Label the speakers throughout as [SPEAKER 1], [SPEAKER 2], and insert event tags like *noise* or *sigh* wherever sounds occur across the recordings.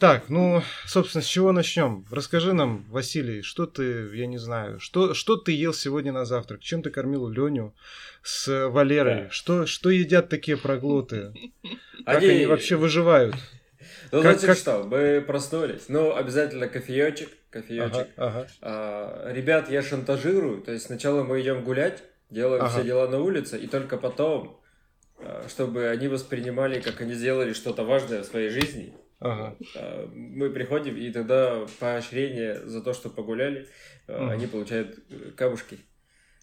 [SPEAKER 1] Так, ну, собственно, с чего начнем? Расскажи нам, Василий, что ты, я не знаю, что, что ты ел сегодня на завтрак? Чем ты кормил Леню с Валерой? Да. Что, что едят такие проглоты? *laughs* Как они, они вообще выживают?
[SPEAKER 2] Ну, как, значит, как... что, мы проснулись. Ну, обязательно кофеечек, кофеечек. Ага, ага. А, ребят, я шантажирую, то есть сначала мы идем гулять, делаем ага. все дела на улице, и только потом, а, чтобы они воспринимали, как они сделали что-то важное в своей жизни, Ага. А, мы приходим, и тогда поощрение за то, что погуляли, ага. они получают э, камушки.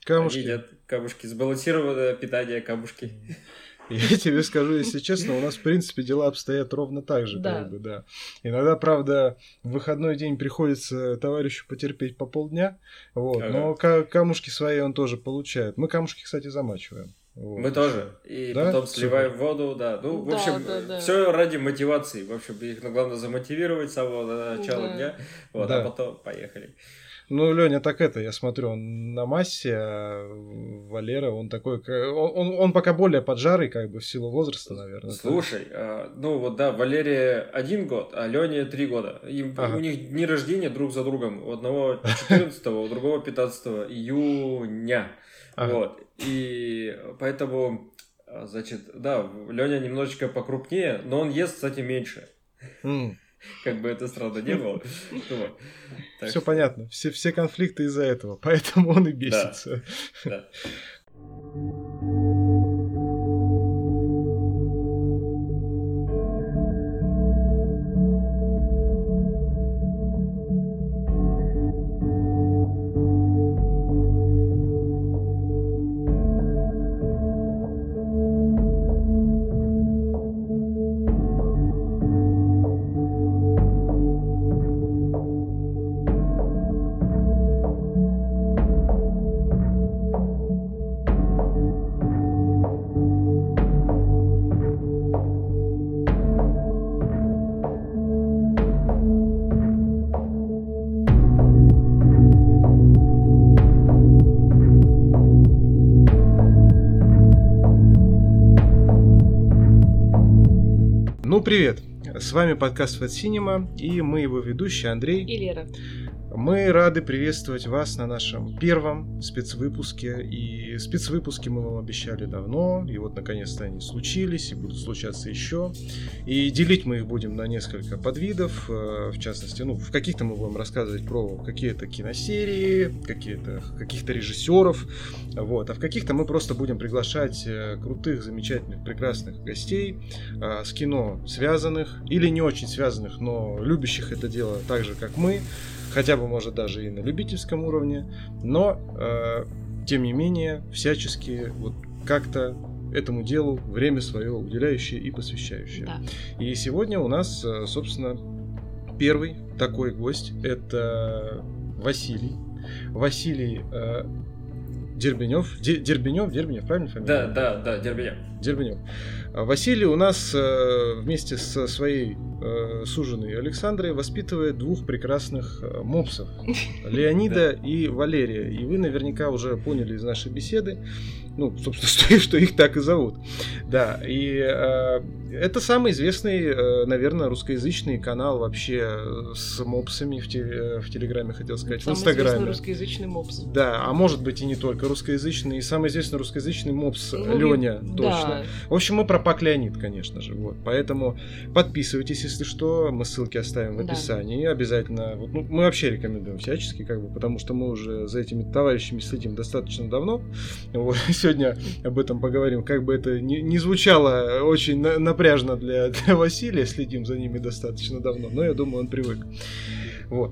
[SPEAKER 2] Камушки? Они едят камушки. Сбалансированное питание камушки. *laughs*
[SPEAKER 1] Я тебе скажу, если честно, у нас, в принципе, дела обстоят ровно так же, да. как бы, да. Иногда, правда, в выходной день приходится товарищу потерпеть по полдня, вот, ага. но камушки свои он тоже получает. Мы камушки, кстати, замачиваем.
[SPEAKER 2] Вот. Мы тоже. И да? потом сливаем Супер. воду, да. Ну, в общем, да, да, да. все ради мотивации. В общем, их ну, главное замотивировать с самого начала да. дня. Вот, да. а потом поехали.
[SPEAKER 1] Ну, Леня так это, я смотрю, он на массе, а Валера, он такой, он, он, он пока более поджарый, как бы, в силу возраста, наверное.
[SPEAKER 2] Слушай, а, ну вот да, Валерия один год, а Леня три года. И ага. У них дни рождения друг за другом. У одного *laughs* 14 у другого 15 июня. Ага. Вот. И поэтому, а, значит, да, Леня немножечко покрупнее, но он ест, кстати, меньше. Mm. *laughs* Как бы это странно не было. *laughs*
[SPEAKER 1] Все понятно. Все конфликты из-за этого. *laughs* Поэтому он и бесится. Привет! С вами подкаст Fat Cinema и мы его ведущие Андрей
[SPEAKER 3] и Лера.
[SPEAKER 1] Мы рады приветствовать вас на нашем первом спецвыпуске. И спецвыпуски мы вам обещали давно, и вот наконец-то они случились, и будут случаться еще. И делить мы их будем на несколько подвидов. Э, в частности, ну, в каких-то мы будем рассказывать про какие-то киносерии, какие-то, каких-то режиссеров. Вот. А в каких-то мы просто будем приглашать э, крутых, замечательных, прекрасных гостей э, с кино связанных или не очень связанных, но любящих это дело так же, как мы хотя бы может даже и на любительском уровне, но тем не менее всячески вот как-то этому делу время свое уделяющее и посвящающее. Да. И сегодня у нас, э, собственно, первый такой гость это Василий. Василий э, Дербенев. Дербенев, Дербенев, правильно фамилия?
[SPEAKER 2] Да, да, да, Дербенев.
[SPEAKER 1] Дербенев. А Василий у нас э, вместе со своей э, суженой Александрой воспитывает двух прекрасных э, мопсов. *laughs* Леонида и Валерия. И вы наверняка уже поняли из нашей беседы, ну, собственно, *laughs* что, что их так и зовут. Да, и э, это самый известный, э, наверное, русскоязычный канал вообще с мопсами в, те, в Телеграме, хотел сказать,
[SPEAKER 3] самый
[SPEAKER 1] в Инстаграме.
[SPEAKER 3] Самый русскоязычный мопс.
[SPEAKER 1] Да, а может быть и не только русскоязычный, и самый известный русскоязычный мопс ну, Леня, да. точно. В общем, мы про Пак Леонид, конечно же, вот. Поэтому подписывайтесь, если что, мы ссылки оставим в описании. Да. Обязательно, вот, ну, мы вообще рекомендуем всячески, как бы, потому что мы уже за этими товарищами следим достаточно давно. *laughs* Вот, сегодня об этом поговорим. Как бы это ни, не звучало очень на, напряжно для, для Василия, следим за ними достаточно давно, но я думаю, он привык. Вот.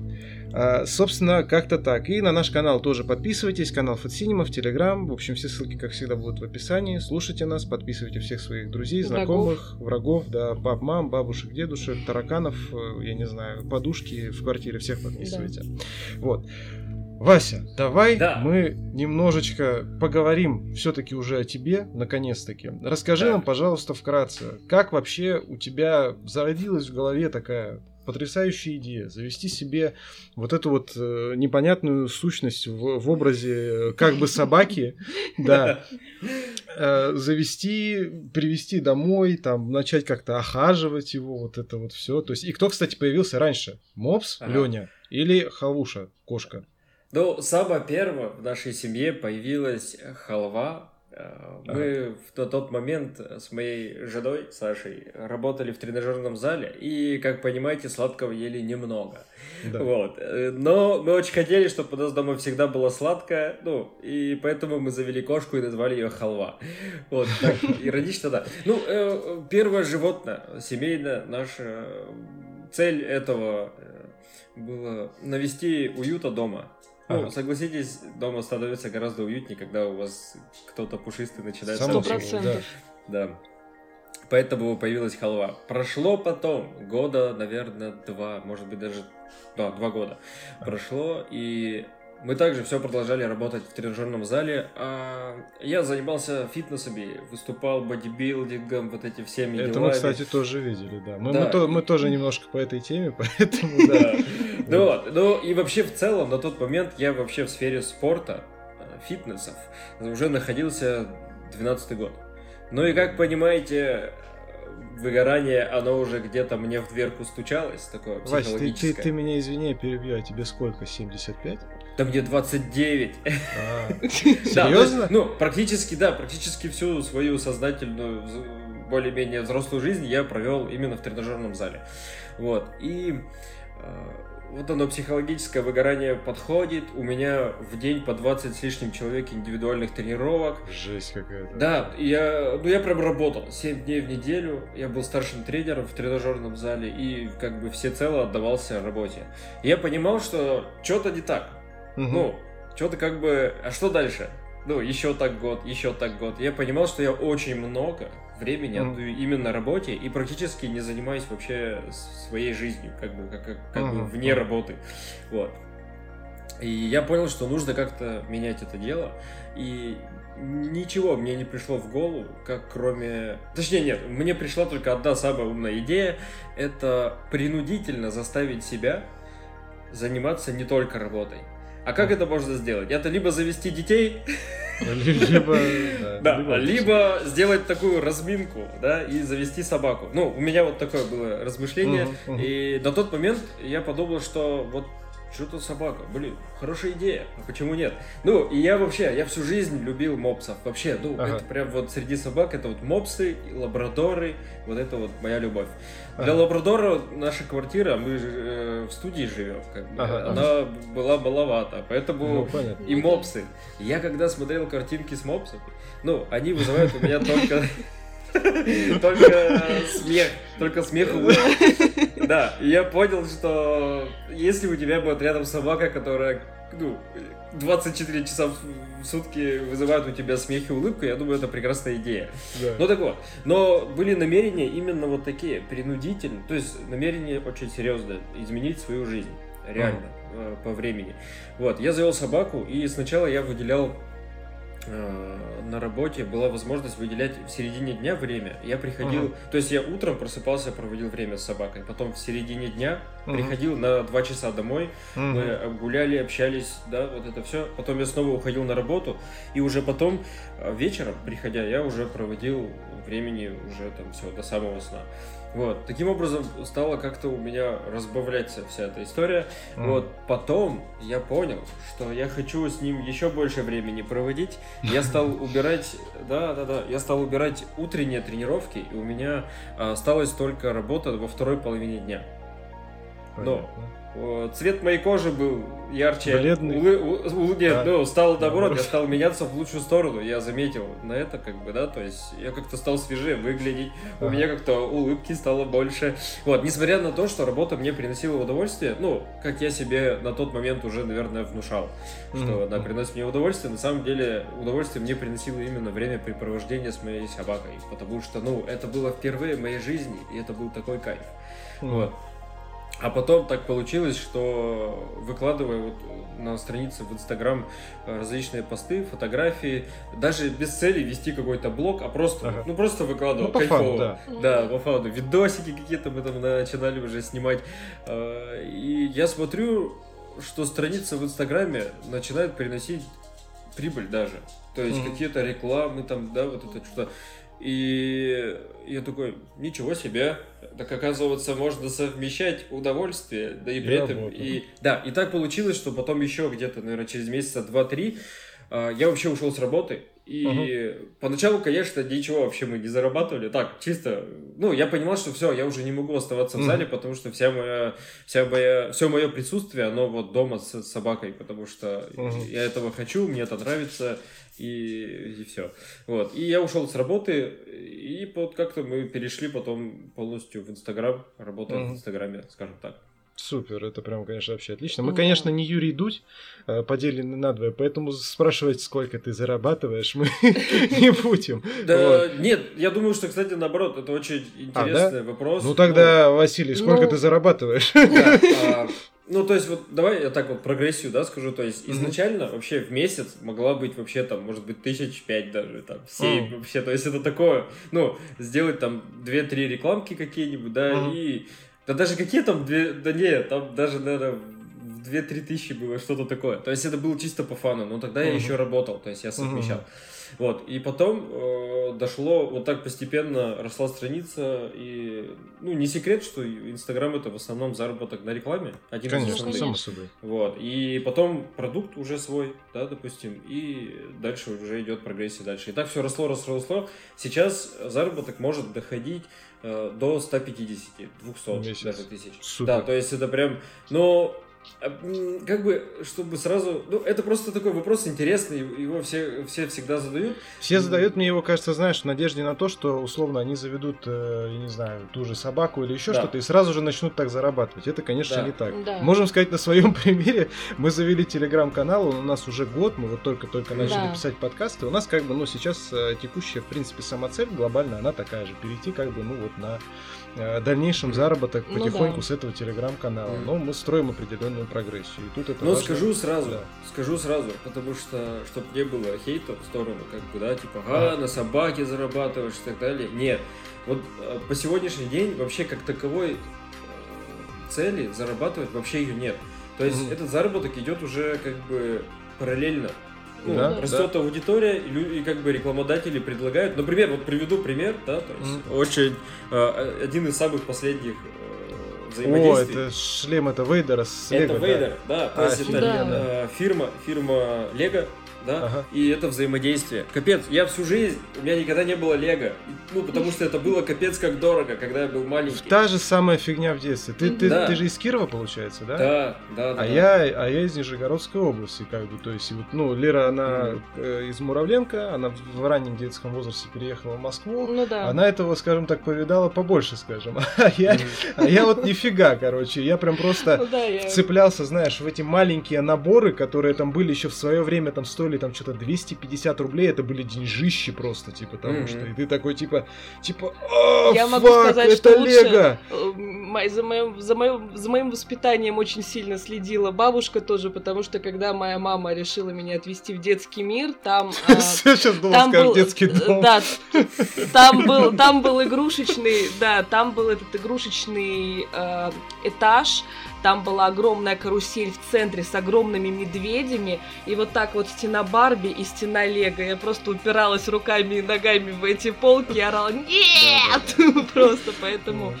[SPEAKER 1] А, собственно, как-то так. И на наш канал тоже подписывайтесь, канал Фатсинема в Телеграм. В общем, все ссылки, как всегда, будут в описании. Слушайте нас, подписывайте всех своих друзей, знакомых, врагов, врагов да, пап, мам, бабушек, дедушек, тараканов, э, я не знаю, подушки в квартире, всех подписывайте. Да. Вот. Вася, давай да. мы немножечко поговорим все-таки уже о тебе, наконец-таки. Расскажи да. нам, пожалуйста, вкратце, как вообще у тебя зародилась в голове такая потрясающая идея завести себе вот эту вот э, непонятную сущность в, в образе э, как бы собаки, *laughs* да, э, завести, привести домой, там, начать как-то охаживать его, вот это вот все. То есть, и кто, кстати, появился раньше? Мопс. Леня или Халуша, кошка?
[SPEAKER 2] Ну, самое первое в нашей семье появилась халва, Э, мы в тот момент с моей женой Сашей работали в тренажерном зале и, как понимаете, сладкого ели немного. Да. Вот. Э, но мы очень хотели, чтобы у нас дома всегда было сладкое, ну, и поэтому мы завели кошку и назвали ее халва. Вот, так, иронично, да. Ну, э, первое животное, семейное, наша цель этого было навести уюта дома. Ну, ага. согласитесь, дома становится гораздо уютнее, когда у вас кто-то пушистый начинает...
[SPEAKER 3] Сто процентов.
[SPEAKER 2] Да. да. Поэтому появилась халва. Прошло потом года, наверное, два, может быть даже... Да, два года. Прошло, и мы также все продолжали работать в тренажерном зале. А я занимался фитнесом, выступал бодибилдингом, вот эти всеми
[SPEAKER 1] Это делами. мы, кстати, тоже видели, да. Мы, да. мы, то, мы тоже немножко по этой теме, *laughs* поэтому
[SPEAKER 2] да. *laughs* Ну вот, ну и вообще в целом на тот момент я вообще в сфере спорта, э, фитнесов уже находился 12 год. Ну и как понимаете, выгорание, оно уже где-то мне в дверку стучалось, такое
[SPEAKER 1] Вась, ты, ты, ты меня извини, я перебью, а тебе сколько, 75? *laughs*
[SPEAKER 2] Да мне 29.
[SPEAKER 1] А, серьезно?
[SPEAKER 2] ну, практически, да, практически всю свою сознательную, более-менее взрослую жизнь я провел именно в тренажерном зале. Вот, и а, вот оно, психологическое выгорание подходит. У меня в день по 20 с лишним человек индивидуальных тренировок.
[SPEAKER 1] Жесть какая-то.
[SPEAKER 2] Да, я, ну я прям работал 7 дней в неделю. Я был старшим тренером в тренажерном зале и как бы всецело отдавался работе. Я понимал, что что-то не так. Угу. Ну, что-то как бы... А что дальше? Ну, еще так год, еще так год. Я понимал, что я очень много времени mm. отдаю именно работе и практически не занимаюсь вообще своей жизнью, как бы, как, как, как mm. бы вне работы. Вот. И я понял, что нужно как-то менять это дело. И ничего мне не пришло в голову, как кроме... Точнее, нет, мне пришла только одна самая умная идея. Это принудительно заставить себя заниматься не только работой. А как это можно сделать? Это либо завести детей, либо, да, *laughs* либо, либо сделать такую разминку, да, и завести собаку. Ну, у меня вот такое было размышление, uh-huh, uh-huh. и на тот момент я подумал, что вот что-то собака, блин, хорошая идея, а почему нет? Ну, и я вообще, я всю жизнь любил мопсов, вообще, ну, ага. это прям вот среди собак, это вот мопсы, лабрадоры, вот это вот моя любовь. Ага. Для лабрадора наша квартира, мы э, в студии живем, как бы, ага. она была маловата, поэтому ну, и мопсы. Я когда смотрел картинки с мопсами, ну, они вызывают у меня только *laughs* Только смех, только смех и *laughs* Да, и я понял, что если у тебя будет рядом собака, которая, ну, 24 часа в сутки вызывает у тебя смех и улыбку, я думаю, это прекрасная идея. Да. Ну так вот, но были намерения именно вот такие, принудительные, то есть намерения очень серьезные, изменить свою жизнь, реально, mm. по времени. Вот, я завел собаку, и сначала я выделял Э, на работе была возможность выделять в середине дня время. Я приходил, uh-huh. то есть я утром просыпался, проводил время с собакой, потом в середине дня uh-huh. приходил на два часа домой, uh-huh. мы гуляли, общались, да, вот это все. Потом я снова уходил на работу, и уже потом э, вечером, приходя, я уже проводил времени уже там все до самого сна. Вот. Таким образом стала как-то у меня разбавляться вся эта история. Mm. Вот. Потом я понял, что я хочу с ним еще больше времени проводить. Я стал *laughs* убирать, да, да, да, я стал убирать утренние тренировки, и у меня осталась только работа во второй половине дня. Но цвет моей кожи был ярче.
[SPEAKER 1] Бледный.
[SPEAKER 2] У, у, у, нет, да. ну, стал наоборот, я стал меняться в лучшую сторону. Я заметил на это, как бы, да, то есть я как-то стал свежее выглядеть, ага. у меня как-то улыбки стало больше. Вот, несмотря на то, что работа мне приносила удовольствие, ну, как я себе на тот момент уже, наверное, внушал, что mm-hmm. она приносит мне удовольствие, на самом деле удовольствие мне приносило именно время препровождения с моей собакой, потому что, ну, это было впервые в моей жизни, и это был такой кайф. Mm-hmm. Вот. А потом так получилось, что выкладывая вот на странице в Инстаграм э, различные посты, фотографии, даже без цели вести какой-то блог, а просто, ага. ну просто выкладывал, ну, по кайфово. да. Да, по фану. Видосики какие-то мы там начинали уже снимать. Э, и я смотрю, что страница в Инстаграме начинает приносить прибыль даже. То есть mm-hmm. какие-то рекламы там, да, вот это что-то. И я такой, ничего себе, так оказывается, можно совмещать удовольствие, да и при этом... И, да, и так получилось, что потом еще где-то, наверное, через месяца два-три а, я вообще ушел с работы, и угу. поначалу, конечно, ничего вообще мы не зарабатывали. Так, чисто, ну, я понимал, что все, я уже не могу оставаться в зале, угу. потому что вся моя, вся моя, все мое присутствие, оно вот дома с собакой, потому что угу. я этого хочу, мне это нравится, и, и все. Вот. И я ушел с работы, и вот как-то мы перешли потом полностью в Инстаграм, работаем угу. в Инстаграме, скажем так.
[SPEAKER 1] Супер, это прям, конечно, вообще отлично. Мы, конечно, не Юрий Дудь, а, поделены на двое, поэтому спрашивать, сколько ты зарабатываешь, мы *laughs* не будем.
[SPEAKER 2] Да, нет, я думаю, что, кстати, наоборот, это очень а, интересный вопрос.
[SPEAKER 1] Ну тогда, Василий, сколько ну, ты зарабатываешь? *laughs*
[SPEAKER 2] А, ну, то есть, вот давай я так вот прогрессию, да, скажу. То есть, изначально вообще в месяц могла быть вообще там, может быть, тысяч пять даже, там, семь вообще. То есть, это такое, ну, сделать там две-три рекламки какие-нибудь, да, и да даже какие там две... Да нет, там даже, наверное, в 2-3 тысячи было что-то такое. То есть это было чисто по фану, но тогда uh-huh. я еще работал, то есть я совмещал. Uh-huh. Вот, и потом э, дошло, вот так постепенно росла страница, и, ну, не секрет, что Инстаграм это в основном заработок на рекламе.
[SPEAKER 1] Один Конечно, из само собой.
[SPEAKER 2] Вот, и потом продукт уже свой, да, допустим, и дальше уже идет прогрессия дальше. И так все росло, росло, росло. Сейчас заработок может доходить до 150, 200 Месяц. даже тысяч. Супер. Да, то есть это прям, а, как бы, чтобы сразу... Ну, это просто такой вопрос интересный, его все, все всегда задают.
[SPEAKER 1] Все задают, мне его, кажется, знаешь, в надежде на то, что, условно, они заведут, э, я не знаю, ту же собаку или еще да. что-то, и сразу же начнут так зарабатывать. Это, конечно, да. не так. Да. Можем сказать на своем *laughs* примере, мы завели телеграм-канал, он у нас уже год, мы вот только-только начали да. писать подкасты, у нас как бы, ну, сейчас э, текущая, в принципе, сама цель глобально, она такая же, перейти как бы, ну, вот на дальнейшем заработок ну, потихоньку да. с этого телеграм-канала. Mm. Но мы строим определенную прогрессию. И тут это
[SPEAKER 2] Но важно... скажу сразу, да. скажу сразу, потому что, чтобы не было хейта в сторону, как бы, да, типа, а, а. на собаке зарабатываешь и так далее. Нет. Вот э, по сегодняшний день вообще как таковой э, цели зарабатывать вообще ее нет. То есть mm. этот заработок идет уже как бы параллельно ну, да, растет да. аудитория, и, и как бы рекламодатели предлагают. Например, вот приведу пример, да, то есть mm. очень э, один из самых последних э, взаимодействий.
[SPEAKER 1] О, это шлем это Вейдера с
[SPEAKER 2] Лего. Это Вейдер, да, да то а, есть это э, фирма, фирма Лего да, ага. и это взаимодействие. Капец, я всю жизнь, у меня никогда не было лего, ну, потому что это было капец как дорого, когда я был маленький.
[SPEAKER 1] Та же самая фигня в детстве. Ты, ты, да. ты же из Кирова, получается, да?
[SPEAKER 2] Да, да, да.
[SPEAKER 1] А, да. Я, а я из Нижегородской области, как бы, то есть, вот, ну, Лера, она mm. э, из Муравленко, она в раннем детском возрасте переехала в Москву,
[SPEAKER 3] ну, да.
[SPEAKER 1] она этого, скажем так, повидала побольше, скажем, *laughs* а я, mm. а я вот нифига, короче, я прям просто ну, да, я... цеплялся, знаешь, в эти маленькие наборы, которые там были еще в свое время, там стоили там что-то 250 рублей, это были деньжищи просто, типа, того, mm-hmm. что и ты такой, типа, типа, о, Я фак, могу сказать, это что Лего!
[SPEAKER 3] Лучше, за, моим, за, моим, за моим воспитанием очень сильно следила бабушка тоже, потому что когда моя мама решила меня отвезти в детский мир, там... *laughs*
[SPEAKER 1] Сейчас думал, там был, детский дом.
[SPEAKER 3] Да, *laughs* там был, там был игрушечный, да, там был этот игрушечный э, этаж, там была огромная карусель в центре с огромными медведями, и вот так вот стена Барби и стена Лего. Я просто упиралась руками и ногами в эти полки и орала «Нет!» *laughs* Просто поэтому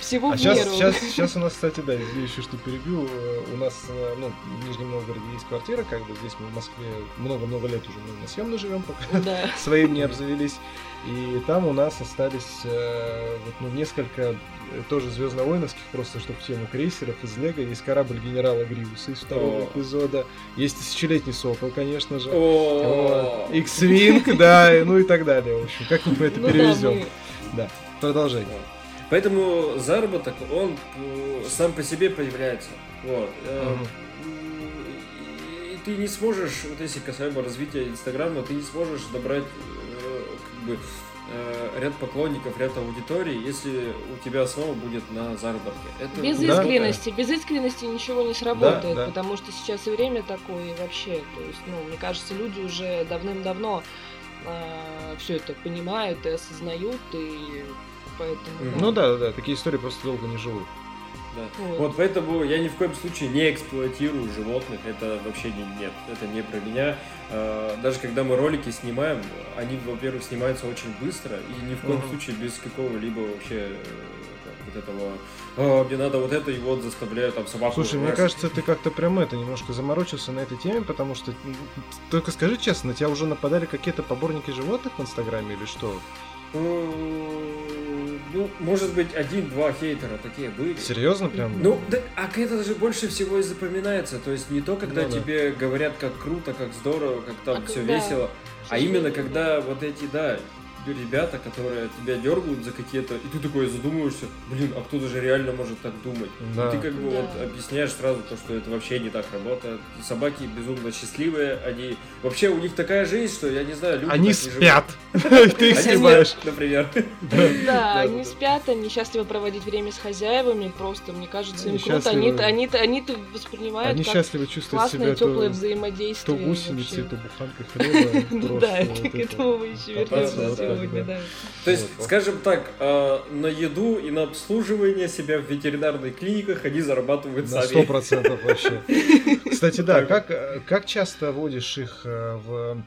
[SPEAKER 3] всего а
[SPEAKER 1] сейчас, сейчас, сейчас у нас, кстати, да, еще что перебью, э, у нас, э, ну, в Нижнем Новгороде есть квартира, как бы здесь мы в Москве много-много лет уже мы на съемно живем, пока да. *laughs* своим не обзавелись. И там у нас остались э, вот, ну, несколько э, тоже звездно-воиновских, просто чтобы в тему крейсеров из Лего. Есть корабль генерала Гриуса из второго эпизода. Есть тысячелетний сокол, конечно же. X-Wing, да, ну и так далее. В общем, как-нибудь мы это ну перевезем. Да, продолжение.
[SPEAKER 2] Поэтому заработок, он э, сам по себе появляется. Вот. Угу. И ты не сможешь, вот если касаемо развития Инстаграма, ты не сможешь добрать э, как бы, ряд поклонников, ряд аудитории, если у тебя основа будет на заработке.
[SPEAKER 3] Это... Без да, искренности, да. без искренности ничего не сработает, да, да. потому что сейчас и время такое, и вообще, то есть, ну, мне кажется, люди уже давным-давно э, все это понимают и осознают, и поэтому...
[SPEAKER 1] Ну да, да, такие истории просто долго не живут.
[SPEAKER 2] да. Вот. вот поэтому я ни в коем случае не эксплуатирую животных, это вообще не, нет, это не про меня. А, даже когда мы ролики снимаем, они, во-первых, снимаются очень быстро и ни в коем uh-huh. случае без какого-либо вообще э, вот этого а, мне надо вот это, и вот заставляю там собаку.
[SPEAKER 1] Слушай, мне кажется, ты как-то прям это немножко заморочился на этой теме, потому что только скажи честно, на тебя уже нападали какие-то поборники животных в Инстаграме или что?
[SPEAKER 2] Ну, может быть, один-два хейтера такие были.
[SPEAKER 1] Серьезно прям?
[SPEAKER 2] Ну, да, а это же больше всего и запоминается. То есть не то, когда ну, тебе да. говорят, как круто, как здорово, как там а все когда... весело, а именно когда вот эти, да, ребята, которые тебя дергают за какие-то, и ты такой задумываешься, блин, а кто-то же реально может так думать. Да. И ты как бы да. вот объясняешь сразу то, что это вообще не так работает. Собаки безумно счастливые, они вообще у них такая жизнь, что я не знаю,
[SPEAKER 1] люди они спят. *laughs* Ты их снимаешь,
[SPEAKER 2] например.
[SPEAKER 3] Да, они спят, они счастливы проводить время с хозяевами, просто мне кажется, им круто, они они они воспринимают
[SPEAKER 1] они счастливы чувствовать себя
[SPEAKER 3] теплое взаимодействие.
[SPEAKER 1] То гусеницей, то буханкой хлеба. *laughs*
[SPEAKER 3] Да, к этому мы еще вернемся
[SPEAKER 2] сегодня, да. То есть, скажем так, э, на еду и на обслуживание себя в ветеринарных клиниках они зарабатывают
[SPEAKER 1] сами. Сто процентов вообще. *laughs* Кстати, да, как, э, как часто водишь их э, в,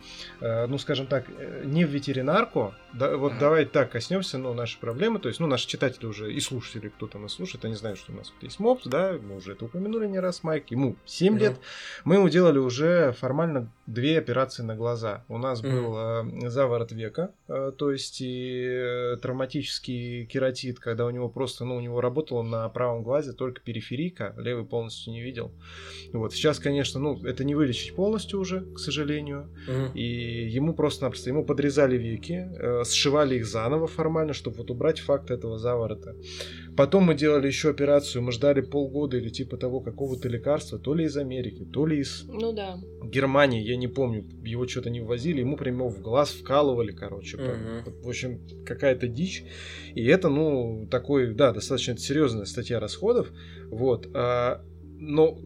[SPEAKER 1] ну, скажем так, не в ветеринарку, да, вот ага. давай так коснемся, ну, нашей проблемы, то есть, ну, наши читатели уже и слушатели, кто-то нас слушает, они знают, что у нас вот есть МОПС, да, мы уже это упомянули не раз, Майк, ему 7 ага. лет, мы ему делали уже формально две операции на глаза. У нас был э, заворот века, э, то есть и травматический кератит, когда у него просто, ну, у него работало на правом глазе только периферийка, левый полностью не видел. Вот, сейчас, конечно, ну, это не вылечить полностью уже, к сожалению, ага. и ему просто-напросто, ему подрезали веки, э, сшивали их заново формально, чтобы вот убрать факт этого заворота. Потом мы делали еще операцию, мы ждали полгода или типа того какого-то лекарства, то ли из Америки, то ли из
[SPEAKER 3] ну, да.
[SPEAKER 1] Германии, я не помню, его что-то не ввозили, ему прямо в глаз вкалывали, короче. Угу. В общем, какая-то дичь. И это, ну, такой, да, достаточно серьезная статья расходов. Вот. А но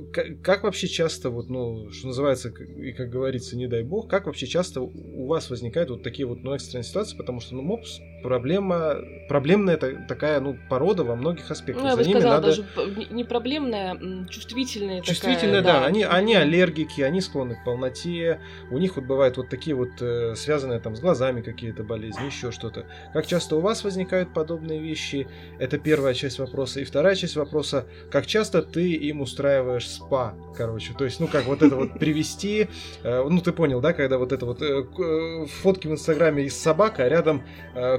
[SPEAKER 1] как, вообще часто, вот, ну, что называется, и как говорится, не дай бог, как вообще часто у вас возникают вот такие вот, ну, экстренные ситуации, потому что, ну, мопс проблема, проблемная такая, ну, порода во многих аспектах. Ну,
[SPEAKER 3] я бы За сказала, надо... даже не проблемная, чувствительная
[SPEAKER 1] Чувствительная, такая, да, да. Они, они аллергики, они склонны к полноте, у них вот бывают вот такие вот э, связанные там с глазами какие-то болезни, еще что-то. Как часто у вас возникают подобные вещи? Это первая часть вопроса. И вторая часть вопроса, как часто ты им устраиваешь спа, короче. То есть, ну, как вот это вот *laughs* привести, э, ну, ты понял, да, когда вот это вот э, фотки в Инстаграме из собака, а рядом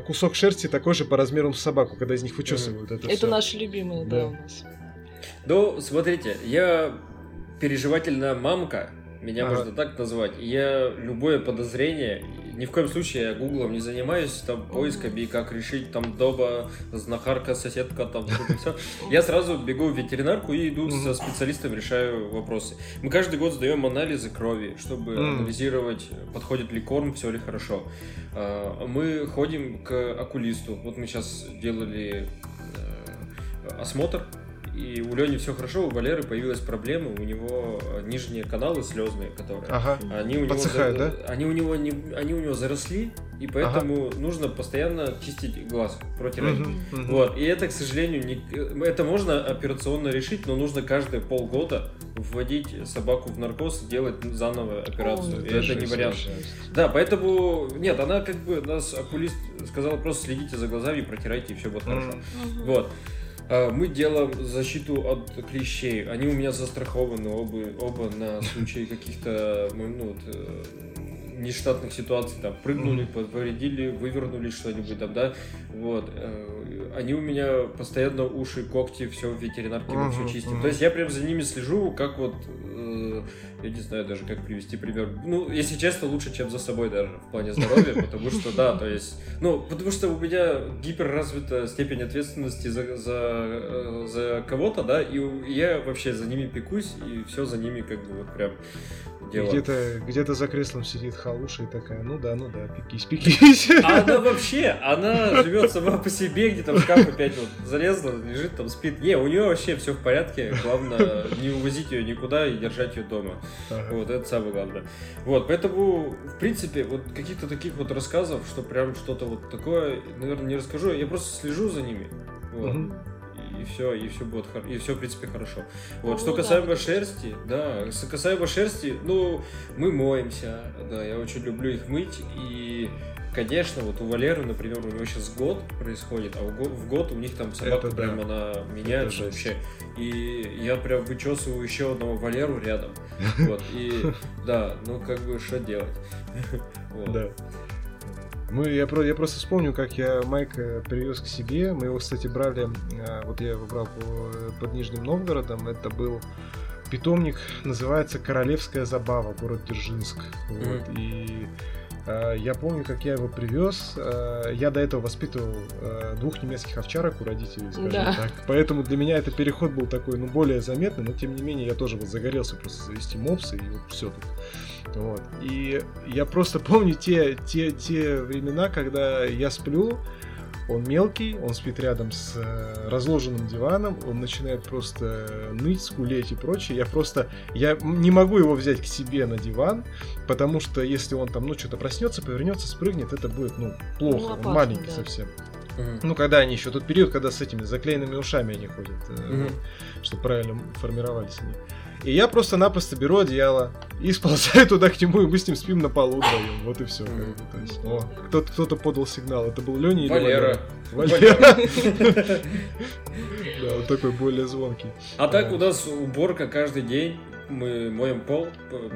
[SPEAKER 1] кусок шерсти такой же по размеру с собаку, когда из них вычесывают это
[SPEAKER 3] Это наши любимые, да, у нас.
[SPEAKER 2] Ну, смотрите, я переживательная мамка, меня ага. можно так назвать. Я любое подозрение, ни в коем случае я гуглом не занимаюсь, там, поисками, как решить, там, дома, знахарка, соседка, там, все. Я сразу бегу в ветеринарку и иду со специалистом, решаю вопросы. Мы каждый год сдаем анализы крови, чтобы анализировать, подходит ли корм, все ли хорошо. А, мы ходим к окулисту. Вот мы сейчас делали э, осмотр и у Лени все хорошо, у Валеры появилась проблема, у него э, нижние каналы слезные, которые
[SPEAKER 1] ага. они у Подсыхают,
[SPEAKER 2] него, да? они у него не, они у него заросли, и поэтому ага. нужно постоянно чистить глаз, протирать. Угу, угу. Вот. И это, к сожалению, не, это можно операционно решить, но нужно каждые полгода вводить собаку в наркоз, делать заново операцию. О, и это не вариант. Да, поэтому нет, она как бы нас окулист сказала просто следите за глазами, протирайте и все будет хорошо. Угу. Вот. А, мы делаем защиту от клещей. Они у меня застрахованы оба, оба на случай каких-то ну, э, нештатных ситуаций, там, прыгнули, повредили, вывернули что-нибудь там, да, вот. Они у меня постоянно уши, когти, все в ветеринарке мы все чистим. То есть я прям за ними слежу, как вот э, я не знаю даже, как привести пример. Ну, если честно, лучше, чем за собой даже в плане здоровья, *laughs* потому что, да, то есть, ну, потому что у меня гиперразвита степень ответственности за, за, э, за кого-то, да, и я вообще за ними пекусь, и все за ними как бы вот прям дело.
[SPEAKER 1] Где-то где за креслом сидит халуша и такая, ну да, ну да, пекись, пекись.
[SPEAKER 2] А она вообще, она живет сама по себе, где-то в шкаф опять вот залезла, лежит там, спит. Не, у нее вообще все в порядке, главное *laughs* не увозить ее никуда и держать ее дома. Ага. Вот, это самое главное. Вот, поэтому, в принципе, вот каких-то таких вот рассказов, что прям что-то вот такое, наверное, не расскажу. Я просто слежу за ними. Вот. Угу. и все, и все будет, и все, в принципе, хорошо. Вот, ну, что касаемо да, шерсти, да, что касаемо шерсти, ну, мы моемся, да, я очень люблю их мыть, и конечно, вот у Валеры, например, у него сейчас год происходит, а в год у них там собака это прям да. она меняется это вообще. И я прям вычесываю еще одного Валеру рядом. *laughs* Вот, и да, ну как бы что делать? *laughs*
[SPEAKER 1] Да. Мы, я, про, я просто вспомню, как я Майка привез к себе. Мы его, кстати, брали, а, вот я его брал по, под Нижним Новгородом. Это был питомник, называется Королевская забава, город Дзержинск. Mm-hmm. Вот, и я помню, как я его привез. Э, я до этого воспитывал э, двух немецких овчарок у родителей, скажем да. так. Поэтому для меня этот переход был такой, ну, более заметный, но тем не менее я тоже вот загорелся просто завести мопсы и вот все тут. Вот. И я просто *laughs* помню те, те, те времена, когда я сплю, он мелкий, он спит рядом с э, разложенным диваном, он начинает просто ныть, скулеть и прочее. Я просто, я не могу его взять к себе на диван, потому что если он там, ну, что-то проснется, повернется, спрыгнет, это будет, ну, плохо, ну, опасно, он маленький да. совсем. Ну, когда они еще, тот период, когда с этими заклеенными ушами они ходят, uh-huh. чтобы правильно формировались они. И я просто-напросто беру одеяло и сползаю туда к нему, и мы с ним спим на полу вдвоем. Вот и все. Кто-то, кто-то подал сигнал. Это был Леня или
[SPEAKER 2] Валера?
[SPEAKER 1] Валера. *laughs* Да, он такой более звонкий.
[SPEAKER 2] А так у нас уборка каждый день. Мы моем пол,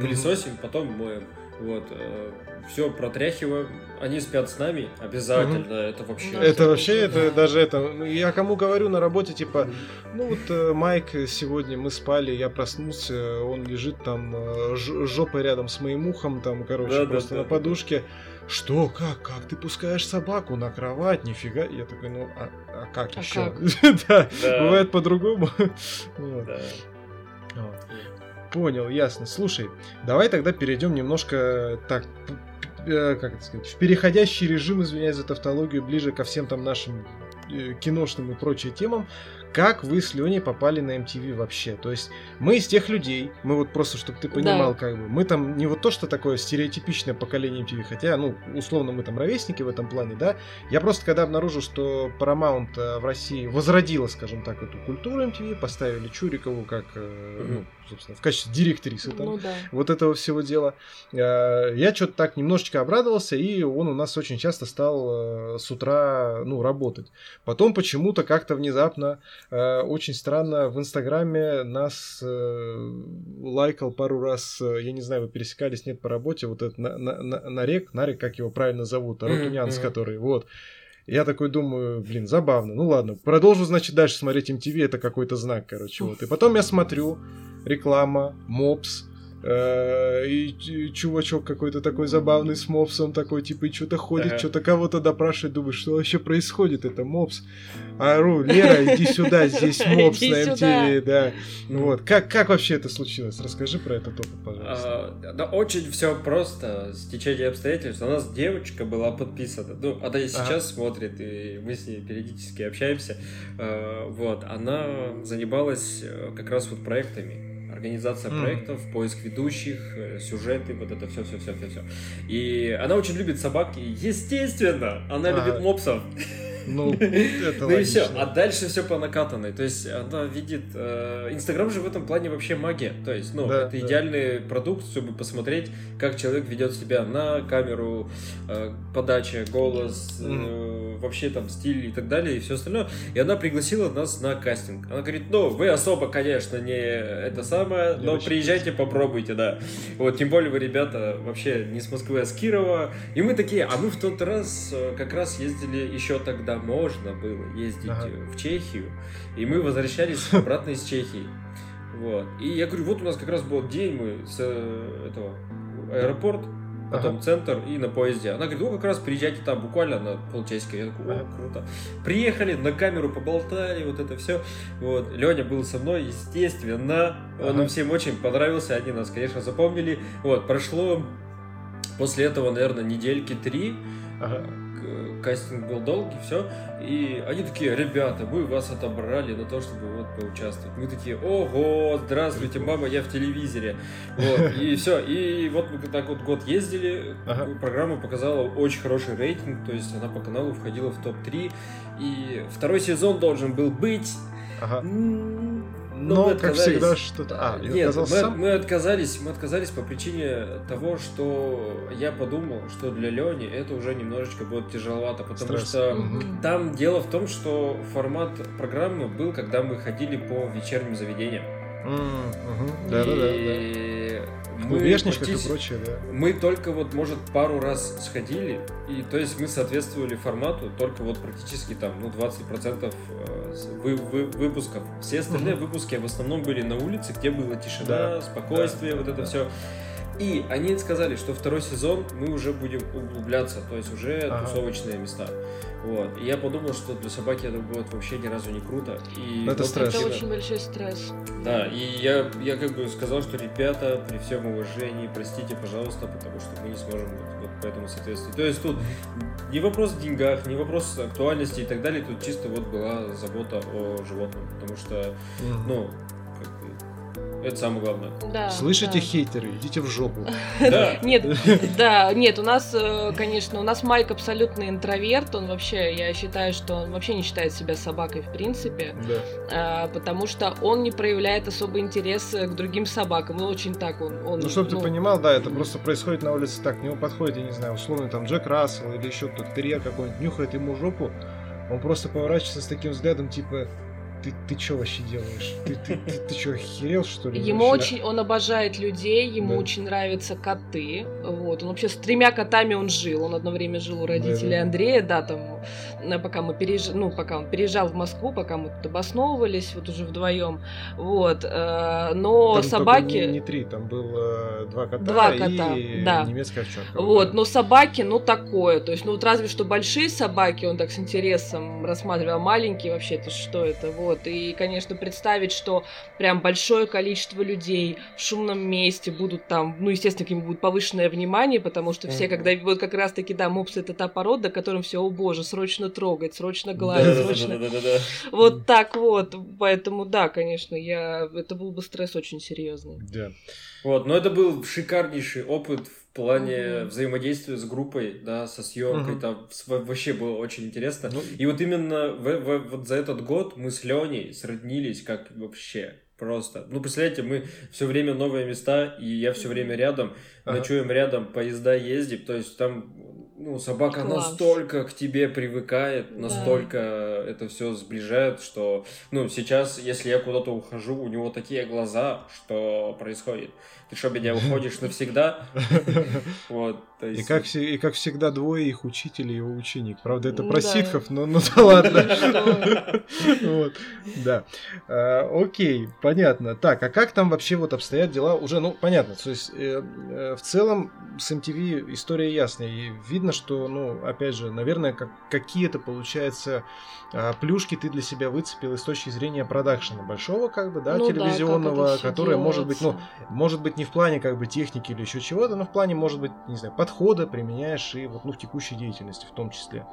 [SPEAKER 2] пылесосим, потом моем. Вот, э, все протряхиваем. Они спят с нами обязательно. Угу. Это вообще.
[SPEAKER 1] Это вообще, это даже это. Ну, я кому говорю на работе, типа, ну вот э, Майк сегодня мы спали, я проснулся, он лежит там э, жопой рядом с моим ухом, там, короче, да, просто да, на да, подушке. Да. Что, как, как ты пускаешь собаку на кровать, нифига? Я такой, ну, а, а как а еще? *laughs* да, бывает по-другому. *laughs* Да. Понял, ясно. Слушай, давай тогда перейдем немножко так, э, как это сказать, в переходящий режим, извиняюсь за тавтологию, ближе ко всем там нашим э, киношным и прочим темам как вы с Леней попали на MTV вообще. То есть мы из тех людей, мы вот просто, чтобы ты понимал, да. как бы, мы там не вот то, что такое стереотипичное поколение MTV, хотя, ну, условно, мы там ровесники в этом плане, да. Я просто, когда обнаружил, что Paramount э, в России возродила, скажем так, эту культуру MTV, поставили Чурикову как, mm-hmm. ну, собственно, в качестве директрисы там, ну, да. вот этого всего дела, э, я что-то так немножечко обрадовался, и он у нас очень часто стал с утра, ну, работать. Потом почему-то как-то внезапно Э, очень странно, в Инстаграме нас э, лайкал пару раз, э, я не знаю, вы пересекались, нет, по работе, вот этот на, на, на, Нарек, Нарек, как его правильно зовут, Арутунянс, mm-hmm. который, вот. Я такой думаю, блин, забавно. Ну ладно, продолжу, значит, дальше смотреть MTV, это какой-то знак, короче, вот. И потом я смотрю, реклама, мопс, и чувачок какой-то такой забавный с мопсом такой, типа, и что-то ходит, ага. что-то кого-то допрашивает, думаешь, что вообще происходит, это мопс. Ару, Лера, иди сюда, здесь *laughs* мопс на MTV, да. Вот, как, как вообще это случилось? Расскажи про этот опыт, пожалуйста.
[SPEAKER 2] А, да, очень все просто, с течением обстоятельств. У нас девочка была подписана, ну, она и сейчас смотрит, и мы с ней периодически общаемся. А, вот, она занималась э, как раз вот проектами организация mm. проектов, поиск ведущих, э, сюжеты, вот это все, все, все, все, все. И она очень любит собак, и естественно, она а. любит мопсов. Ну, *laughs* это Ну и все. А дальше все по накатанной. То есть она видит... Э, Инстаграм же в этом плане вообще магия. То есть, ну, это идеальный продукт, чтобы посмотреть, как человек ведет себя на камеру, э, подача, голос, э, вообще там стиль и так далее, и все остальное. И она пригласила нас на кастинг. Она говорит, ну, вы особо, конечно, не это самое, но приезжайте, попробуйте, да. Вот, тем более вы, ребята, вообще не с Москвы, а с Кирова. И мы такие, а мы в тот раз как раз ездили еще тогда можно было ездить ага. в Чехию, и мы возвращались обратно из Чехии. Вот. И я говорю, вот у нас как раз был день, мы с э, этого аэропорт, потом ага. центр и на поезде. Она говорит, ну как раз приезжайте там буквально на полчасика. Я такой, о, круто. Приехали, на камеру поболтали, вот это все. Вот. Леня был со мной, естественно. Он ага. им всем очень понравился, они нас, конечно, запомнили. Вот, прошло после этого, наверное, недельки три. Ага кастинг был долгий, все. И они такие, ребята, мы вас отобрали на то, чтобы вот поучаствовать. Мы такие, ого, здравствуйте, мама, я в телевизоре. Вот, и все. И вот мы так вот год ездили, ага. программа показала очень хороший рейтинг, то есть она по каналу входила в топ-3. И второй сезон должен был быть,
[SPEAKER 1] Ага. Но, мы как всегда, что-то... А,
[SPEAKER 2] нет, мы, сам? мы отказались, мы отказались по причине того, что я подумал, что для Лени это уже немножечко будет тяжеловато, потому Стресс. что угу. там дело в том, что формат программы был, когда мы ходили по вечерним заведениям.
[SPEAKER 1] Да, да, да мы Вешничках и прочее, да.
[SPEAKER 2] Мы только вот, может, пару раз сходили, и то есть мы соответствовали формату только вот практически там, ну, 20% э, вы, вы, выпусков. Все остальные угу. выпуски в основном были на улице, где была тишина, да, спокойствие, да, вот это да. все. И они сказали, что второй сезон мы уже будем углубляться, то есть уже ага. тусовочные места. Вот. И я подумал, что для собаки это будет вообще ни разу не круто. И
[SPEAKER 1] это
[SPEAKER 3] вот
[SPEAKER 1] стресс.
[SPEAKER 3] Это очень большой стресс.
[SPEAKER 2] Да, и я, я как бы сказал, что ребята, при всем уважении, простите, пожалуйста, потому что мы не сможем вот, вот по этому соответствовать. То есть тут не вопрос в деньгах, не вопрос актуальности и так далее, тут чисто вот была забота о животном, потому что, ну, это самое главное.
[SPEAKER 3] Да,
[SPEAKER 1] Слышите, да. хейтеры, идите в жопу. *laughs*
[SPEAKER 2] Да.
[SPEAKER 3] Нет, да, нет, у нас, э, конечно, у нас Майк абсолютно интроверт, он вообще, я считаю, что он вообще не считает себя собакой в принципе,
[SPEAKER 1] да.
[SPEAKER 3] потому что он не проявляет особый интерес к другим собакам, ну очень так он. он
[SPEAKER 1] ну, чтобы ну, ты понимал, да, это просто происходит на улице так, к нему подходит, я не знаю, условно там Джек Рассел или еще кто-то, терьер какой-нибудь, нюхает ему жопу, он просто поворачивается с таким взглядом, типа, ты, ты что вообще делаешь? Ты, ты, ты, ты что, охерел, что ли?
[SPEAKER 3] Ему вообще? очень, он обожает людей, ему да. очень нравятся коты. Вот, он вообще с тремя котами он жил. Он одно время жил у родителей да. Андрея, да, там, пока мы переезжали, ну, пока он переезжал в Москву, пока мы тут обосновывались, вот уже вдвоем. Вот, э, но
[SPEAKER 1] там
[SPEAKER 3] собаки...
[SPEAKER 1] Не, не три, там было два кота,
[SPEAKER 3] два кота
[SPEAKER 1] и
[SPEAKER 3] да.
[SPEAKER 1] немецкая овчарка.
[SPEAKER 3] Вот, да. но собаки, ну, такое. То есть, ну, вот разве что большие собаки он так с интересом рассматривал, маленькие вообще, это что это, вот. Вот. И, конечно, представить, что прям большое количество людей в шумном месте будут там, ну, естественно, к ним будет повышенное внимание, потому что все, когда вот как раз-таки, да, мопсы это та порода, которым все, о боже, срочно трогать, срочно гладить, срочно... Вот так вот. Поэтому, да, конечно, я... Это был бы стресс очень серьезный.
[SPEAKER 1] Да.
[SPEAKER 2] Вот, но это был шикарнейший опыт в плане mm-hmm. взаимодействия с группой, да, со съемкой, mm-hmm. там вообще было очень интересно. Ну, и вот именно в, в, вот за этот год мы с Леней сроднились как вообще просто. Ну, представляете, мы все время новые места, и я все время рядом, ага. ночуем рядом, поезда ездим, то есть там ну, собака Класс. настолько к тебе привыкает, настолько да. это все сближает, что, ну, сейчас, если я куда-то ухожу, у него такие глаза, что происходит. Ты что, меня уходишь навсегда? *laughs* Вот,
[SPEAKER 1] и, как, и как всегда двое их учителей и его ученик. Правда, это про да. ситхов, но ну да ладно. Вот, да. А, окей, понятно. Так, а как там вообще вот обстоят дела? Уже, ну, понятно. То есть, э, э, в целом, с MTV история ясная. И видно, что, ну, опять же, наверное, как, какие-то, получается, а, плюшки ты для себя выцепил с точки зрения продакшена большого, как бы, да, ну, телевизионного, да, который может быть, ну, может быть не в плане как бы техники или еще чего-то, но в плане, может быть, не знаю, подхода применяешь и вот, ну, в текущей деятельности в том числе.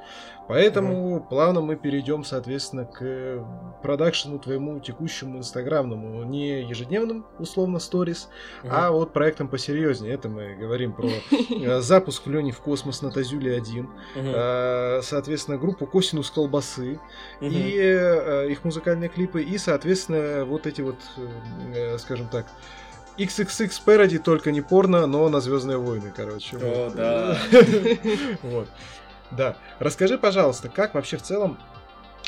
[SPEAKER 1] Поэтому mm-hmm. плавно мы перейдем, соответственно, к продакшену твоему текущему инстаграмному, не ежедневным, условно, сторис, mm-hmm. а вот проектом посерьезнее. Это мы говорим про *laughs* э, запуск Лени в космос на Тазюле 1, э, соответственно, группу Косинус Колбасы и э, их музыкальные клипы, и, соответственно, вот эти вот, скажем так, XXX Parody, только не порно, но на Звездные войны, короче.
[SPEAKER 2] О, вот. да. *laughs*
[SPEAKER 1] вот. Да. Расскажи, пожалуйста, как вообще в целом,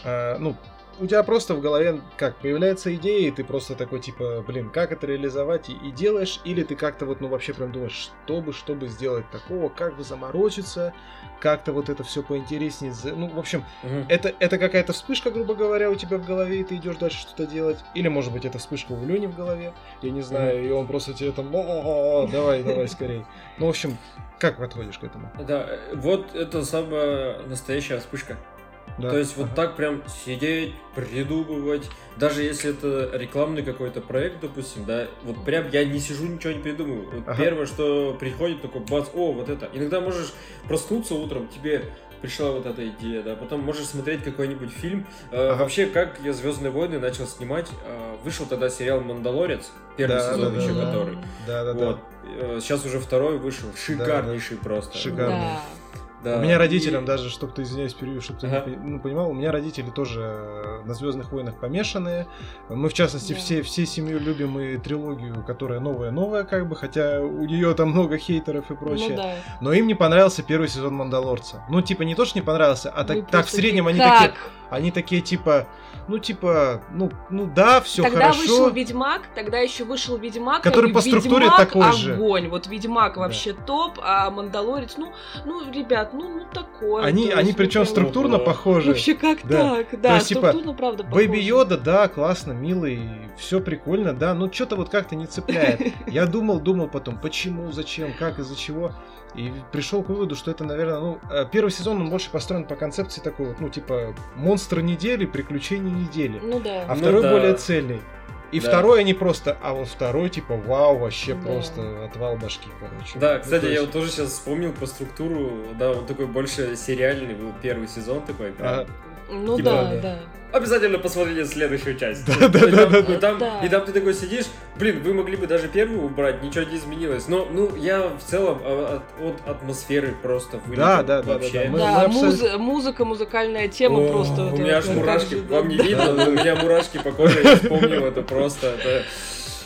[SPEAKER 1] э, ну, у тебя просто в голове как появляется идея, и ты просто такой типа, блин, как это реализовать и, и делаешь, или ты как-то вот, ну вообще прям думаешь, что бы, чтобы сделать такого, как бы заморочиться, как-то вот это все поинтереснее, ну, в общем, угу. это, это какая-то вспышка, грубо говоря, у тебя в голове, и ты идешь дальше что-то делать, или, может быть, это вспышка у Лени в голове, я не знаю, угу. и он просто тебе там, давай, давай скорей. Ну, в общем, как подходишь к этому?
[SPEAKER 2] Да, вот это самая настоящая вспышка. Да. То есть вот так прям сидеть, придумывать, даже если это рекламный какой-то проект, допустим, да, вот прям я не сижу, ничего не придумываю. Вот ага. Первое, что приходит, такой бац, о, вот это. Иногда можешь проснуться утром, тебе пришла вот эта идея, да, потом можешь смотреть какой-нибудь фильм. Э, ага. Вообще, как я Звездные войны начал снимать, э, вышел тогда сериал Мандалорец, первый да, сезон да, еще
[SPEAKER 1] да,
[SPEAKER 2] который.
[SPEAKER 1] Да, да,
[SPEAKER 2] вот. да. Сейчас уже второй вышел, шикарнейший да, да. просто.
[SPEAKER 1] Шикарный. Да. Да. У меня родителям и... даже, чтобы ты, извиняюсь, перевью, чтобы ты ага. не ну, понимал, у меня родители тоже э, на Звездных войнах помешанные. Мы, в частности, да. все, все семью любим и трилогию, которая новая-новая, как бы, хотя у нее там много хейтеров и прочее. Ну, да. Но им не понравился первый сезон Мандалорца. Ну, типа, не то, что не понравился, а так, так в среднем они как? такие. Они такие, типа, ну, типа, ну, ну да, все
[SPEAKER 3] тогда
[SPEAKER 1] хорошо.
[SPEAKER 3] Тогда вышел Ведьмак, тогда еще вышел Ведьмак.
[SPEAKER 1] Который по структуре
[SPEAKER 3] Ведьмак,
[SPEAKER 1] такой
[SPEAKER 3] огонь.
[SPEAKER 1] же.
[SPEAKER 3] огонь. Вот Ведьмак да. вообще топ, а Мандалорец, ну, ну, ребят, ну, ну такое.
[SPEAKER 1] Они,
[SPEAKER 3] есть,
[SPEAKER 1] они причем структурно
[SPEAKER 3] ну,
[SPEAKER 1] похожи.
[SPEAKER 3] Вообще как да. так? Да, То есть,
[SPEAKER 1] типа,
[SPEAKER 3] структурно, правда, похожи.
[SPEAKER 1] Бэйби Йода, да, классно, милый, все прикольно, да, но что-то вот как-то не цепляет. *laughs* Я думал, думал потом, почему, зачем, как, из-за чего. И пришел к выводу, что это, наверное, ну, э, первый сезон, он больше построен по концепции такой вот, ну, типа, монстр недели, приключения недели.
[SPEAKER 3] Ну да.
[SPEAKER 1] А ну, второй да. более цельный. И да. второй они просто, а вот второй типа вау, вообще да. просто отвал башки, короче.
[SPEAKER 2] Да, ну, кстати, есть... я вот тоже сейчас вспомнил по структуру, да, он такой больше сериальный был первый сезон такой, прям. Ага.
[SPEAKER 3] Ну типа, да, да.
[SPEAKER 2] Обязательно посмотрите следующую часть.
[SPEAKER 1] Да, да, да, да,
[SPEAKER 2] и, там, да. и там ты такой сидишь, блин, вы могли бы даже первую убрать, ничего не изменилось. Но, ну, я в целом а, от, от атмосферы просто
[SPEAKER 1] вылетел да, да, вообще. Да, да,
[SPEAKER 3] мы, да мы абсолютно... музыка, музыкальная тема О, просто.
[SPEAKER 2] У меня аж мурашки, вам не видно, но у меня мурашки по коже, я вспомнил это просто. Это...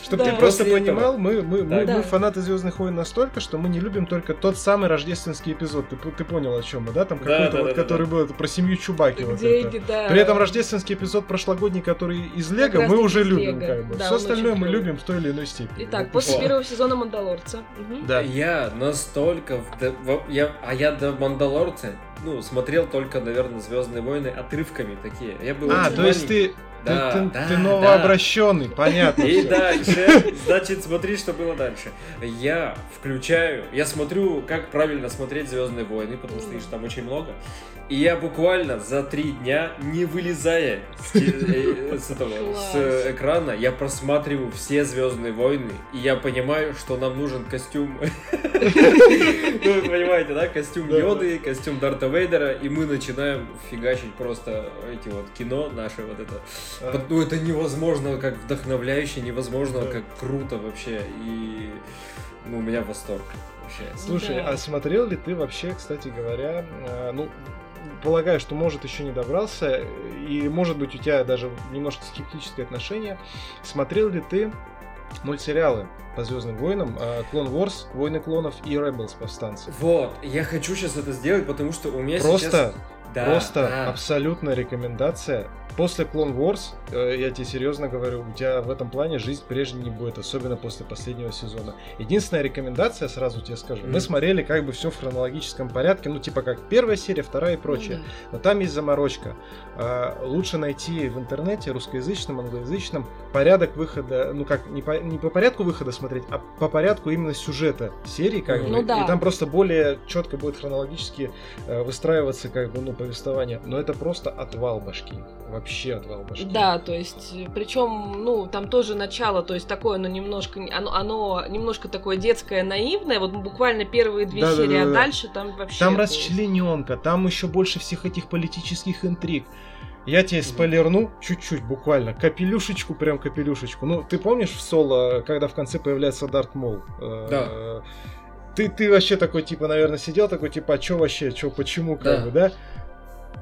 [SPEAKER 1] Чтобы да. ты просто понимал, мы, мы, да, мы, да. мы фанаты Звездных войн настолько, что мы не любим только тот самый рождественский эпизод. Ты, ты понял, о чем мы, да? Там какой-то да, вот, да, который да. был это, про семью Чубаки. Вот это. Да. При этом рождественский эпизод прошлогодний, который из Лего, мы уже любим. Как бы. Да, Все остальное мы любим в той или иной степени.
[SPEAKER 3] Итак, вот после первого сезона Мандалорца. Угу.
[SPEAKER 2] Да. Я настолько... В... Я... А я до Мандалорца ну, смотрел только, наверное, Звездные войны отрывками такие. Я был
[SPEAKER 1] а, то есть ты да, ты, да, ты новообращенный, да. понятно.
[SPEAKER 2] И дальше, *laughs* значит, смотри, что было дальше. Я включаю, я смотрю, как правильно смотреть Звездные войны, потому что их там очень много. И я буквально за три дня, не вылезая с, э, с, этого, с экрана, я просматриваю все Звездные войны, и я понимаю, что нам нужен костюм. *laughs* Ну, вы понимаете, да? Костюм Йоды, костюм Дарта Вейдера, и мы начинаем фигачить просто эти вот кино наше вот это. А. Ну, это невозможно, как вдохновляюще, невозможно, как круто вообще. И ну, у меня восторг. Вообще.
[SPEAKER 1] Слушай, а смотрел ли ты вообще, кстати говоря, э, ну, полагаю, что может еще не добрался, и может быть у тебя даже немножко скептическое отношение. Смотрел ли ты мультсериалы по Звездным войнам, Клон Wars, Войны клонов и Rebels повстанцы?
[SPEAKER 2] Вот, я хочу сейчас это сделать, потому что у меня
[SPEAKER 1] Просто...
[SPEAKER 2] сейчас...
[SPEAKER 1] Да, Просто да. абсолютная рекомендация после Clone Wars, э, я тебе серьезно говорю, у тебя в этом плане жизнь прежней не будет, особенно после последнего сезона. Единственная рекомендация, сразу тебе скажу, mm. мы смотрели как бы все в хронологическом порядке, ну типа как первая серия, вторая и прочее. Mm. Но там есть заморочка. А, лучше найти в интернете русскоязычном, англоязычном порядок выхода, ну как не по, не по порядку выхода смотреть, а по порядку именно сюжета серии, как mm. бы. Ну, да. И там просто более четко будет хронологически э, выстраиваться как бы ну повествование. Но это просто отвал башки вообще отвал башки.
[SPEAKER 3] Да, то есть, причем, ну, там тоже начало, то есть такое, оно немножко, оно, оно немножко такое детское, наивное, вот буквально первые две да, серии, да, да, а да. дальше там вообще...
[SPEAKER 1] Там расчлененка, там еще больше всех этих политических интриг. Я тебе спойлерну чуть-чуть, буквально, капелюшечку, прям капелюшечку. Ну, ты помнишь в соло, когда в конце появляется Дарт Мол?
[SPEAKER 2] Э, да.
[SPEAKER 1] Ты, ты вообще такой, типа, наверное, сидел такой, типа, а чё вообще, чё, почему, как да. бы, да?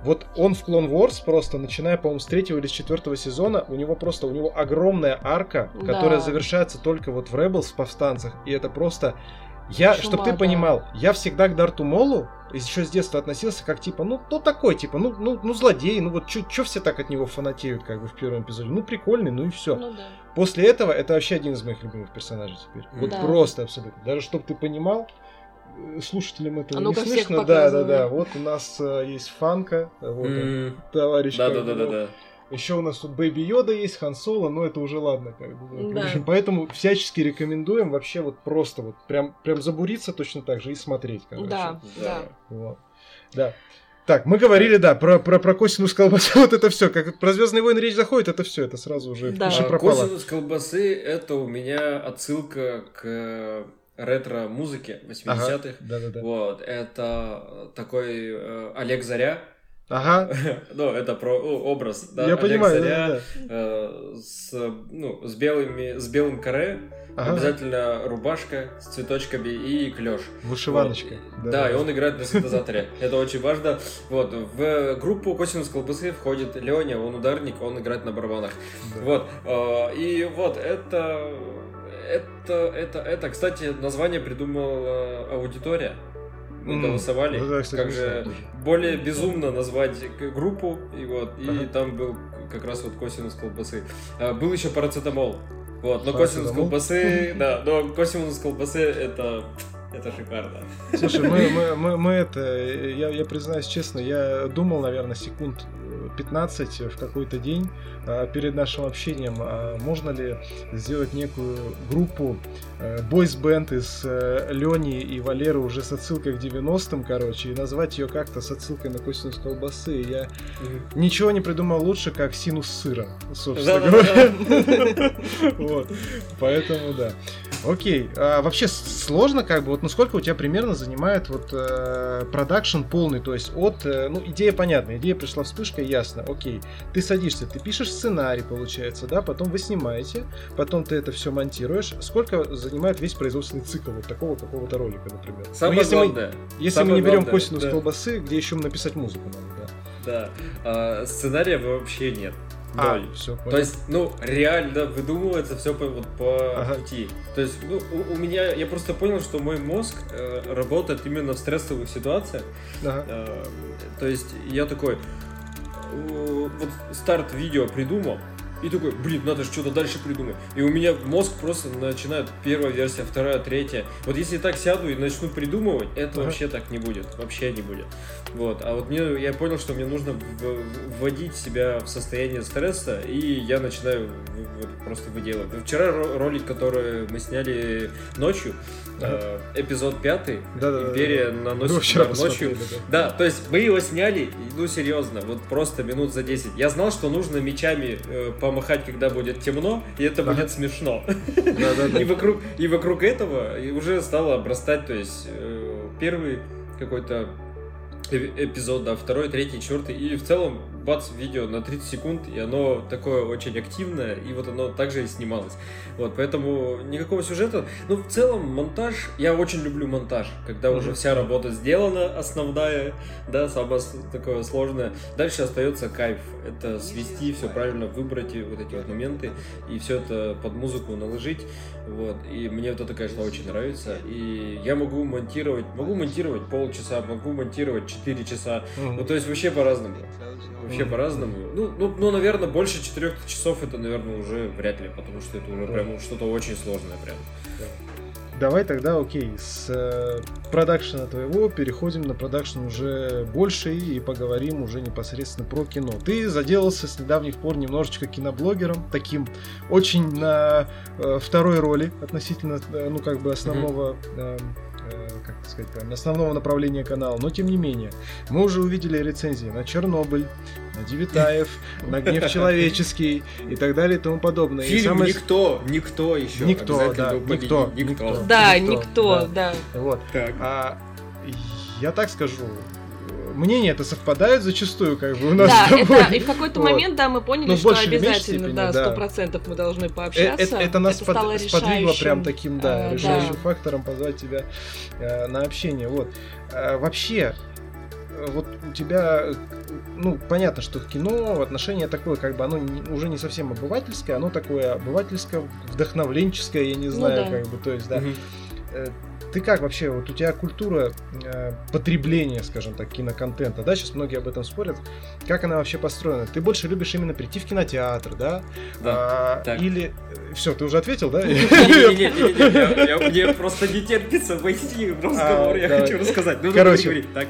[SPEAKER 1] Вот он в Clone Wars просто, начиная, по-моему, с третьего или с четвертого сезона, у него просто, у него огромная арка, да. которая завершается только вот в Rebels, в Повстанцах, и это просто... Я, Шума, чтобы ты да. понимал, я всегда к Дарту Молу еще с детства относился как типа, ну, ну такой, типа, ну, ну, ну злодей, ну вот что все так от него фанатеют, как бы в первом эпизоде. Ну, прикольный, ну и все. Ну, да. После этого это вообще один из моих любимых персонажей теперь. Вот да. просто абсолютно. Даже чтобы ты понимал, слушателям это а не слышно. Да, да, да. Вот у нас э, есть Фанка, вот mm. он, товарищ.
[SPEAKER 2] Да, да, да, да, да.
[SPEAKER 1] Еще у нас тут Бэйби Йода есть, Хан Соло, но это уже ладно, как бы. Да. В общем, поэтому всячески рекомендуем вообще вот просто вот прям, прям забуриться точно так же и смотреть, короче.
[SPEAKER 3] Да, да.
[SPEAKER 1] Вот. Да. Так, мы говорили, да, про, про, про косинус колбасы, *laughs* вот это все. Как про Звездные войны речь заходит, это все, это сразу уже
[SPEAKER 3] да.
[SPEAKER 2] пропало. Косинус колбасы это у меня отсылка к ретро-музыки 80-х. Ага,
[SPEAKER 1] да, да, да.
[SPEAKER 2] Вот, это такой э, Олег Заря.
[SPEAKER 1] Ага. *laughs*
[SPEAKER 2] ну, это про ну, образ, да,
[SPEAKER 1] Я
[SPEAKER 2] Олег
[SPEAKER 1] понимаю,
[SPEAKER 2] Заря
[SPEAKER 1] да, да.
[SPEAKER 2] Э, с, ну, с, белыми, с белым каре, ага. обязательно рубашка с цветочками и клеш.
[SPEAKER 1] Вышиваночка.
[SPEAKER 2] Вот. Да, да, и он играет на синтезаторе. *laughs* Это очень важно. Вот, в группу Косинус Колбасы входит Леня, он ударник, он играет на барабанах. Вот, а, и вот это это, это, это, кстати, название придумала аудитория. Мы голосовали, ну, да, кстати, как же более безумно назвать группу, и вот, и ага. там был как раз вот косинус колбасы. А, был еще парацетамол, вот, но косинус колбасы, *laughs* да, но косинус колбасы это это шикарно.
[SPEAKER 1] Слушай, мы, *laughs* мы, мы, мы это, я, я признаюсь честно, я думал, наверное, секунд 15 в какой-то день а, перед нашим общением, а можно ли сделать некую группу бойс-бенд э, из э, Лени и Валеры уже с отсылкой к 90-м, короче, и назвать ее как-то с отсылкой на косинус колбасы. Я mm-hmm. ничего не придумал лучше, как синус сыра, собственно говоря. *laughs* Вот. Поэтому да. Окей. А вообще сложно как бы, вот насколько у тебя примерно занимает вот э, продакшн полный, то есть от, ну идея понятна, идея пришла вспышка, ясно, окей. Ты садишься, ты пишешь сценарий, получается, да, потом вы снимаете, потом ты это все монтируешь. Сколько занимает весь производственный цикл вот такого какого-то ролика, например?
[SPEAKER 2] Ну, Самое ну,
[SPEAKER 1] если
[SPEAKER 2] главное.
[SPEAKER 1] Мы, если Самое мы не берем главное, косинус да. колбасы, где еще написать музыку надо, да.
[SPEAKER 2] Да. А, сценария вообще нет. А, все, понял. То есть, ну, реально выдумывается все по, вот, по ага. пути. То есть, ну, у, у меня, я просто понял, что мой мозг э, работает именно в стрессовых ситуациях. Ага. Э, то есть, я такой, вот старт видео придумал, и такой, блин, надо же что-то дальше придумать. И у меня мозг просто начинает первая версия, вторая, третья. Вот если я так сяду и начну придумывать, это ага. вообще так не будет. Вообще не будет. Вот. А вот мне, я понял, что мне нужно вводить себя в состояние стресса, и я начинаю просто выделывать. Вчера ролик, который мы сняли ночью, ага. э, эпизод пятый, да, да, Империя да, да. наносит удар ночью. Да. да, то есть мы его сняли, ну серьезно, вот просто минут за 10. Я знал, что нужно мечами э, помахать, когда будет темно, и это будет смешно. *laughs* И вокруг, и вокруг этого уже стало обрастать, то есть э, первый какой-то эпизод, да, второй, третий, четвертый, и в целом бац, видео на 30 секунд, и оно такое очень активное, и вот оно также и снималось. Вот, поэтому никакого сюжета. Ну, в целом, монтаж, я очень люблю монтаж, когда mm-hmm. уже вся работа сделана, основная, да, самое такое сложное. Дальше остается кайф. Это свести, все правильно выбрать вот эти вот моменты, и все это под музыку наложить. Вот, и мне вот это, конечно, очень нравится. И я могу монтировать, могу монтировать полчаса, могу монтировать 4 часа. Mm-hmm. Ну, то есть вообще по-разному. Вообще по-разному. Ну, ну, ну, наверное, больше 4 часов это, наверное, уже вряд ли, потому что это уже прям что-то очень сложное прям.
[SPEAKER 1] Давай тогда, окей, с э, продакшена твоего переходим на продакшн уже больше и поговорим уже непосредственно про кино. Ты заделался с недавних пор немножечко киноблогером, таким очень на э, второй роли относительно, э, ну, как бы основного... Mm-hmm. Как сказать, основного направления канала, но тем не менее, мы уже увидели рецензии на Чернобыль, на Девитаев, *laughs* на Гнев Человеческий и так далее и тому подобное.
[SPEAKER 2] Фильм самое... «Никто», «Никто» еще.
[SPEAKER 1] «Никто», да, «Никто», «Никто».
[SPEAKER 3] Да, «Никто», да.
[SPEAKER 1] Вот. А, я так скажу, мнения это совпадают зачастую, как бы у нас
[SPEAKER 3] да, Это, и в какой-то вот. момент, да, мы поняли, Но что обязательно, степени, да, сто процентов мы должны пообщаться.
[SPEAKER 1] Это, это нас это под, сподвигло прям таким, да, э, решающим да. фактором позвать тебя э, на общение. Вот. Э, вообще, вот у тебя, ну, понятно, что кино, отношение такое, как бы, оно не, уже не совсем обывательское, оно такое обывательское, вдохновленческое, я не ну знаю, ну, да. как бы, то есть, да. Угу. Ты как вообще, вот у тебя культура э, потребления, скажем так, киноконтента, да, сейчас многие об этом спорят, как она вообще построена? Ты больше любишь именно прийти в кинотеатр, да?
[SPEAKER 2] Да.
[SPEAKER 1] А, или... Все, ты уже ответил, да?
[SPEAKER 2] Не-не-не, мне просто не терпится войти в разговор, я хочу рассказать. Ну,
[SPEAKER 1] Короче, так.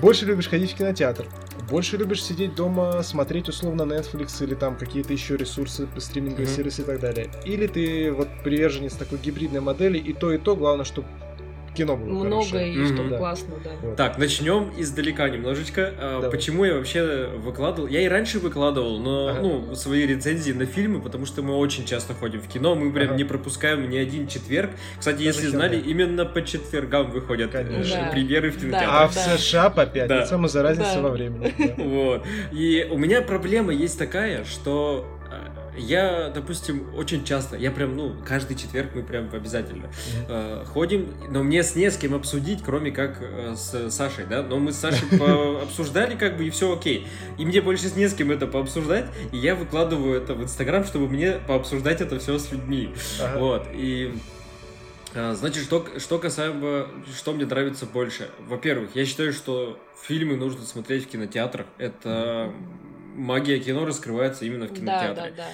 [SPEAKER 1] Больше любишь ходить в кинотеатр, больше любишь сидеть дома, смотреть условно Netflix или там какие-то еще ресурсы, стриминговые mm-hmm. сервисы и так далее. Или ты вот приверженец такой гибридной модели, и то, и то, главное, чтобы кино было
[SPEAKER 3] Много
[SPEAKER 1] хорошее.
[SPEAKER 3] и mm-hmm. что классно, да.
[SPEAKER 2] Вот. Так, начнем издалека немножечко. А, почему я вообще выкладывал? Я и раньше выкладывал, но ага. ну свои рецензии на фильмы, потому что мы очень часто ходим в кино, мы прям ага. не пропускаем ни один четверг. Кстати, Это если знали, да. именно по четвергам выходят Конечно. Э, да. премьеры в кинотеатрах.
[SPEAKER 1] Да, а в США по пятницам да. из-за разницы да. во времени. *laughs*
[SPEAKER 2] Вот. И у меня проблема есть такая, что я, допустим, очень часто, я прям, ну, каждый четверг мы прям обязательно э, ходим, но мне с не с кем обсудить, кроме как э, с Сашей, да, но мы с Сашей *laughs* обсуждали как бы и все окей. И мне больше с не с кем это пообсуждать, и я выкладываю это в Инстаграм, чтобы мне пообсуждать это все с людьми. Ага. Вот, и а, Значит, что, что касаемо, что мне нравится больше. Во-первых, я считаю, что фильмы нужно смотреть в кинотеатрах. Это магия кино раскрывается именно в кинотеатре. Да, да, да.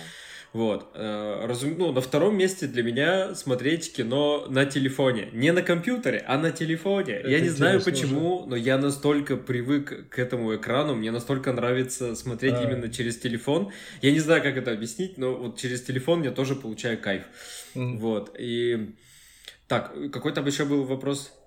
[SPEAKER 2] Вот. Э, разум... Ну, на втором месте для меня смотреть кино на телефоне. Не на компьютере, а на телефоне. Это я не знаю почему, уже. но я настолько привык к этому экрану, мне настолько нравится смотреть а. именно через телефон. Я не знаю, как это объяснить, но вот через телефон я тоже получаю кайф. Mm. Вот. И так, какой там еще был вопрос?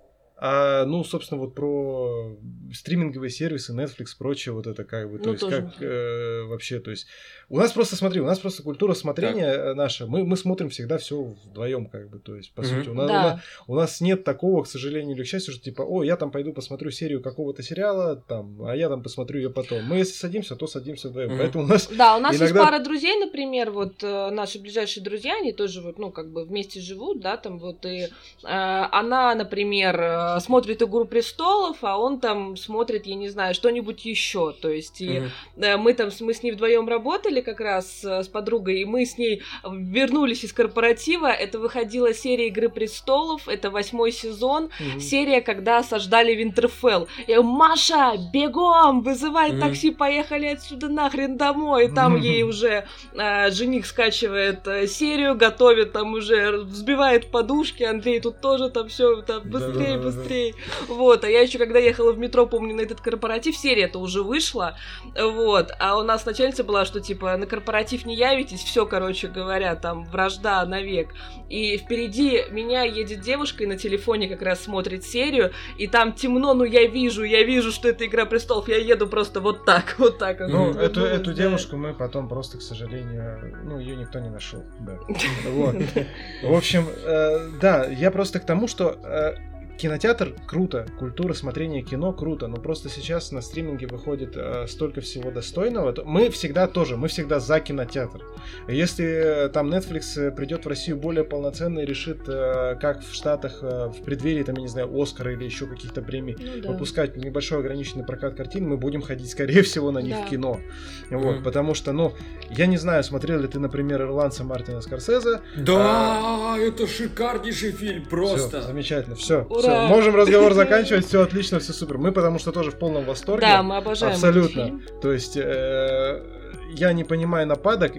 [SPEAKER 1] А, ну, собственно, вот про стриминговые сервисы, Netflix, прочее, вот это как бы, то ну, есть тоже. как э, вообще, то есть у нас просто, смотри, у нас просто культура смотрения так. наша, мы, мы смотрим всегда все вдвоем, как бы, то есть, по mm-hmm. сути, у нас, да. у, нас, у нас нет такого, к сожалению или к счастью, что типа, о, я там пойду посмотрю серию какого-то сериала, там, а я там посмотрю ее потом. Мы если садимся, то садимся вдвоем, mm-hmm. поэтому у нас
[SPEAKER 3] Да, у нас иногда... есть пара друзей, например, вот э, наши ближайшие друзья, они тоже вот, ну, как бы вместе живут, да, там вот, и э, она, например, э, смотрит «Игру престолов», а он там смотрит, я не знаю, что-нибудь еще. То есть и, mm-hmm. мы там мы с ней вдвоем работали как раз э, с подругой, и мы с ней вернулись из корпоратива. Это выходила серия «Игры престолов», это восьмой сезон, mm-hmm. серия, когда осаждали Винтерфелл. Я Маша, бегом, вызывай mm-hmm. такси, поехали отсюда нахрен домой. И там mm-hmm. ей уже э, жених скачивает э, серию, готовит там уже, взбивает подушки, Андрей тут тоже там все там быстрее, быстрее быстрее. Вот, а я еще когда ехала в метро, помню, на этот корпоратив, серия это уже вышла, вот, а у нас начальница была, что типа на корпоратив не явитесь, все, короче говоря, там вражда навек. И впереди меня едет девушка и на телефоне как раз смотрит серию, и там темно, ну я вижу, я вижу, что это Игра Престолов, я еду просто вот так, *laughs* вот так.
[SPEAKER 1] Ну, вот, эту, эту девушку мы потом просто, к сожалению, ну, ее никто не нашел. Да. *laughs* Вот. В общем, э, да, я просто к тому, что э, кинотеатр круто, культура смотрения кино круто, но просто сейчас на стриминге выходит э, столько всего достойного. То мы всегда тоже, мы всегда за кинотеатр. Если э, там Netflix э, придет в Россию более полноценно и решит, э, как в Штатах э, в преддверии, там, я не знаю, Оскара или еще каких-то премий ну, да. выпускать небольшой ограниченный прокат картин, мы будем ходить, скорее *laughs* всего, на них да. в кино. Вот, mm. потому что, ну, я не знаю, смотрел ли ты, например, ирландца Мартина Скорсезе.
[SPEAKER 2] Да, а... это шикарнейший фильм, просто.
[SPEAKER 1] Все, замечательно, все. Ура! Все, можем разговор *laughs* заканчивать, все отлично, все супер. Мы потому что тоже в полном восторге.
[SPEAKER 3] Да, мы обожаем.
[SPEAKER 1] Абсолютно. То есть э, я не понимаю нападок,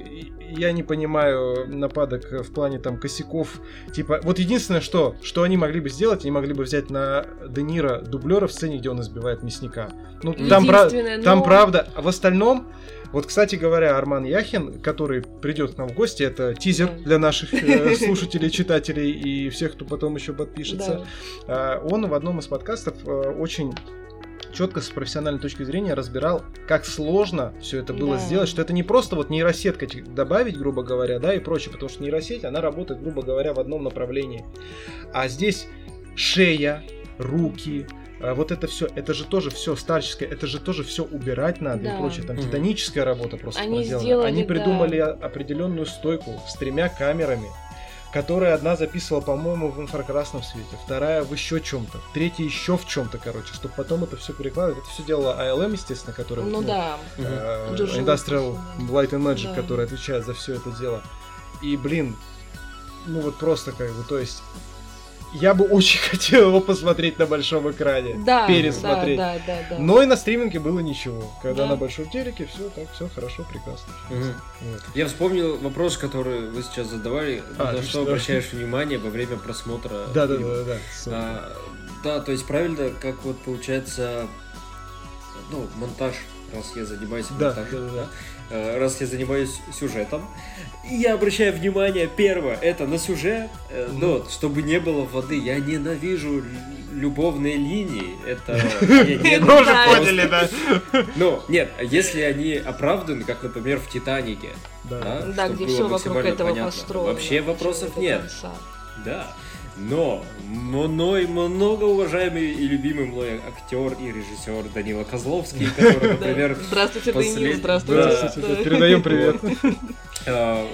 [SPEAKER 1] я не понимаю нападок в плане там косяков. Типа, вот единственное, что, что они могли бы сделать, они могли бы взять на Денира дублера в сцене, где он избивает мясника. Ну, там, но... там правда. А в остальном вот, кстати говоря, Арман Яхин, который придет к нам в гости, это тизер для наших э, *laughs* слушателей, читателей и всех, кто потом еще подпишется. Да. Он в одном из подкастов э, очень четко с профессиональной точки зрения разбирал, как сложно все это было да. сделать, что это не просто вот нейросетка добавить, грубо говоря, да, и прочее, потому что нейросеть, она работает, грубо говоря, в одном направлении. А здесь шея, руки, вот это все, это же тоже все старческое, это же тоже все убирать надо да. и прочее. Там mm титаническая работа просто Они проделана. Сделали, Они придумали да. определенную стойку с тремя камерами, которая одна записывала, по-моему, в инфракрасном свете, вторая в еще чем-то, третья еще в чем-то, короче, чтобы потом это все перекладывать. Это все делала ALM, естественно, который...
[SPEAKER 3] Ну, ну да.
[SPEAKER 1] Э, Industrial Light and Magic, да. который отвечает за все это дело. И, блин, ну вот просто как бы, то есть я бы очень *laughs* хотел его посмотреть на большом экране. Да. Пересмотреть. Да, да, да, да. Но и на стриминге было ничего. Когда да. на большом телеке, все так, все хорошо, прекрасно.
[SPEAKER 2] Угу. Вот. Я вспомнил вопрос, который вы сейчас задавали, а, на что обращаешь внимание во время просмотра.
[SPEAKER 1] Да, да, да, да.
[SPEAKER 2] А, да, то есть правильно, как вот получается, ну, монтаж, раз я занимаюсь монтажем, да, да, да. да раз я занимаюсь сюжетом. И я обращаю внимание, первое, это на сюжет, э, но чтобы не было воды, я ненавижу любовные линии. Это *laughs*
[SPEAKER 1] Мы уже поняли, да.
[SPEAKER 2] Ну, нет, если они оправданы, как, например, в Титанике,
[SPEAKER 3] да, где все вокруг этого построено.
[SPEAKER 2] Вообще вопросов нет. Да. Но мной много уважаемый и любимый мной актер и режиссер Данила Козловский, *laughs* который, например...
[SPEAKER 3] Здравствуйте, Данил, здравствуйте.
[SPEAKER 1] Передаем привет. *laughs*
[SPEAKER 2] э,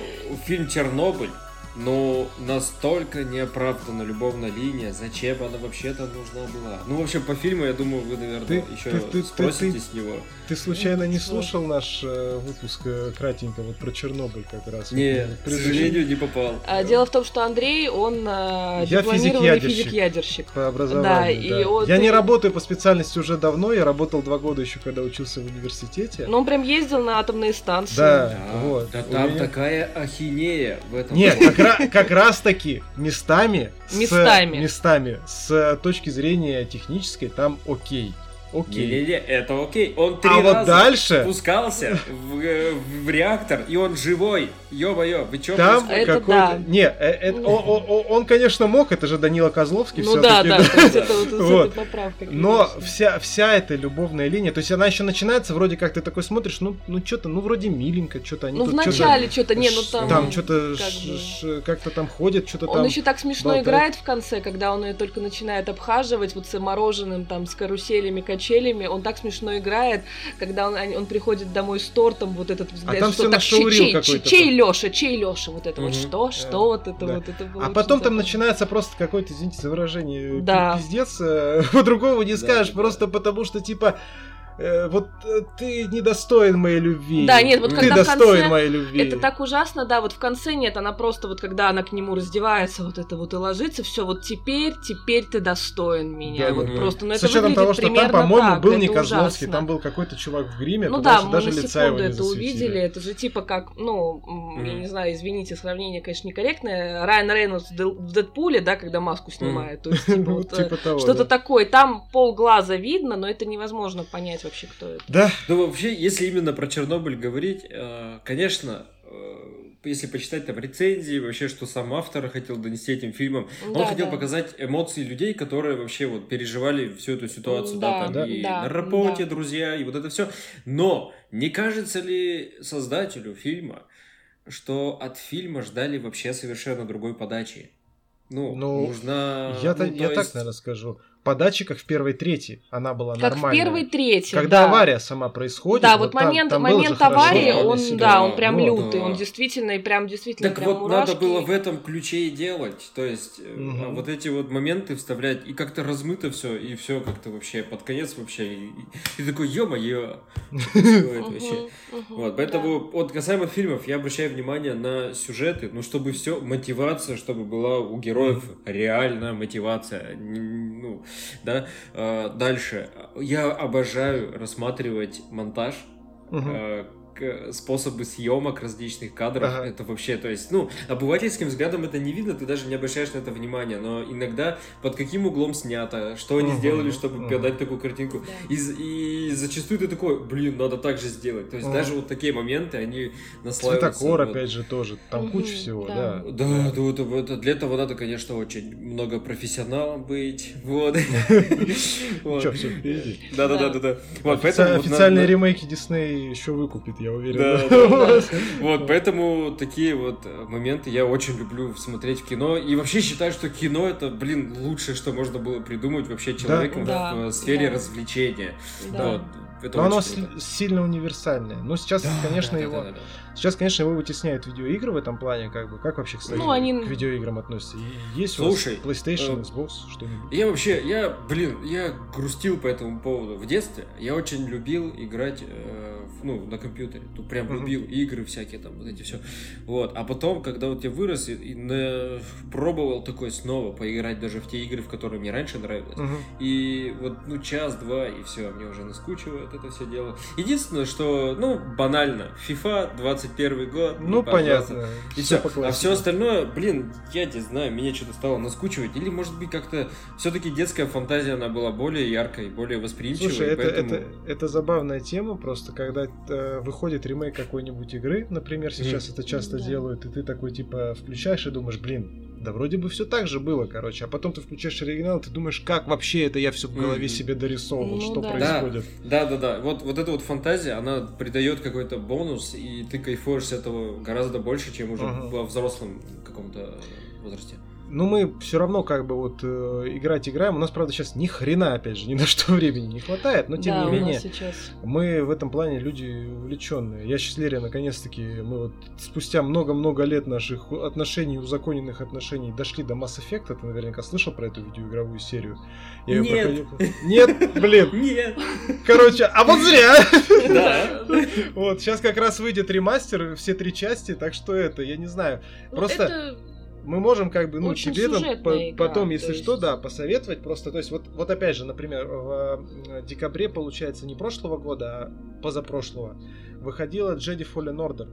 [SPEAKER 2] фильм Чернобыль но настолько неоправданно любовная линия, зачем она вообще-то нужна была? Ну, в общем, по фильму, я думаю, вы, наверное, ты, еще ты, ты, спросите ты, с него.
[SPEAKER 1] Ты случайно не слушал наш э, выпуск э, кратенько вот про Чернобыль как раз?
[SPEAKER 2] Нет, вот, к сожалению, не попал.
[SPEAKER 3] А, дело в том, что Андрей, он э, я дипломированный физик-ядерщик.
[SPEAKER 1] по образованию, да. да. И он, я ты... не работаю по специальности уже давно, я работал два года еще, когда учился в университете.
[SPEAKER 3] Но он прям ездил на атомные станции.
[SPEAKER 1] Да, да вот.
[SPEAKER 2] Да там меня... такая ахинея в этом.
[SPEAKER 1] Нет, как как раз таки местами,
[SPEAKER 3] местами.
[SPEAKER 1] С, местами, с точки зрения технической, там окей. Окей.
[SPEAKER 2] Не-не-не, это окей. Он три
[SPEAKER 1] а
[SPEAKER 2] раза
[SPEAKER 1] вот дальше...
[SPEAKER 2] спускался в, э, в реактор, и он живой. Ё-моё, вы чё
[SPEAKER 1] Там какой-то... Да. Не, э, э, он, он, он, конечно, мог, это же Данила Козловский
[SPEAKER 3] ну, да, да, да. это вот, *laughs* вот. поправка.
[SPEAKER 1] Но вся, вся эта любовная линия, то есть она еще начинается, вроде как ты такой смотришь, ну, ну что-то, ну, вроде миленько, что-то они
[SPEAKER 3] Ну, в начале что-то, не, ну там...
[SPEAKER 1] Там что-то как как-то там ходит, что-то там...
[SPEAKER 3] Он еще так смешно болтает. играет в конце, когда он ее только начинает обхаживать, вот с мороженым, там, с каруселями, качелями, он так смешно играет, когда он, он приходит домой с тортом, вот этот взгляд,
[SPEAKER 1] а там что так, чей,
[SPEAKER 3] чей, чей Леша, чей Леша, вот это угу. вот что, что вот это да. вот это было.
[SPEAKER 1] А потом там начинается просто какой-то, извините за выражение, да. пиздец, э, *laughs* по-другому не скажешь, да, просто да. потому что типа э, вот э, ты недостоин моей любви.
[SPEAKER 3] Да, нет, вот когда ты
[SPEAKER 1] достоин конце, моей любви.
[SPEAKER 3] Это так ужасно, да, вот в конце нет, она просто вот когда она к нему раздевается, вот это вот и ложится, все, вот теперь, теперь ты достоин меня, да, вот да. просто, ну это С учетом того, что там,
[SPEAKER 1] по-моему, был не Козловский, ужасно. там был какой-то чувак в гриме,
[SPEAKER 3] ну да, мы даже на лица его не это увидели, это же типа как, ну, mm. я не знаю, извините, сравнение, конечно, некорректное, Райан Рейнольдс в Дэдпуле, да, когда маску снимает, то есть типа, *laughs* вот, типа э, что-то такое, там пол глаза видно, но это невозможно понять вообще, кто это.
[SPEAKER 1] Да.
[SPEAKER 2] Ну, вообще, если именно про Чернобыль говорить, э, конечно, э, если почитать там рецензии, вообще, что сам автор хотел донести этим фильмом, да, он хотел да. показать эмоции людей, которые вообще вот переживали всю эту ситуацию, да, да там да, и да, на работе, да. друзья, и вот это все. Но не кажется ли создателю фильма, что от фильма ждали вообще совершенно другой подачи? Ну, ну нужно...
[SPEAKER 1] Я, ну, я есть... так, наверное, скажу подаче, как в первой трети, она была
[SPEAKER 3] как
[SPEAKER 1] нормальная.
[SPEAKER 3] Как в первой трети,
[SPEAKER 1] Когда да. авария сама происходит.
[SPEAKER 3] Да, вот, вот момент, там, там момент аварии, он, себя. да, он прям вот, лютый, да. он действительно, и прям действительно
[SPEAKER 2] Так
[SPEAKER 3] прям
[SPEAKER 2] вот,
[SPEAKER 3] мурашки.
[SPEAKER 2] надо было в этом ключе и делать, то есть угу. вот эти вот моменты вставлять, и как-то размыто все, и все как-то вообще под конец вообще, и, и такой, ё-моё, вообще. Вот, поэтому, вот касаемо фильмов, я обращаю внимание на сюжеты, ну, чтобы все, мотивация, чтобы была у героев реальная мотивация, ну, *laughs* да. А, дальше. Я обожаю рассматривать монтаж. Угу способы съемок различных кадров. Ага. Это вообще, то есть, ну, обывательским взглядом это не видно, ты даже не обращаешь на это внимания, но иногда под каким углом снято, что они uh сделали, чтобы uh подать такую картинку. Да. И, и зачастую ты такой, блин, надо так же сделать. То есть uh даже вот такие моменты, они наслаиваются.
[SPEAKER 1] Цветокор, вот. опять же, тоже. Там uh куча всего, да.
[SPEAKER 2] Да, да, да это, это, для этого надо, конечно, очень много профессионалом быть. Вот.
[SPEAKER 1] Че, все впереди.
[SPEAKER 2] Да, да, да, да,
[SPEAKER 1] да. Официальные ремейки Дисней еще выкупит, я уверен. Да, *laughs*
[SPEAKER 2] да, Вот, поэтому такие вот моменты я очень люблю смотреть в кино. И вообще считаю, что кино это, блин, лучшее, что можно было придумать вообще человеком да. в сфере да. развлечения. Да. Вот.
[SPEAKER 1] Это Но оно круто. сильно универсальное. Ну, сейчас, да, конечно, да, его... Да, да, да. Сейчас, конечно, его вытесняют видеоигры в этом плане, как бы. Как вообще, кстати, ну, они... к видеоиграм относятся? Есть
[SPEAKER 2] Слушай,
[SPEAKER 1] у вас PlayStation, э, Xbox, что-нибудь?
[SPEAKER 2] Я вообще, я, блин, я грустил по этому поводу. В детстве я очень любил играть, э, ну, на компьютере. Тут прям uh-huh. любил игры всякие там, вот эти все. Вот. А потом, когда вот я вырос и, и на... пробовал такой снова поиграть даже в те игры, в которые мне раньше нравились. Uh-huh. И вот, ну, час-два, и все, мне уже наскучивает это все дело. Единственное, что, ну, банально, FIFA 20 21 год.
[SPEAKER 1] Ну, понятно.
[SPEAKER 2] И все. все а все остальное, блин, я не знаю, меня что-то стало наскучивать. Или, может быть, как-то все-таки детская фантазия, она была более яркой, более восприимчивой.
[SPEAKER 1] Слушай, это,
[SPEAKER 2] поэтому...
[SPEAKER 1] это, это забавная тема, просто когда э, выходит ремейк какой-нибудь игры, например, сейчас mm. это часто делают, и ты такой, типа, включаешь и думаешь, блин, да вроде бы все так же было, короче. А потом ты включаешь оригинал, ты думаешь, как вообще это я все в голове mm-hmm. себе дорисовывал, ну, что да. происходит.
[SPEAKER 2] Да, да, да, да. Вот, вот эта вот фантазия, она придает какой-то бонус, и ты кайфуешь с этого гораздо больше, чем уже uh-huh. во взрослом каком-то возрасте.
[SPEAKER 1] Ну мы все равно как бы вот э, играть играем. У нас, правда, сейчас ни хрена, опять же, ни на что *laughs* времени не хватает, но тем да, не менее, сейчас... мы в этом плане люди увлеченные. Я счастливее, наконец-таки, мы вот спустя много-много лет наших отношений, узаконенных отношений, дошли до Mass Effect. Ты наверняка слышал про эту видеоигровую серию?
[SPEAKER 2] Я Нет.
[SPEAKER 1] Проходил... Нет, блин.
[SPEAKER 2] Нет.
[SPEAKER 1] Короче, а вот зря. Да. Вот, сейчас как раз выйдет ремастер, все три части, так что это, я не знаю. Ну, Просто мы можем как бы, ну, Очень тебе там по, игра, потом, если есть... что, да, посоветовать просто. То есть вот, вот опять же, например, в э, декабре, получается, не прошлого года, а позапрошлого, выходила Jedi Fallen Order,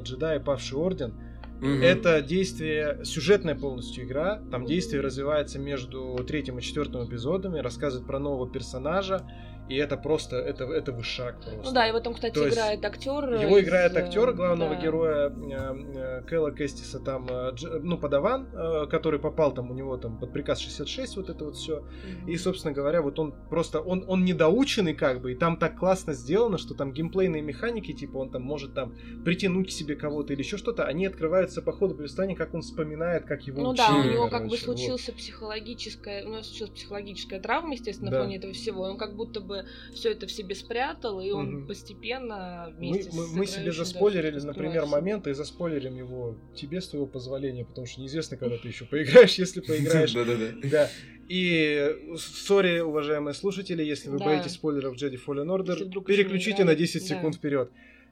[SPEAKER 1] э, джедаи Павший Орден. Угу. Это действие, сюжетная полностью игра. Там действие развивается между третьим и четвертым эпизодами, рассказывает про нового персонажа и это просто, это, это вышаг просто.
[SPEAKER 3] Ну да, его там, кстати, То играет актер.
[SPEAKER 1] Его из... играет актер главного да. героя э, э, Кэлла Кэстиса, там, э, ну, подаван, который попал там у него там под приказ 66, вот это вот все. Mm-hmm. И, собственно говоря, вот он просто, он, он недоученный как бы, и там так классно сделано, что там геймплейные механики, типа он там может там притянуть к себе кого-то или еще что-то, они открываются по ходу повествования, как он вспоминает, как его
[SPEAKER 3] Ну учили, да, у него короче, как бы случился вот. психологическая, у него случилась психологическая травма, естественно, да. на фоне этого всего, он как будто бы все это в себе спрятал, и он угу. постепенно вместе
[SPEAKER 1] мы, с Мы, мы себе заспойлерили, например, моменты и заспойлерим его тебе с твоего позволения, потому что неизвестно, когда ты еще поиграешь, если поиграешь. *laughs*
[SPEAKER 2] Да-да-да.
[SPEAKER 1] Да. И сори, уважаемые слушатели, если вы боитесь спойлеров Jedi Fallen Order, переключите на 10 секунд вперед.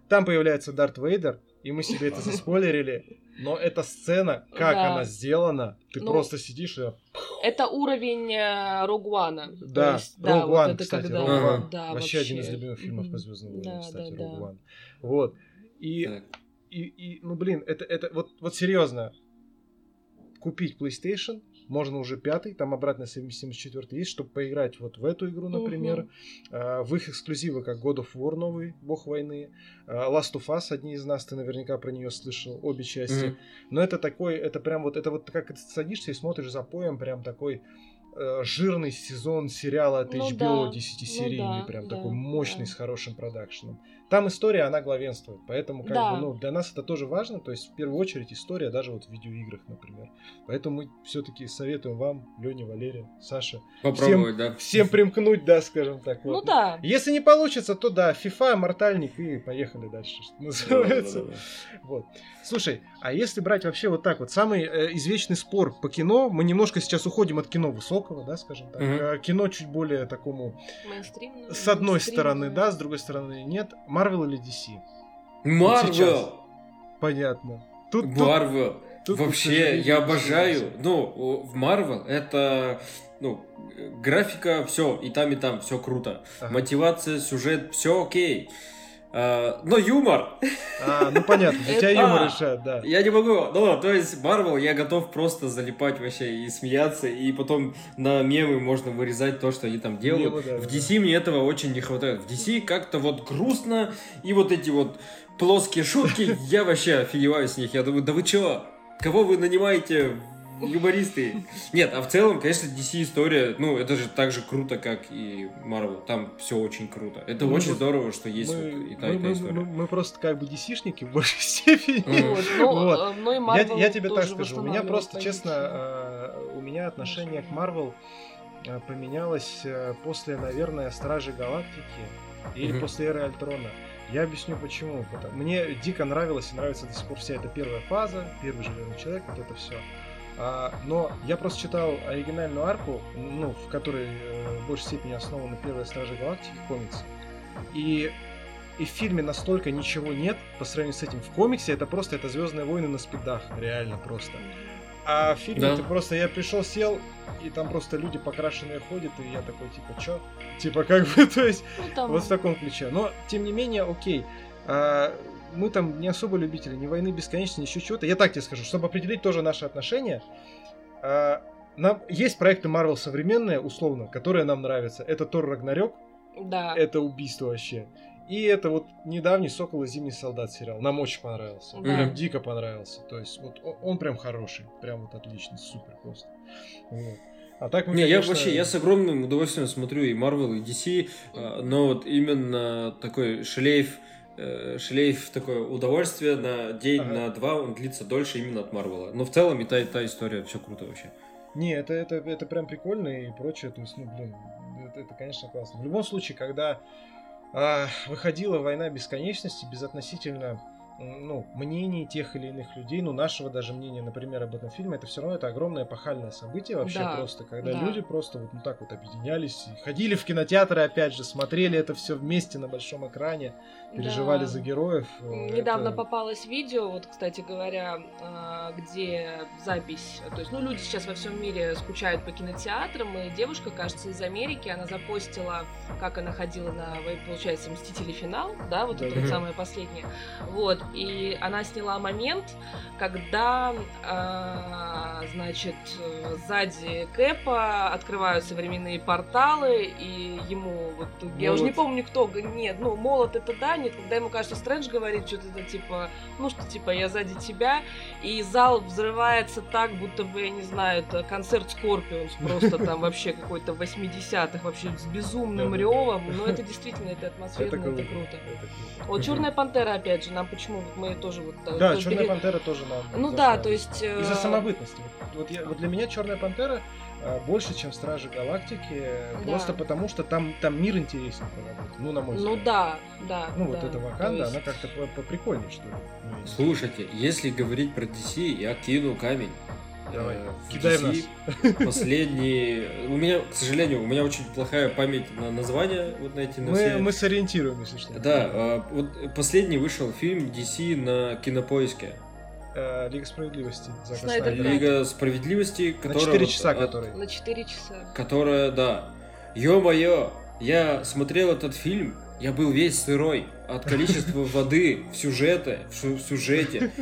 [SPEAKER 1] Там появляется Дарт Вейдер, и мы себе это *laughs* заспойлерили. Но эта сцена, как да. она сделана, ты ну, просто сидишь и...
[SPEAKER 3] Это уровень э, Рогуана.
[SPEAKER 1] Да, есть, да, вот это кстати, когда... Рогуан. Да, вообще, вообще один из любимых фильмов по Звездным войнам, да, кстати, да, Рогуан. Да. Вот. И, и, и, ну блин, это, это вот, вот серьезно. Купить PlayStation, можно уже пятый, там обратная совместимость четвертый есть, чтобы поиграть вот в эту игру, например. Угу. В их эксклюзивы, как God of War новый, Бог войны. Uh, Last of Us, одни из нас, ты наверняка про нее слышал, обе части. Угу. Но это такой, это прям вот, это вот как ты садишься и смотришь за поем, прям такой Э, жирный сезон сериала от HBO ну, да. 10-серийный, ну, да, прям да, такой мощный, да. с хорошим продакшеном. Там история, она главенствует, поэтому как да. бы, ну, для нас это тоже важно, то есть в первую очередь история, даже вот в видеоиграх, например. Поэтому мы все-таки советуем вам, Леня, Валерия, Саша,
[SPEAKER 2] Попробовать,
[SPEAKER 1] всем,
[SPEAKER 2] да.
[SPEAKER 1] всем примкнуть, да, скажем так.
[SPEAKER 3] Ну вот. да.
[SPEAKER 1] Если не получится, то да, FIFA, Мортальник и поехали дальше, что называется. Да, да, да. Вот. Слушай, а если брать вообще вот так вот, самый э, извечный спор по кино, мы немножко сейчас уходим от кино высокого, да, скажем так, mm-hmm. кино чуть более такому... С одной стороны, да, с другой стороны нет. Марвел или DC?
[SPEAKER 2] Марвел!
[SPEAKER 1] Понятно.
[SPEAKER 2] Тут, Марвел. Тут, Вообще, я обожаю. Ну, в Марвел это ну, графика, все, и там, и там, все круто. Ага. Мотивация, сюжет, все окей. А, но юмор.
[SPEAKER 1] А, ну понятно, *laughs* тебя юмор решает, да.
[SPEAKER 2] Я не могу. Ну, то есть, Марвел я готов просто залипать вообще и смеяться, и потом на мемы можно вырезать то, что они там делают. Мемы, да, в DC да. мне этого очень не хватает. В DC как-то вот грустно, и вот эти вот плоские шутки, я вообще офигеваю с них. Я думаю, да вы чё? Кого вы нанимаете юмористы. Нет, а в целом, конечно, DC история, ну, это же так же круто, как и Marvel. Там все очень круто. Это мы, очень здорово, что есть мы, вот и та, мы, и та история.
[SPEAKER 1] Мы, мы, мы просто как бы DC-шники в большей *laughs* степени.
[SPEAKER 3] Ну, вот. Э, ну, и Marvel
[SPEAKER 1] я, я тебе так скажу, у меня просто, честно, э, у меня отношение к Marvel э, поменялось после, наверное, Стражи Галактики или после Эры Альтрона. Я объясню почему. Мне дико нравилось и нравится до сих пор вся эта первая фаза, первый железный человек, вот это все. А, но я просто читал оригинальную арку, ну, в которой э, в большей степени основаны первые Стражи Галактики комиксы. И, и в фильме настолько ничего нет по сравнению с этим. В комиксе это просто это Звездные войны на спидах, реально просто. А в фильме да. ты просто я пришел, сел, и там просто люди покрашенные ходят, и я такой, типа, чё? Типа, как бы, *laughs* то есть, ну, там... вот в таком ключе. Но, тем не менее, окей. А, мы там не особо любители ни войны бесконечной, ни еще чего-то. Я так тебе скажу, чтобы определить тоже наши отношения. Э, нам, есть проекты Marvel современные, условно, которые нам нравятся. Это Тор Рагнарёк.
[SPEAKER 3] Да.
[SPEAKER 1] Это убийство вообще. И это вот недавний Сокол и Зимний солдат сериал. Нам очень понравился. Да. Прям дико понравился. То есть вот он, он прям хороший. Прям вот отличный, супер просто. Вот. А так
[SPEAKER 2] мы, Не, конечно... я вообще, я с огромным удовольствием смотрю и Marvel, и DC, а, но вот именно такой шлейф шлейф такое удовольствие на день, ага. на два, он длится дольше именно от Марвела. Но в целом и та, и та история, все круто вообще.
[SPEAKER 1] Не, это, это, это прям прикольно и прочее. То есть, ну, блин, это, это конечно, классно. В любом случае, когда а, выходила война бесконечности, безотносительно ну, мнений тех или иных людей, ну, нашего даже мнения, например, об этом фильме, это все равно это огромное пахальное событие вообще да, просто, когда да. люди просто вот ну, так вот объединялись, ходили в кинотеатры, опять же, смотрели это все вместе на большом экране, переживали да. за героев.
[SPEAKER 3] Недавно это... попалось видео, вот, кстати говоря, а, где запись, то есть, ну, люди сейчас во всем мире скучают по кинотеатрам, и девушка, кажется, из Америки, она запостила, как она ходила на, получается, Мстители финал, да, вот да. это вот самое последнее, вот, и она сняла момент, когда, э, значит, сзади Кэпа открываются временные порталы, и ему вот, молот. я уже не помню кто, нет, ну, молот это да, нет, когда ему кажется, Стрэндж говорит что-то типа, ну, что типа, я сзади тебя, и зал взрывается так, будто бы, я не знаю, это концерт Скорпионс, просто там вообще какой-то 80-х, вообще с безумным ревом, но это действительно, это атмосферно, это круто. Вот Черная пантера, опять же, нам почему мы тоже вот...
[SPEAKER 1] Э, да, Черная пантера тоже нам.
[SPEAKER 3] Ну да, то есть...
[SPEAKER 1] Из-за э, самобытности. Вот, для меня Черная пантера больше, чем Стражи Галактики, да. просто потому что там, там мир интереснее поработать, ну, на мой ну взгляд.
[SPEAKER 3] Ну да, да.
[SPEAKER 1] Ну, да. вот эта Ваканда, есть... она как-то поприкольнее, что ли.
[SPEAKER 2] Слушайте, если говорить про DC, я кину камень.
[SPEAKER 1] Давай, э, кидай
[SPEAKER 2] нас. Последний... У меня, к сожалению, у меня очень плохая память на название вот на эти... На
[SPEAKER 1] мы, все... мы сориентируем, если что.
[SPEAKER 2] Да, э, вот последний вышел фильм DC на Кинопоиске.
[SPEAKER 1] Э, Лига справедливости.
[SPEAKER 2] Лига справедливости,
[SPEAKER 1] которая... На 4 часа, который.
[SPEAKER 3] На 4 часа.
[SPEAKER 2] Которая, да. Ё-моё, я смотрел этот фильм, я был весь сырой от количества *laughs* воды в сюжете, в сюжете.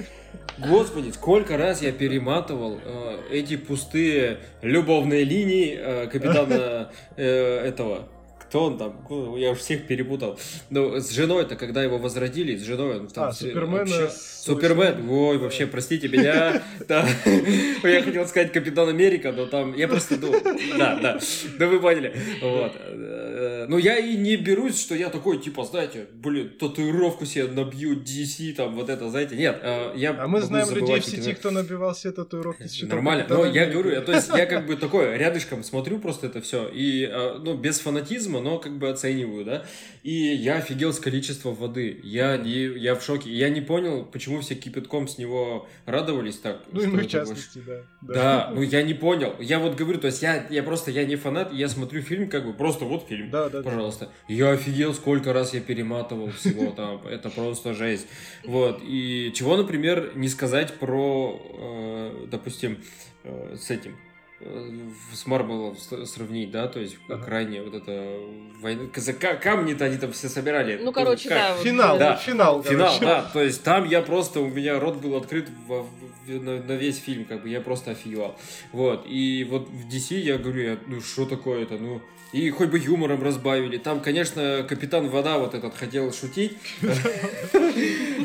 [SPEAKER 2] Господи, сколько раз я перематывал э, эти пустые любовные линии э, капитана э, этого кто он там? Я уже всех перепутал. Ну, с женой-то, когда его возродили, с женой он там...
[SPEAKER 1] А, Супермен. Вообще...
[SPEAKER 2] Супермен. Ой, вообще, простите меня. *laughs* *laughs* Я хотел сказать Капитан Америка, но там... Я просто... Ну, да, да. Да вы поняли. Вот. Э, ну, я и не берусь, что я такой, типа, знаете, блин, татуировку себе набью DC, там, вот это, знаете. Нет, э, я...
[SPEAKER 1] А мы знаем людей в сети, кто набивал себе татуировки.
[SPEAKER 2] Нормально. Но я говорю, то есть я как бы такой рядышком смотрю просто это все. И, э, ну, без фанатизма, но как бы оцениваю, да. И я офигел с количества воды. Я, не, я в шоке. Я не понял, почему все кипятком с него радовались так.
[SPEAKER 1] Ну и мы в частности, да,
[SPEAKER 2] да. Да, *laughs* ну я не понял. Я вот говорю, то есть я, я просто, я не фанат, я смотрю фильм как бы, просто вот фильм, да, да, пожалуйста. Да. Я офигел, сколько раз я перематывал всего там. *laughs* Это просто жесть. Вот. И чего, например, не сказать про, э, допустим, э, с этим с Марвелом сравнить, да, то есть ага. крайне вот это война, камни-то они там все собирали.
[SPEAKER 3] Ну, короче,
[SPEAKER 1] как?
[SPEAKER 3] да.
[SPEAKER 1] Финал, да. финал,
[SPEAKER 2] финал, да, то есть там я просто, у меня рот был открыт в, в, на, на весь фильм, как бы я просто офигевал. Вот, и вот в DC я говорю, я, ну, что такое это, ну, и хоть бы юмором разбавили. Там, конечно, капитан Вода вот этот хотел шутить.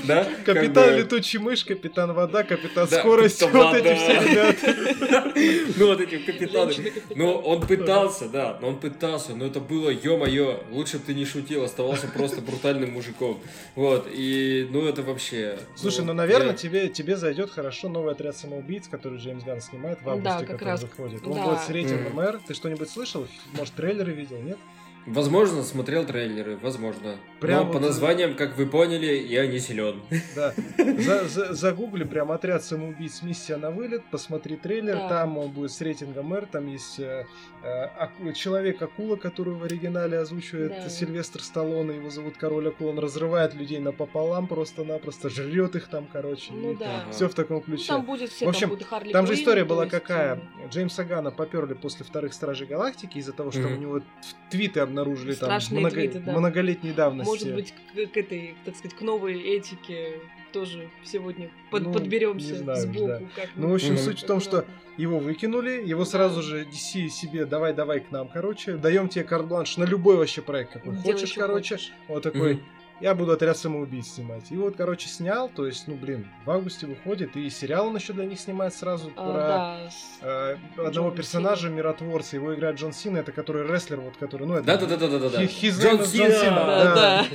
[SPEAKER 1] Да? Капитан Летучий Мышь, капитан Вода, капитан Скорость, вот эти все ребята. *laughs*
[SPEAKER 2] Ну, вот эти капитаны. Ну, он пытался, да, но он пытался, но это было, ё-моё, лучше бы ты не шутил, оставался просто брутальным мужиком. Вот, и, ну, это вообще...
[SPEAKER 1] Слушай, ну, наверное, тебе, тебе зайдет хорошо новый отряд самоубийц, который Джеймс Ганн снимает в августе, который выходит. Он будет с рейтингом R. Ты что-нибудь слышал? Может, трейлер трейлеры видел, нет?
[SPEAKER 2] Возможно, смотрел трейлеры, возможно. Прям Но по названиям, как вы поняли, я не силен.
[SPEAKER 1] Да. *laughs* За, за, загугли прям отряд самоубийц миссия на вылет, посмотри трейлер, да. там он будет с рейтингом R, там есть э, э, человек-акула, который в оригинале озвучивает да. Сильвестр Сталлоне, его зовут Король Акул, он разрывает людей напополам просто-напросто, жрет их там, короче.
[SPEAKER 3] Ну да.
[SPEAKER 1] Все в таком ключе.
[SPEAKER 3] Ну, там будет все,
[SPEAKER 1] в общем,
[SPEAKER 3] там, будет Харли
[SPEAKER 1] там же история была какая. Э, Джеймса Гана поперли после вторых Стражей Галактики из-за того, что mm-hmm. у него твиты обнаружили Страшные там много, твиты, да. многолетней давности.
[SPEAKER 3] Может быть, к, к этой, так сказать, к новой этике тоже сегодня под, ну, подберемся знаешь, сбоку. Да. Как
[SPEAKER 1] ну, в общем, суть в том, что его выкинули, его сразу же DC себе давай-давай к нам, короче, даем тебе карт-бланш на любой вообще проект, какой Делай хочешь, короче. Хочешь. Вот такой. mm я буду отряд самоубийц снимать. И вот, короче, снял, то есть, ну, блин, в августе выходит, и сериал он еще для них снимает сразу а, про да, э, одного Джон персонажа, Сина. миротворца. Его играет Джон Сина, это который рестлер, вот который, ну, это...
[SPEAKER 2] Да-да-да-да-да.
[SPEAKER 1] Джон Сина!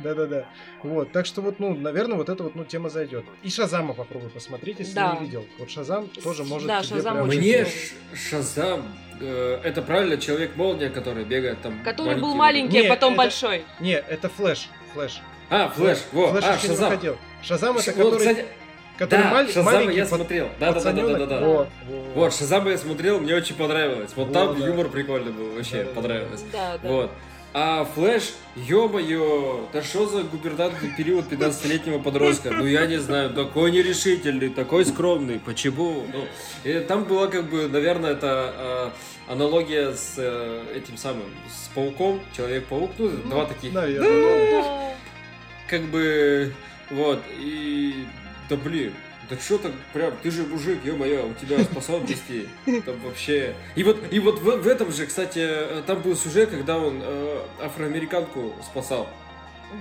[SPEAKER 1] Да-да-да. Вот, так что вот, ну, наверное, вот эта вот, ну, тема зайдет. И Шазама попробуй посмотреть, если да. не видел. Вот Шазам тоже может
[SPEAKER 3] да, Шазам
[SPEAKER 2] прям... Мне Шазам э, это правильно человек-молния, который бегает там.
[SPEAKER 3] Который маленький. был маленький, а потом
[SPEAKER 1] это,
[SPEAKER 3] большой.
[SPEAKER 1] Не, это Флэш. Флэш.
[SPEAKER 2] А, Флэш, во,
[SPEAKER 1] Флэш
[SPEAKER 2] а, Шазам.
[SPEAKER 1] Выходил. Шазам это который... кстати,
[SPEAKER 2] который да, маль... Шазама маленький, я смотрел. Да, да, да, да, да, да. Вот, вот. вот Шазама я смотрел, мне очень понравилось. Вот, вот там да. юмор прикольный был, вообще да, понравилось.
[SPEAKER 3] Да, да.
[SPEAKER 2] Вот. А Флэш, ё-моё, да что за губернаторный период 15-летнего подростка? Ну, я не знаю, такой нерешительный, такой скромный, почему? Ну, и там была, как бы, наверное, это э, аналогия с э, этим самым, с Пауком, Человек-паук, ну, ну два таких.
[SPEAKER 1] Наверное.
[SPEAKER 2] Да, как бы, вот, и, да блин, да что так прям, ты же мужик, ё-моё, у тебя способности, там вообще... И вот, и вот в, в этом же, кстати, там был сюжет, когда он э, афроамериканку спасал.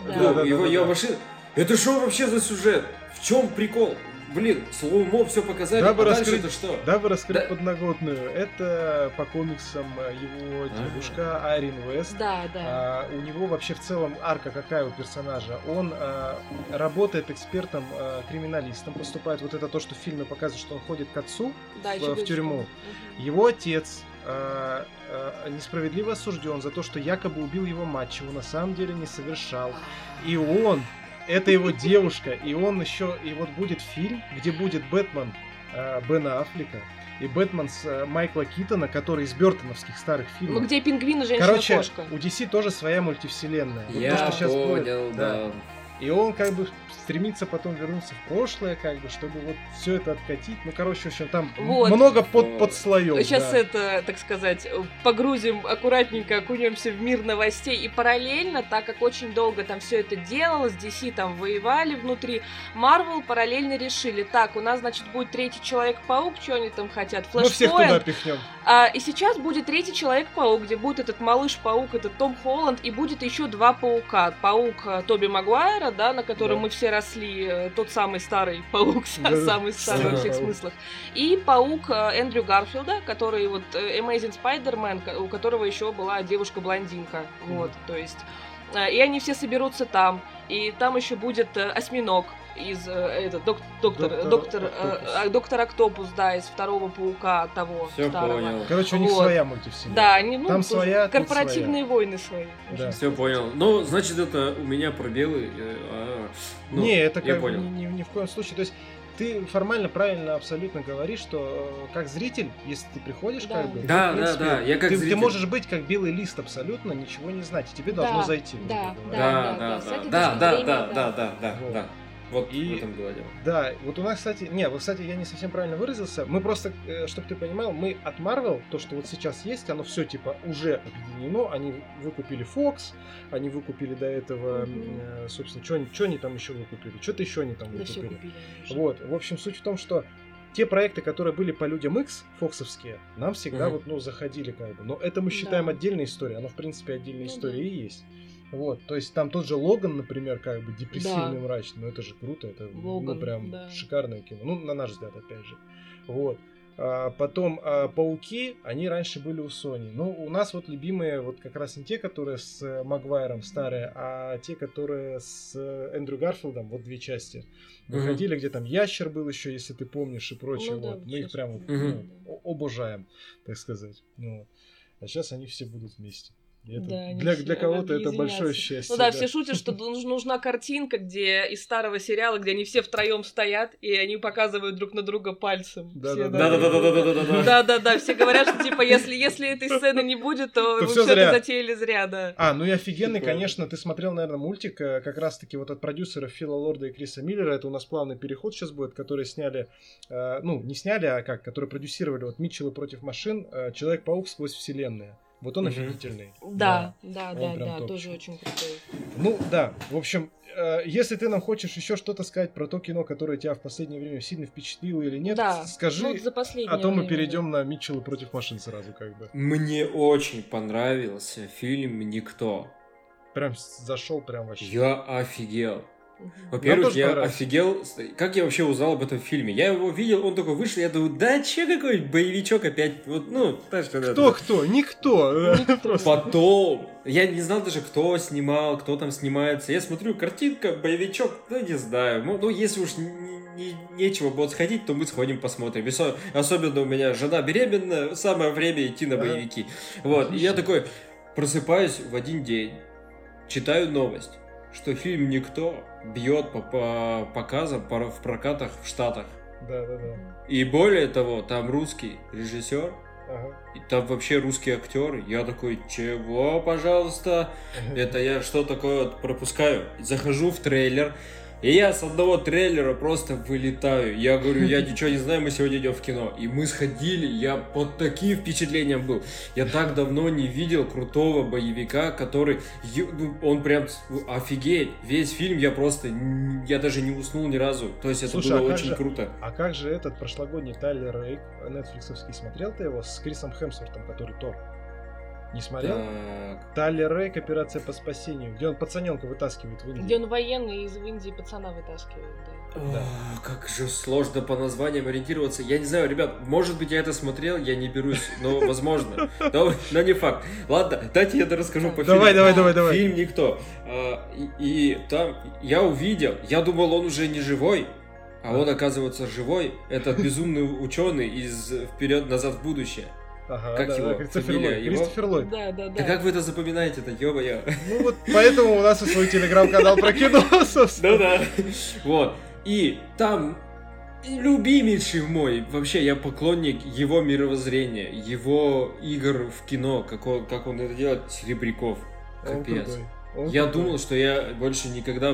[SPEAKER 2] Да. Ну, да, его, да, ее да. машина. Это что вообще за сюжет? В чем прикол? Блин, слоумо все показали,
[SPEAKER 1] дабы
[SPEAKER 2] а
[SPEAKER 1] раскрыть,
[SPEAKER 2] это что?
[SPEAKER 1] Дабы раскрыть да. подноготную, это по комиксам э, его девушка А-а-а. Айрин Вест.
[SPEAKER 3] Да, да.
[SPEAKER 1] А, у него вообще в целом арка какая у персонажа? Он а, работает экспертом, а, криминалистом, поступает. Вот это то, что в фильме показывает, что он ходит к отцу да, в, в тюрьму. Угу. Его отец а, а, несправедливо осужден за то, что якобы убил его мать, чего на самом деле не совершал. И он это его девушка, и он еще, и вот будет фильм, где будет Бэтмен э, Бена Аффлека, и Бэтмен с э, Майкла Китона, который из Бертоновских старых фильмов.
[SPEAKER 3] Ну где пингвин и
[SPEAKER 1] женщина-кошка.
[SPEAKER 3] Короче,
[SPEAKER 1] у DC тоже своя мультивселенная.
[SPEAKER 2] Вот Я то, что сейчас понял, будет, да. да.
[SPEAKER 1] И он как бы стремится потом вернуться в прошлое, как бы, чтобы вот все это откатить. Ну, короче, в общем, там вот. много под, под слоем.
[SPEAKER 3] Сейчас
[SPEAKER 1] да.
[SPEAKER 3] это, так сказать, погрузим аккуратненько, окунемся в мир новостей. И параллельно, так как очень долго там все это делалось, DC там воевали внутри, Marvel параллельно решили, так, у нас, значит, будет третий Человек-паук, что они там хотят,
[SPEAKER 1] Флэш Мы всех туда пихнем.
[SPEAKER 3] А, и сейчас будет третий Человек-паук, где будет этот малыш-паук, этот Том Холланд, и будет еще два паука. Паук э, Тоби Магуайра, да, на котором да. мы все росли, э, тот самый старый паук, самый старый во всех смыслах. И паук э, Эндрю Гарфилда, который вот Amazing Spider-Man, у которого еще была девушка-блондинка. Вот, то есть... И они все соберутся там. И там еще будет осьминог, из э, этот док, доктор доктор доктор, Октопус. Э, доктор Октопус, да, из второго паука того
[SPEAKER 2] Все старого. понял.
[SPEAKER 1] Короче, у них вот. своя мультивселенная.
[SPEAKER 3] Да, они ну
[SPEAKER 1] там своя,
[SPEAKER 3] корпоративные
[SPEAKER 1] своя.
[SPEAKER 3] войны свои.
[SPEAKER 2] Да. Все понял. Ну, значит, это у меня пробелы. Э, а,
[SPEAKER 1] ну, Не, это как понял. Ни, ни, ни в коем случае. То есть ты формально правильно абсолютно говоришь, что как зритель, если ты приходишь,
[SPEAKER 2] да.
[SPEAKER 1] как бы,
[SPEAKER 2] да, ты, принципе, да, да, я как
[SPEAKER 1] ты,
[SPEAKER 2] зритель.
[SPEAKER 1] ты можешь быть как белый лист абсолютно, ничего не знать, и тебе должно
[SPEAKER 3] да,
[SPEAKER 1] зайти.
[SPEAKER 3] Да,
[SPEAKER 2] да, да, да, да, да, да, да, да, да, да, да. Вот и, в этом было дело.
[SPEAKER 1] Да, вот у нас, кстати, не, вот, кстати, я не совсем правильно выразился. Мы просто, э, чтобы ты понимал, мы от Marvel, то, что вот сейчас есть, оно все типа уже объединено. Они выкупили Fox, они выкупили до этого, mm-hmm. собственно, что они там еще выкупили? Что-то еще они там да выкупили. купили, вот, в общем, суть в том, что те проекты, которые были по людям X, фоксовские, нам всегда mm-hmm. вот, ну, заходили как бы. Но это мы считаем да. отдельной историей. Оно, в принципе, отдельная ну, история да. и есть. Вот, то есть там тот же Логан, например, как бы депрессивный, да. мрачный, ну это же круто, это ну, Логан, ну, прям да. шикарное кино, ну на наш взгляд опять же. Вот. А, потом а, пауки, они раньше были у Sony. Ну, у нас вот любимые вот как раз не те, которые с э, Магуайром старые, а те, которые с э, Эндрю Гарфилдом, вот две части. Выходили, mm-hmm. где там ящер был еще, если ты помнишь, и прочее. Ну, вот. Да, Мы их прям mm-hmm. ну, обожаем, так сказать. Ну, а сейчас они все будут вместе. Это, да, для для кого-то это большое счастье.
[SPEAKER 3] Ну да, да, все шутят, что *laughs* нужна картинка, где из старого сериала, где они все втроем стоят, и они показывают друг на друга пальцем.
[SPEAKER 2] Да, да, да, да, да, да, да, да,
[SPEAKER 3] да, да, да, все говорят, что типа если если этой сцены не будет, то, вы все это затеяли зря, да.
[SPEAKER 1] А, ну и офигенный, конечно, ты смотрел, наверное, мультик э, как раз-таки вот от продюсеров Фила Лорда и Криса Миллера. Это у нас плавный переход сейчас будет, которые сняли, э, ну не сняли, а как, которые продюсировали вот Митчеллы против машин, э, Человек-паук сквозь вселенные. Вот он офигительный.
[SPEAKER 3] Да, да, да, да, да тоже очень крутой.
[SPEAKER 1] Ну да, в общем, э, если ты нам хочешь еще что-то сказать про то кино, которое тебя в последнее время сильно впечатлило или нет, да, скажи, ну, за а то мы перейдем на Митчелла против машин сразу как бы.
[SPEAKER 2] Мне очень понравился фильм «Никто».
[SPEAKER 1] прям зашел прям вообще.
[SPEAKER 2] Я офигел. Во-первых, я офигел, как я вообще узнал об этом фильме. Я его видел, он такой вышел, я думаю, да че какой боевичок опять, вот, ну,
[SPEAKER 1] знаешь, Кто, кто? Никто.
[SPEAKER 2] Потом, я не знал даже, кто снимал, кто там снимается. Я смотрю, картинка, боевичок, ну, не знаю. Ну, если уж не, нечего будет сходить, то мы сходим посмотрим. Особенно у меня жена беременна, самое время идти на боевики. Вот, и я такой просыпаюсь в один день, читаю новость, что фильм «Никто» бьет по, по показам по, в прокатах в Штатах.
[SPEAKER 1] Да, да, да.
[SPEAKER 2] И более того, там русский режиссер, ага. и там вообще русский актер. Я такой, чего, пожалуйста? Это я что такое пропускаю? Захожу в трейлер, и я с одного трейлера просто вылетаю. Я говорю, я ничего не знаю, мы сегодня идем в кино. И мы сходили, я под таким впечатлением был. Я так давно не видел крутого боевика, который... Ну, он прям офигеть. Весь фильм я просто... Я даже не уснул ни разу. То есть это Слушай, было а очень
[SPEAKER 1] же,
[SPEAKER 2] круто.
[SPEAKER 1] А как же этот прошлогодний Тайлер Рейк, нетфликсовский, смотрел ты его с Крисом Хемсвортом, который Тор? Не смотрел? Так. Талер Рейк, операция по спасению, где он пацаненка вытаскивает в Индии.
[SPEAKER 3] Где он военный из Индии пацана вытаскивает, да.
[SPEAKER 2] О, да. Как же сложно по названиям ориентироваться. Я не знаю, ребят, может быть, я это смотрел, я не берусь, но *laughs* возможно. Но не факт. Ладно, дайте я расскажу по
[SPEAKER 1] фильму. Давай, давай, давай, давай.
[SPEAKER 2] Фильм «Никто». А, и там я увидел, я думал, он уже не живой, а он, оказывается, живой. Этот безумный ученый из «Вперед, назад в будущее». Ага, как да, его? Да, Кристофер Ллойд. Его?
[SPEAKER 1] Кристофер Ллойд.
[SPEAKER 3] Да, да, да.
[SPEAKER 2] Да как вы это запоминаете-то, ё-моё?
[SPEAKER 1] Ну вот поэтому у нас и свой телеграм-канал про кино, *laughs* собственно.
[SPEAKER 2] Ну да. Вот. И там любимейший мой, вообще я поклонник его мировоззрения, его игр в кино, как он, как он это делает, Серебряков. Капец. Он он я думал, что я больше никогда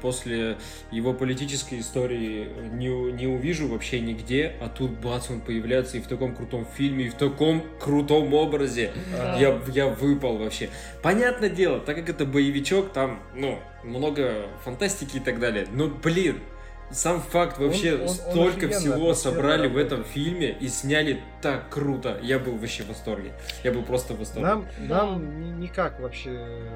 [SPEAKER 2] после его политической истории не, не увижу вообще нигде, а тут бац, он появляется и в таком крутом фильме, и в таком крутом образе. Да. Я, я выпал вообще. Понятное дело, так как это боевичок, там, ну, много фантастики и так далее. Но, блин, сам факт вообще он, он, столько он всего собрали в этом фильме и сняли так круто. Я был вообще в восторге. Я был просто в восторге.
[SPEAKER 1] Нам, нам никак вообще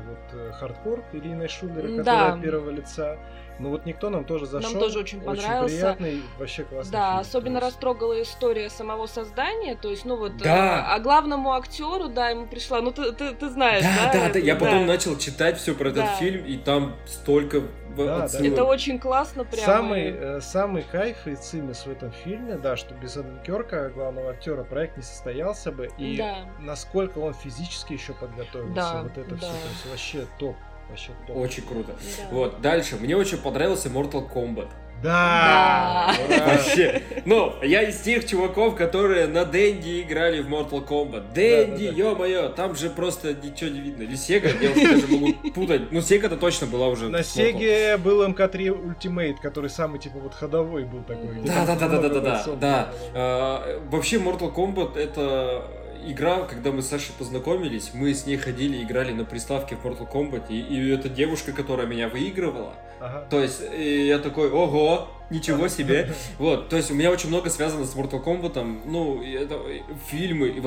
[SPEAKER 1] вот э, хардкор Ирины Шулера, да. от первого лица. Ну вот никто нам тоже зашел.
[SPEAKER 3] Нам тоже очень понравился.
[SPEAKER 1] Очень приятный, вообще классный
[SPEAKER 3] Да,
[SPEAKER 1] фильм,
[SPEAKER 3] особенно растрогала история самого создания, то есть, ну вот, да. а, а главному актеру, да, ему пришла, ну ты, ты, ты знаешь,
[SPEAKER 2] да?
[SPEAKER 3] Да,
[SPEAKER 2] да, да, я потом начал читать все про этот да. фильм, и там столько
[SPEAKER 3] да, да. Это очень классно прям.
[SPEAKER 1] Самый, э, самый кайф и цимис в этом фильме, да, что без Кёрка, главного актера, проект не состоялся бы. И да. насколько он физически еще подготовился. Да, вот это да. все. То есть вообще топ. Вообще топ.
[SPEAKER 2] Очень круто. Да. Вот, дальше. Мне очень понравился Mortal Kombat.
[SPEAKER 1] Да!
[SPEAKER 2] да. Вообще. Ну, я из тех чуваков, которые на Дэнди играли в Mortal Kombat. Дэнди, да, да, да. ё-моё, там же просто ничего не видно. Или Сега, я даже могу путать. Ну, Сега-то точно была уже.
[SPEAKER 1] На Сеге был МК-3 Ultimate, который самый, типа, вот ходовой был такой.
[SPEAKER 2] Да-да-да-да-да-да. Да. А, вообще, Mortal Kombat это игра, когда мы с Сашей познакомились, мы с ней ходили, играли на приставке в Mortal Kombat, и, и эта девушка, которая меня выигрывала, ага. то есть я такой, ого, ничего себе, *laughs* вот, то есть у меня очень много связано с Mortal Kombat, ну, это, фильмы,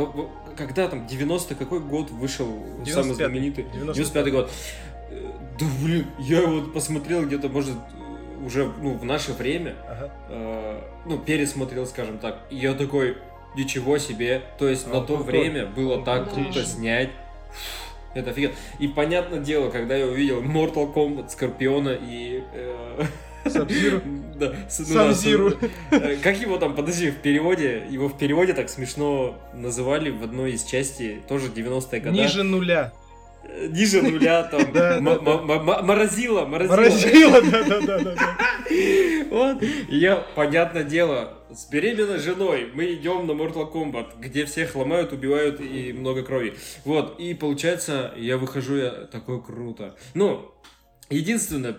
[SPEAKER 2] когда там, 90 какой год вышел 95 самый знаменитый? 95 год. Да блин, я вот посмотрел где-то, может, уже ну, в наше время, ага. э, ну, пересмотрел, скажем так, и я такой, Ничего себе. То есть а, на то время было так круто снять. Это офигенно. И понятное дело, когда я увидел Mortal Kombat, Скорпиона и... Э,
[SPEAKER 1] Сабзиру. *laughs*
[SPEAKER 2] Да, Самзиру. Э, как его там, подожди, в переводе, его в переводе так смешно называли в одной из частей, тоже 90-е годы.
[SPEAKER 1] Ниже нуля.
[SPEAKER 2] Э, ниже нуля там. Морозила, морозила.
[SPEAKER 1] Морозила, да-да-да.
[SPEAKER 2] Вот. Я, понятное дело, с беременной женой мы идем на Mortal Kombat, где всех ломают, убивают и много крови. Вот, и получается, я выхожу, я такой круто. Ну, единственное,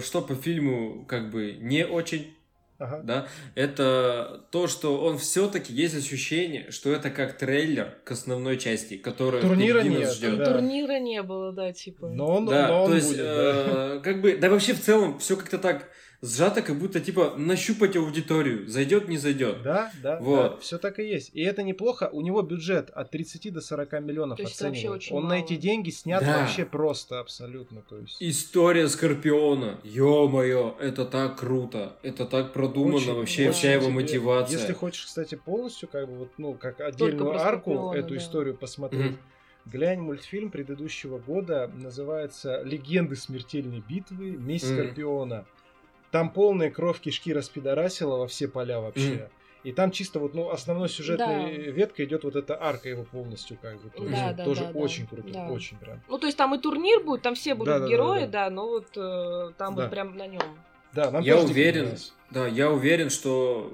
[SPEAKER 2] что по фильму как бы не очень Ага. Да, это то, что он все-таки есть ощущение, что это как трейлер к основной части, которая
[SPEAKER 1] турнира нет,
[SPEAKER 3] ждет. Да. Турнира не было, да, типа.
[SPEAKER 1] Но он,
[SPEAKER 2] да,
[SPEAKER 1] но он
[SPEAKER 2] то есть,
[SPEAKER 1] будет,
[SPEAKER 2] э, как бы, да вообще в целом все как-то так сжато, как будто типа нащупать аудиторию, зайдет, не зайдет.
[SPEAKER 1] Да, да, вот. да, все так и есть. И это неплохо. У него бюджет от 30 до 40 миллионов то оценивают. Он мало. на эти деньги снят да. вообще просто абсолютно. То есть...
[SPEAKER 2] История Скорпиона. Ё-моё, это так круто. Это так продумано очень, вообще, очень вся его тебе, мотивация.
[SPEAKER 1] Если хочешь, кстати, полностью, как бы вот, ну, как отдельную арку эту да. историю посмотреть. Mm-hmm Глянь мультфильм предыдущего года, называется «Легенды смертельной битвы. Месть mm. Скорпиона». Там полная кровь кишки распидорасила во все поля вообще. Mm. И там чисто вот, ну, основной сюжетной да. ветка идет вот эта арка его полностью, как бы. То да, да, тоже да, очень да, круто, да. очень прям.
[SPEAKER 3] Ну, то есть там и турнир будет, там все будут да, герои, да, да, да. да, но вот э, там да. вот прям на нем.
[SPEAKER 2] Да, нам Я уверен, да, я уверен, что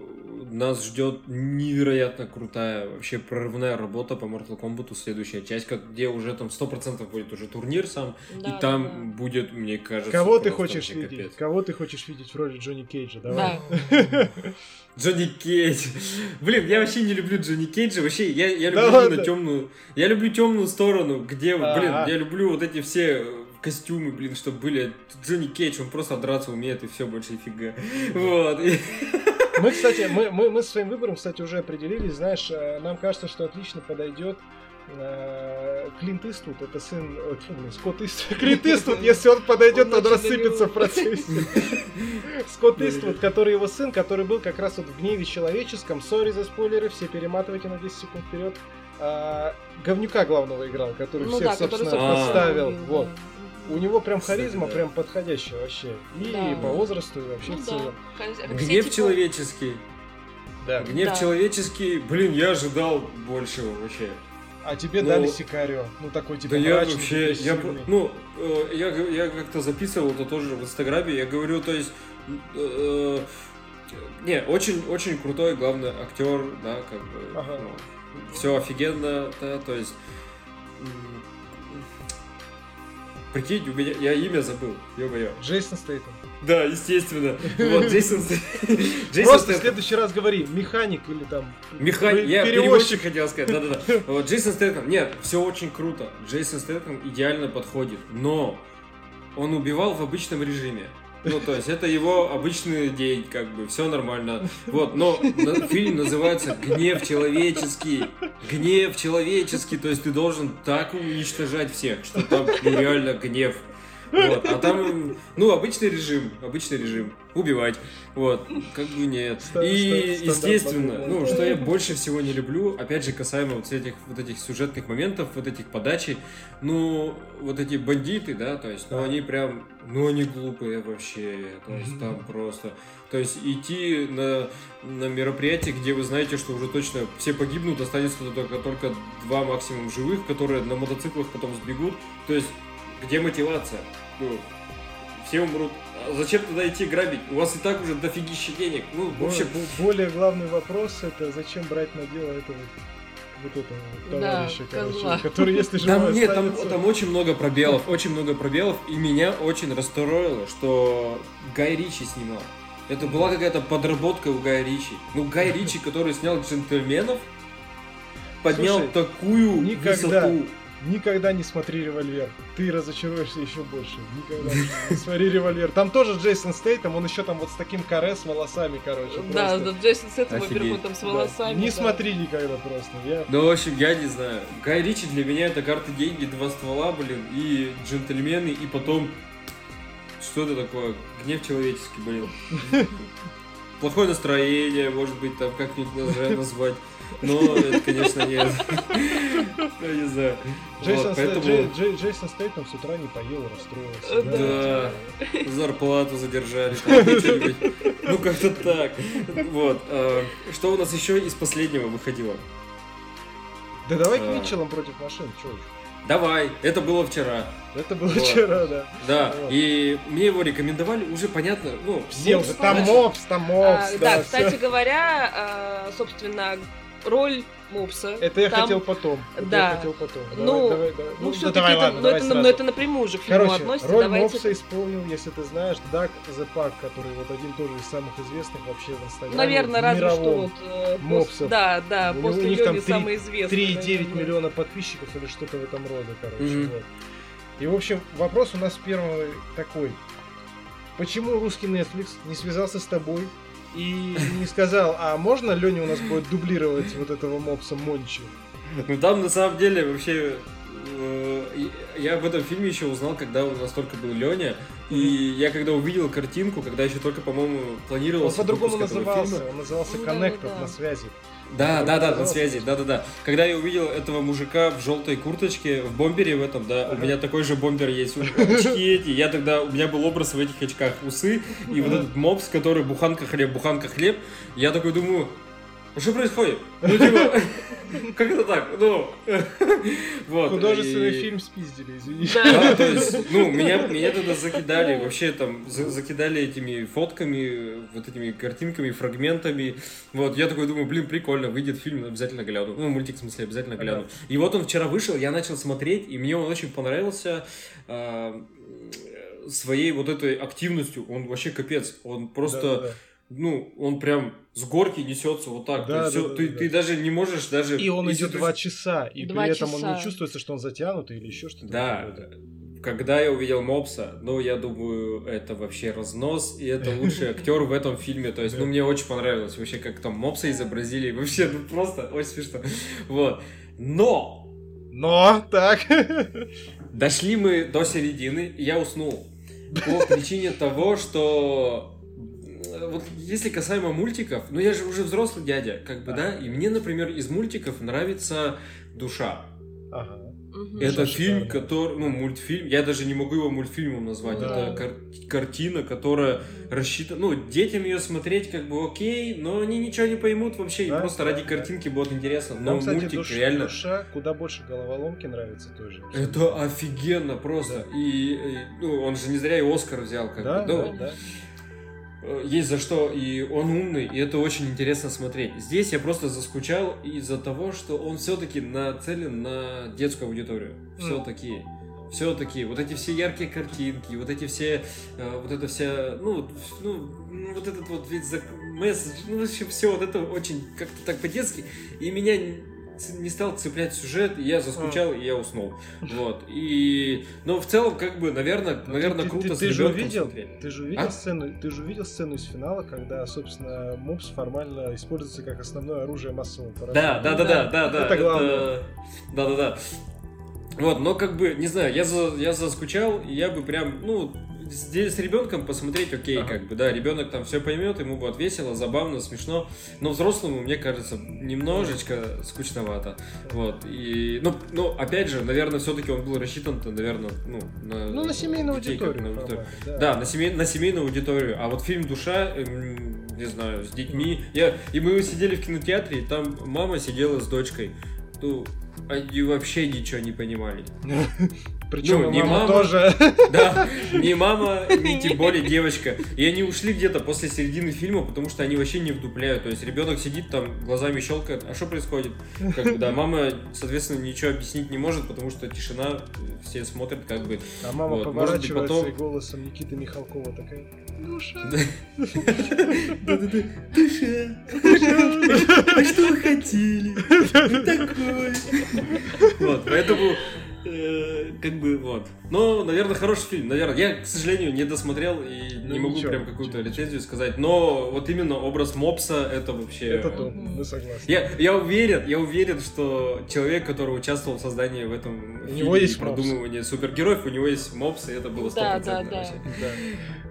[SPEAKER 2] нас ждет невероятно крутая, вообще прорывная работа по Mortal Kombat, следующая часть, как, где уже там 100% будет уже турнир сам, да, и там да. будет, мне кажется,
[SPEAKER 1] Кого ты хочешь видеть? Капец. Кого ты хочешь видеть в роли Джонни Кейджа? Давай.
[SPEAKER 2] Да. *laughs* Джонни Кейдж. Блин, я вообще не люблю Джонни Кейджа. Вообще, я, я люблю да темную. Я люблю темную сторону, где, блин, я люблю вот эти все костюмы, блин, чтобы были. Джонни Кейдж, он просто драться умеет, и все, больше нифига. Вот.
[SPEAKER 1] Мы, *laughs* кстати, мы, мы, мы своим выбором, кстати, уже определились, знаешь, э, нам кажется, что отлично подойдет э, Клинт Иствуд, это сын, ой, блин, Скотт Иствуд, *laughs* Клинт Иствуд, если он подойдет, он, он рассыпется в процессе. *laughs* Скотт Иствуд, который его сын, который был как раз вот в гневе человеческом, сори за спойлеры, все перематывайте на 10 секунд вперед, а, говнюка главного играл, который ну всех, да, собственно, который, подставил. Вот. У него прям харизма прям подходящая вообще. И да. по возрасту, и вообще ну, в целом.
[SPEAKER 2] Да. Гнев типа... человеческий. Да. Гнев да. человеческий, блин, я ожидал большего вообще.
[SPEAKER 1] А тебе ну, дали Сикарио, ну такой типа
[SPEAKER 2] Да я вообще, я, ну, э, я, я как-то записывал это тоже в Инстаграме, я говорю, то есть, э, не, очень, очень крутой главный актер, да, как бы, ага. ну, все офигенно, да, то есть, Прикинь, у меня, я имя забыл, ё-моё.
[SPEAKER 1] Джейсон Стейтон.
[SPEAKER 2] Да, естественно. Вот, *laughs* Джейсон
[SPEAKER 1] Просто в следующий раз говори, механик или там...
[SPEAKER 2] Механик, я перевозчик хотел сказать, да-да-да. Вот, Джейсон Стейтон, нет, все очень круто. Джейсон Стейтон идеально подходит, но он убивал в обычном режиме. Ну, то есть, это его обычный день, как бы, все нормально. Вот, но фильм называется «Гнев человеческий». Гнев человеческий, то есть, ты должен так уничтожать всех, что там реально гнев. Вот. А там, ну, обычный режим, обычный режим. Убивать. Вот. Как бы нет. И, естественно, ну, что я больше всего не люблю, опять же, касаемо вот этих, вот этих сюжетных моментов, вот этих подачей, ну, вот эти бандиты, да, то есть, ну, они прям, ну, они глупые вообще, то есть, там просто... То есть идти на, на мероприятие, где вы знаете, что уже точно все погибнут, останется только, только два максимум живых, которые на мотоциклах потом сбегут. То есть где мотивация? Ну, все умрут. А зачем туда идти грабить? У вас и так уже дофигища денег. Ну, в общем...
[SPEAKER 1] Более главный вопрос это зачем брать на дело этого вот этого вот товарища, да, короче, который, если же
[SPEAKER 2] там, нет, там, там очень много пробелов, очень много пробелов, и меня очень расстроило, что Гай Ричи снимал. Это была какая-то подработка у Гая Ричи. Ну, Гай Ричи, который снял «Джентльменов», поднял Слушай, такую никогда, высоту
[SPEAKER 1] Никогда не смотри револьвер. Ты разочаруешься еще больше. Никогда не смотри револьвер. Там тоже Джейсон Стейтем, он еще там вот с таким каре с волосами, короче.
[SPEAKER 3] Да, да, Джейсон Стейтем, во-первых, там с волосами.
[SPEAKER 1] Не смотри никогда просто.
[SPEAKER 2] Ну, в общем, я не знаю. Гай Ричи для меня это карты деньги, два ствола, блин, и джентльмены, и потом... Что это такое? Гнев человеческий, блин. *laughs* Плохое настроение, может быть, там как-нибудь назвать. Ну, это, конечно, нет. Я не знаю.
[SPEAKER 1] Джейсон, Стейтем с утра не поел, расстроился.
[SPEAKER 2] Да, *laughs* зарплату задержали. *laughs* ну, как-то так. Вот. А, что у нас еще из последнего выходило?
[SPEAKER 1] Да давай к а. Митчеллам против машин, что еще?
[SPEAKER 2] Давай, это было вчера.
[SPEAKER 1] Это было вот. вчера, да.
[SPEAKER 2] Да, вот. и мне его рекомендовали, уже понятно, ну...
[SPEAKER 1] Все уже, там мопс, там мопс.
[SPEAKER 3] А, да, да, кстати говоря, а, собственно, роль мопса.
[SPEAKER 1] Это я там... хотел потом. Это
[SPEAKER 3] да.
[SPEAKER 1] Я хотел потом.
[SPEAKER 3] Давай, ну, давай, давай. ну, ну все-таки давай, это, ладно, но, это, но это напрямую уже к фильму
[SPEAKER 1] Короче,
[SPEAKER 3] относится.
[SPEAKER 1] Роль
[SPEAKER 3] Давайте...
[SPEAKER 1] мопса исполнил, если ты знаешь, Даг Зепак, который вот один тоже из самых известных вообще в Инстаграме.
[SPEAKER 3] Наверное, разве что вот э, мопсов. Да, да, у после них там самый известный.
[SPEAKER 1] 3,9 миллиона подписчиков или что-то в этом роде, короче. Mm-hmm. Вот. И, в общем, вопрос у нас первый такой. почему русский Netflix не связался с тобой и не сказал, а можно Леня у нас будет дублировать вот этого мопса Мончи?
[SPEAKER 2] Ну там на самом деле вообще э, я об этом фильме еще узнал, когда у нас только был Леня. И я когда увидел картинку, когда еще только, по-моему, планировался.
[SPEAKER 1] Он по-другому назывался. Он назывался Connected на связи.
[SPEAKER 2] Да, да, да, на связи, да, да, да. Когда я увидел этого мужика в желтой курточке, в бомбере в этом, да, у меня такой же бомбер есть, очки *laughs* эти, я тогда, у меня был образ в этих очках, усы, и вот этот мопс, который буханка хлеб, буханка хлеб, я такой думаю, что происходит? Ну, типа, *laughs* как это так? Ну, *laughs*
[SPEAKER 1] вот. Художественный и... фильм спиздили, извините.
[SPEAKER 2] Да, то есть, ну, меня, меня тогда закидали, вообще там, за, закидали этими фотками, вот этими картинками, фрагментами. Вот, я такой думаю, блин, прикольно, выйдет фильм, обязательно гляну. Ну, мультик, в смысле, обязательно гляну. И вот он вчера вышел, я начал смотреть, и мне он очень понравился э, своей вот этой активностью. Он вообще капец, он просто... Да, да, да ну, он прям с горки несется вот так. Да, да, все, да, ты, да. ты даже не можешь даже.
[SPEAKER 1] И он идет два часа, и два при этом часа. он не чувствуется, что он затянутый или еще что-то.
[SPEAKER 2] Да. Когда я увидел Мопса, ну, я думаю, это вообще разнос, и это *laughs* лучший актер в этом фильме. То есть, ну, мне очень понравилось вообще, как там Мопса изобразили. *laughs* Вообще, ну, просто очень смешно. Вот. Но!
[SPEAKER 1] Но, так. *laughs*
[SPEAKER 2] Дошли мы до середины, и я уснул. По причине того, что вот если касаемо мультиков, ну я же уже взрослый дядя, как бы, да, и мне, например, из мультиков нравится душа. Ага. Это Душа фильм, который, ну, мультфильм, я даже не могу его мультфильмом назвать. Да. Это кар- картина, которая рассчитана. Ну, детям ее смотреть как бы окей, но они ничего не поймут вообще. Да, и просто да, ради да. картинки будет интересно. Но Нам, кстати, мультик душ, реально.
[SPEAKER 1] Душа куда больше головоломки нравится тоже.
[SPEAKER 2] Это офигенно просто. Да. И, и ну, он же не зря и Оскар взял, как да, бы. Да, да. Э, есть за что, и он умный, и это очень интересно смотреть. Здесь я просто заскучал из-за того, что он все-таки нацелен на детскую аудиторию. Все-таки. Все-таки, вот эти все яркие картинки, вот эти все, э, вот это вся, ну, ну, вот этот вот весь месседж, ну, в общем, все вот это очень как-то так по-детски, и меня не стал цеплять сюжет, и я заскучал, и я уснул. Вот. И, но в целом, как бы, наверное, ну, наверное, ты, круто ты, ты,
[SPEAKER 1] с же увидел, смотреть. Ты же увидел а? сцену, ты же увидел сцену из финала, когда, собственно, мопс формально используется как основное оружие массового
[SPEAKER 2] поражения. Да, да, да, да, да, да. Это главное. Да, да, да. Вот, но как бы, не знаю, я, за, я заскучал, и я бы прям, ну, с ребенком посмотреть, окей, ага. как бы, да, ребенок там все поймет, ему будет весело, забавно, смешно, но взрослому, мне кажется, немножечко скучновато, вот, и, ну, ну опять же, наверное, все-таки он был рассчитан, наверное, ну,
[SPEAKER 1] на... Ну, на семейную детей, аудиторию. На аудиторию.
[SPEAKER 2] да. да, на, семей, на семейную аудиторию, а вот фильм «Душа», эм, не знаю, с детьми, я, и мы сидели в кинотеатре, и там мама сидела с дочкой, ну, они вообще ничего не понимали. *laughs*
[SPEAKER 1] Причем ну, не мама, мама тоже. *laughs*
[SPEAKER 2] Да, не мама, не *laughs* тем более девочка. И они ушли где-то после середины фильма, потому что они вообще не вдупляют. То есть ребенок сидит там, глазами щелкает. А что происходит? Как бы, да, мама, соответственно, ничего объяснить не может, потому что тишина, все смотрят как бы.
[SPEAKER 1] А мама вот. поворачивается потом... и голосом Никиты Михалкова такая. Душа. *laughs*
[SPEAKER 2] Да-да-да. Душа. А что вы хотели? Такое. Вот, поэтому Э, как бы вот. Но, наверное, хороший фильм. Наверное, я, к сожалению, не досмотрел и ну, не могу ничего, прям какую-то рецензию сказать. Но вот именно образ Мопса это вообще.
[SPEAKER 1] Это топ, мы согласны.
[SPEAKER 2] Я, я уверен, я уверен, что человек, который участвовал в создании в этом
[SPEAKER 1] у фильме, него есть
[SPEAKER 2] продумывании Мопс. супергероев, у него есть Мопс, и это было 100% да, да, да.
[SPEAKER 1] да.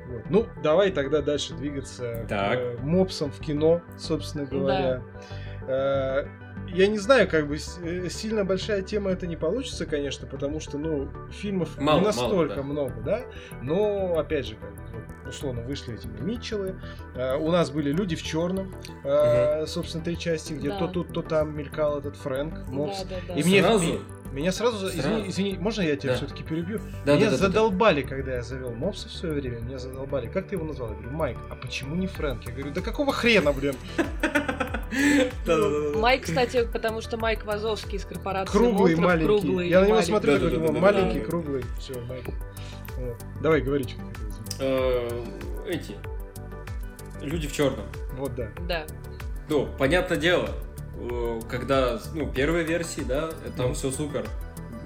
[SPEAKER 1] Вот. Ну, давай тогда дальше двигаться так. к мопсам в кино, собственно говоря. Да. Я не знаю, как бы э, сильно большая тема это не получится, конечно, потому что, ну, фильмов мало, не настолько мало, да. много, да. Но, опять же, как бы, условно, вышли эти Митчеллы. Uh, у нас были люди в черном, угу. собственно, три части, где да. то тут, то там мелькал этот Фрэнк, Мопс. Да, да, да. И мне сразу. Меня сразу, сразу... Извини, извини, можно я тебя да. все-таки перебью? Да, меня да, да, задолбали, да, да. когда я завел Мопса в свое время, меня задолбали. Как ты его назвал? Я говорю, Майк, а почему не Фрэнк? Я говорю, да какого хрена, блин? *laughs*
[SPEAKER 3] Майк, кстати, потому что Майк Вазовский из корпорации
[SPEAKER 1] Круглый, маленький. Я на него смотрю, маленький, круглый. Все, Майк. Давай, говори, что
[SPEAKER 2] э, Эти. Люди в черном.
[SPEAKER 1] Вот, да.
[SPEAKER 3] Да.
[SPEAKER 2] Ну, понятное дело, э, когда, ну, первой версии, да, там все супер.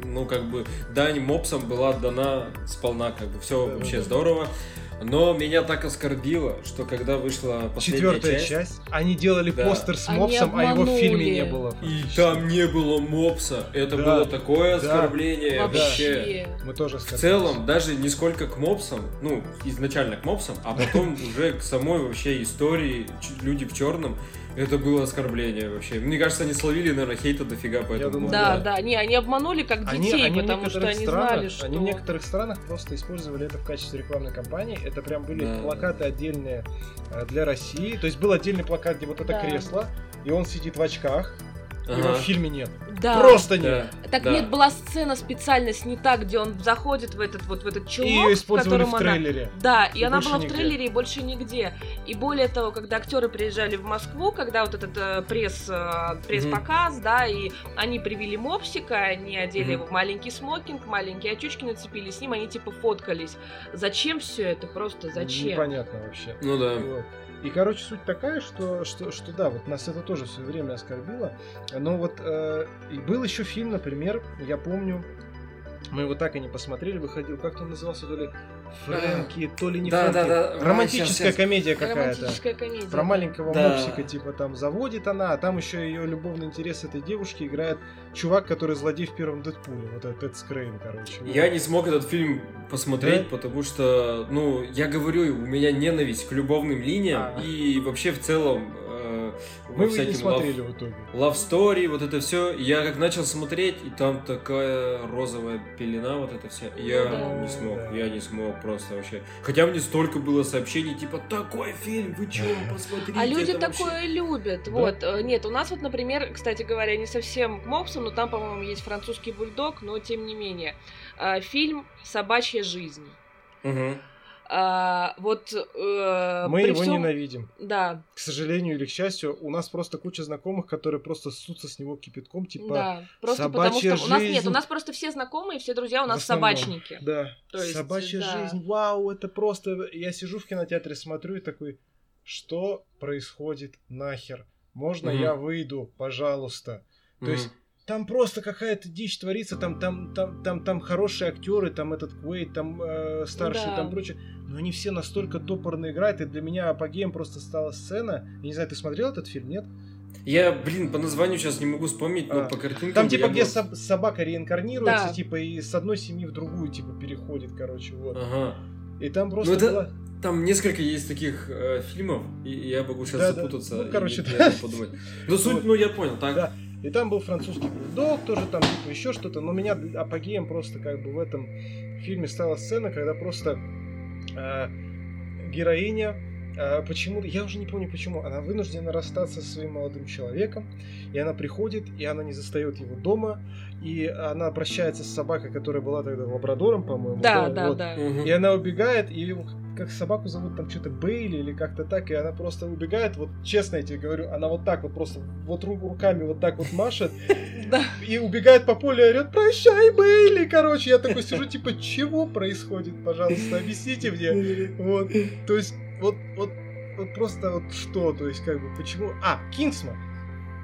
[SPEAKER 2] Ну, как бы, дань мопсам была дана сполна, как бы, все вообще здорово. Но меня так оскорбило, что когда вышла последняя
[SPEAKER 1] Четвертая часть, часть они делали да. постер с мопсом, а его в фильме не было.
[SPEAKER 2] И там не было мопса. Это да. было такое оскорбление да. вообще.
[SPEAKER 1] Мы тоже
[SPEAKER 2] В целом, даже не сколько к мопсам, ну, изначально к мопсам, а потом *laughs* уже к самой вообще истории люди в черном. Это было оскорбление вообще. Мне кажется, они словили, наверное, хейта дофига по этому
[SPEAKER 3] думаю, Да, да, не, они обманули как детей, они, они потому что они странах, знали, что...
[SPEAKER 1] Они в некоторых странах просто использовали это в качестве рекламной кампании. Это прям были да. плакаты отдельные э, для России. То есть был отдельный плакат, где вот это да. кресло, и он сидит в очках, ага. его в фильме нет. Да. Просто нет.
[SPEAKER 3] Да. Так да. нет, была сцена специально снята, где он заходит в этот вот в этот чулок, и ее использовали в, в трейлере. Она... Да, и, и она была нигде. в трейлере и больше нигде. И более того, когда актеры приезжали в Москву, когда вот этот э, пресс э, пресс-показ, mm-hmm. да, и они привели мопсика, они одели mm-hmm. его в маленький смокинг, маленькие очучки нацепили, с ним они типа фоткались. Зачем все это? Просто зачем?
[SPEAKER 1] Непонятно вообще.
[SPEAKER 2] Ну да. Вот.
[SPEAKER 1] И, короче, суть такая, что, что, что да, вот нас это тоже все время оскорбило. Но вот э, и был еще фильм, например, я помню, мы его так и не посмотрели, выходил, как он назывался, то ли Фрэнки, то ли не да, Фрэнки. Да, да, Романтическая сейчас, комедия какая-то.
[SPEAKER 3] Романтическая комедия.
[SPEAKER 1] Про маленького да. мопсика, типа там заводит она, а там еще ее любовный интерес этой девушки играет чувак, который злодей в первом Дэдпуле. Вот этот Эд Скрейн, короче.
[SPEAKER 2] Я не смог этот фильм посмотреть, да? потому что, ну, я говорю, у меня ненависть к любовным линиям а. и вообще в целом
[SPEAKER 1] мы его не смотрели love, в итоге.
[SPEAKER 2] Love Story, вот это все. Я как начал смотреть, и там такая розовая пелена, вот это все. Я да, не смог, да. я не смог просто вообще. Хотя мне столько было сообщений, типа, такой фильм, вы чего, *laughs* посмотрите.
[SPEAKER 3] А люди такое вообще... любят. Да? Вот, э, нет, у нас вот, например, кстати говоря, не совсем к мопсам, но там, по-моему, есть французский бульдог, но тем не менее. Э, фильм «Собачья жизнь».
[SPEAKER 2] Угу.
[SPEAKER 3] А, вот э,
[SPEAKER 1] мы его всем... ненавидим.
[SPEAKER 3] Да.
[SPEAKER 1] К сожалению или к счастью, у нас просто куча знакомых, которые просто ссутся с него кипятком, типа. Да. Просто потому что жизнь...
[SPEAKER 3] у нас нет, у нас просто все знакомые, все друзья у нас собачники.
[SPEAKER 1] Да. То есть, собачья да. жизнь, вау, это просто. Я сижу в кинотеатре, смотрю и такой, что происходит нахер? Можно угу. я выйду, пожалуйста? То угу. есть там просто какая-то дичь творится, там, там, там, там, там хорошие актеры, там этот Квейт, там э, старший, да. там прочее. Но они все настолько топорно играют, и для меня апогеем просто стала сцена. Я не знаю, ты смотрел этот фильм, нет?
[SPEAKER 2] Я, блин, по названию сейчас не могу вспомнить, но а, по картинке.
[SPEAKER 1] Там типа где был... собака реинкарнируется, да. типа, и с одной семьи в другую, типа, переходит, короче, вот.
[SPEAKER 2] Ага.
[SPEAKER 1] И там просто. Ну, это... была...
[SPEAKER 2] Там несколько есть таких э, фильмов, и я могу сейчас да, запутаться. Да. Ну, короче, да. *laughs* подумать. Ну, суть, вот. ну, я понял, так. Да.
[SPEAKER 1] И там был французский бульдог, тоже там типа еще что-то. Но меня апогеем просто как бы в этом фильме стала сцена, когда просто э, героиня э, почему-то, я уже не помню почему, она вынуждена расстаться со своим молодым человеком, и она приходит, и она не застает его дома, и она прощается с собакой, которая была тогда лабрадором, по-моему.
[SPEAKER 3] Да, да, да. Вот. да.
[SPEAKER 1] И она убегает, и как собаку зовут там что-то Бейли или как-то так, и она просто убегает, вот честно я тебе говорю, она вот так вот просто вот руками вот так вот машет, *laughs* и убегает по полю и орет, прощай, Бейли, короче, я такой сижу, типа, чего происходит, пожалуйста, объясните мне, вот, то есть, вот, вот, вот просто вот что, то есть, как бы, почему, а, Кингсман,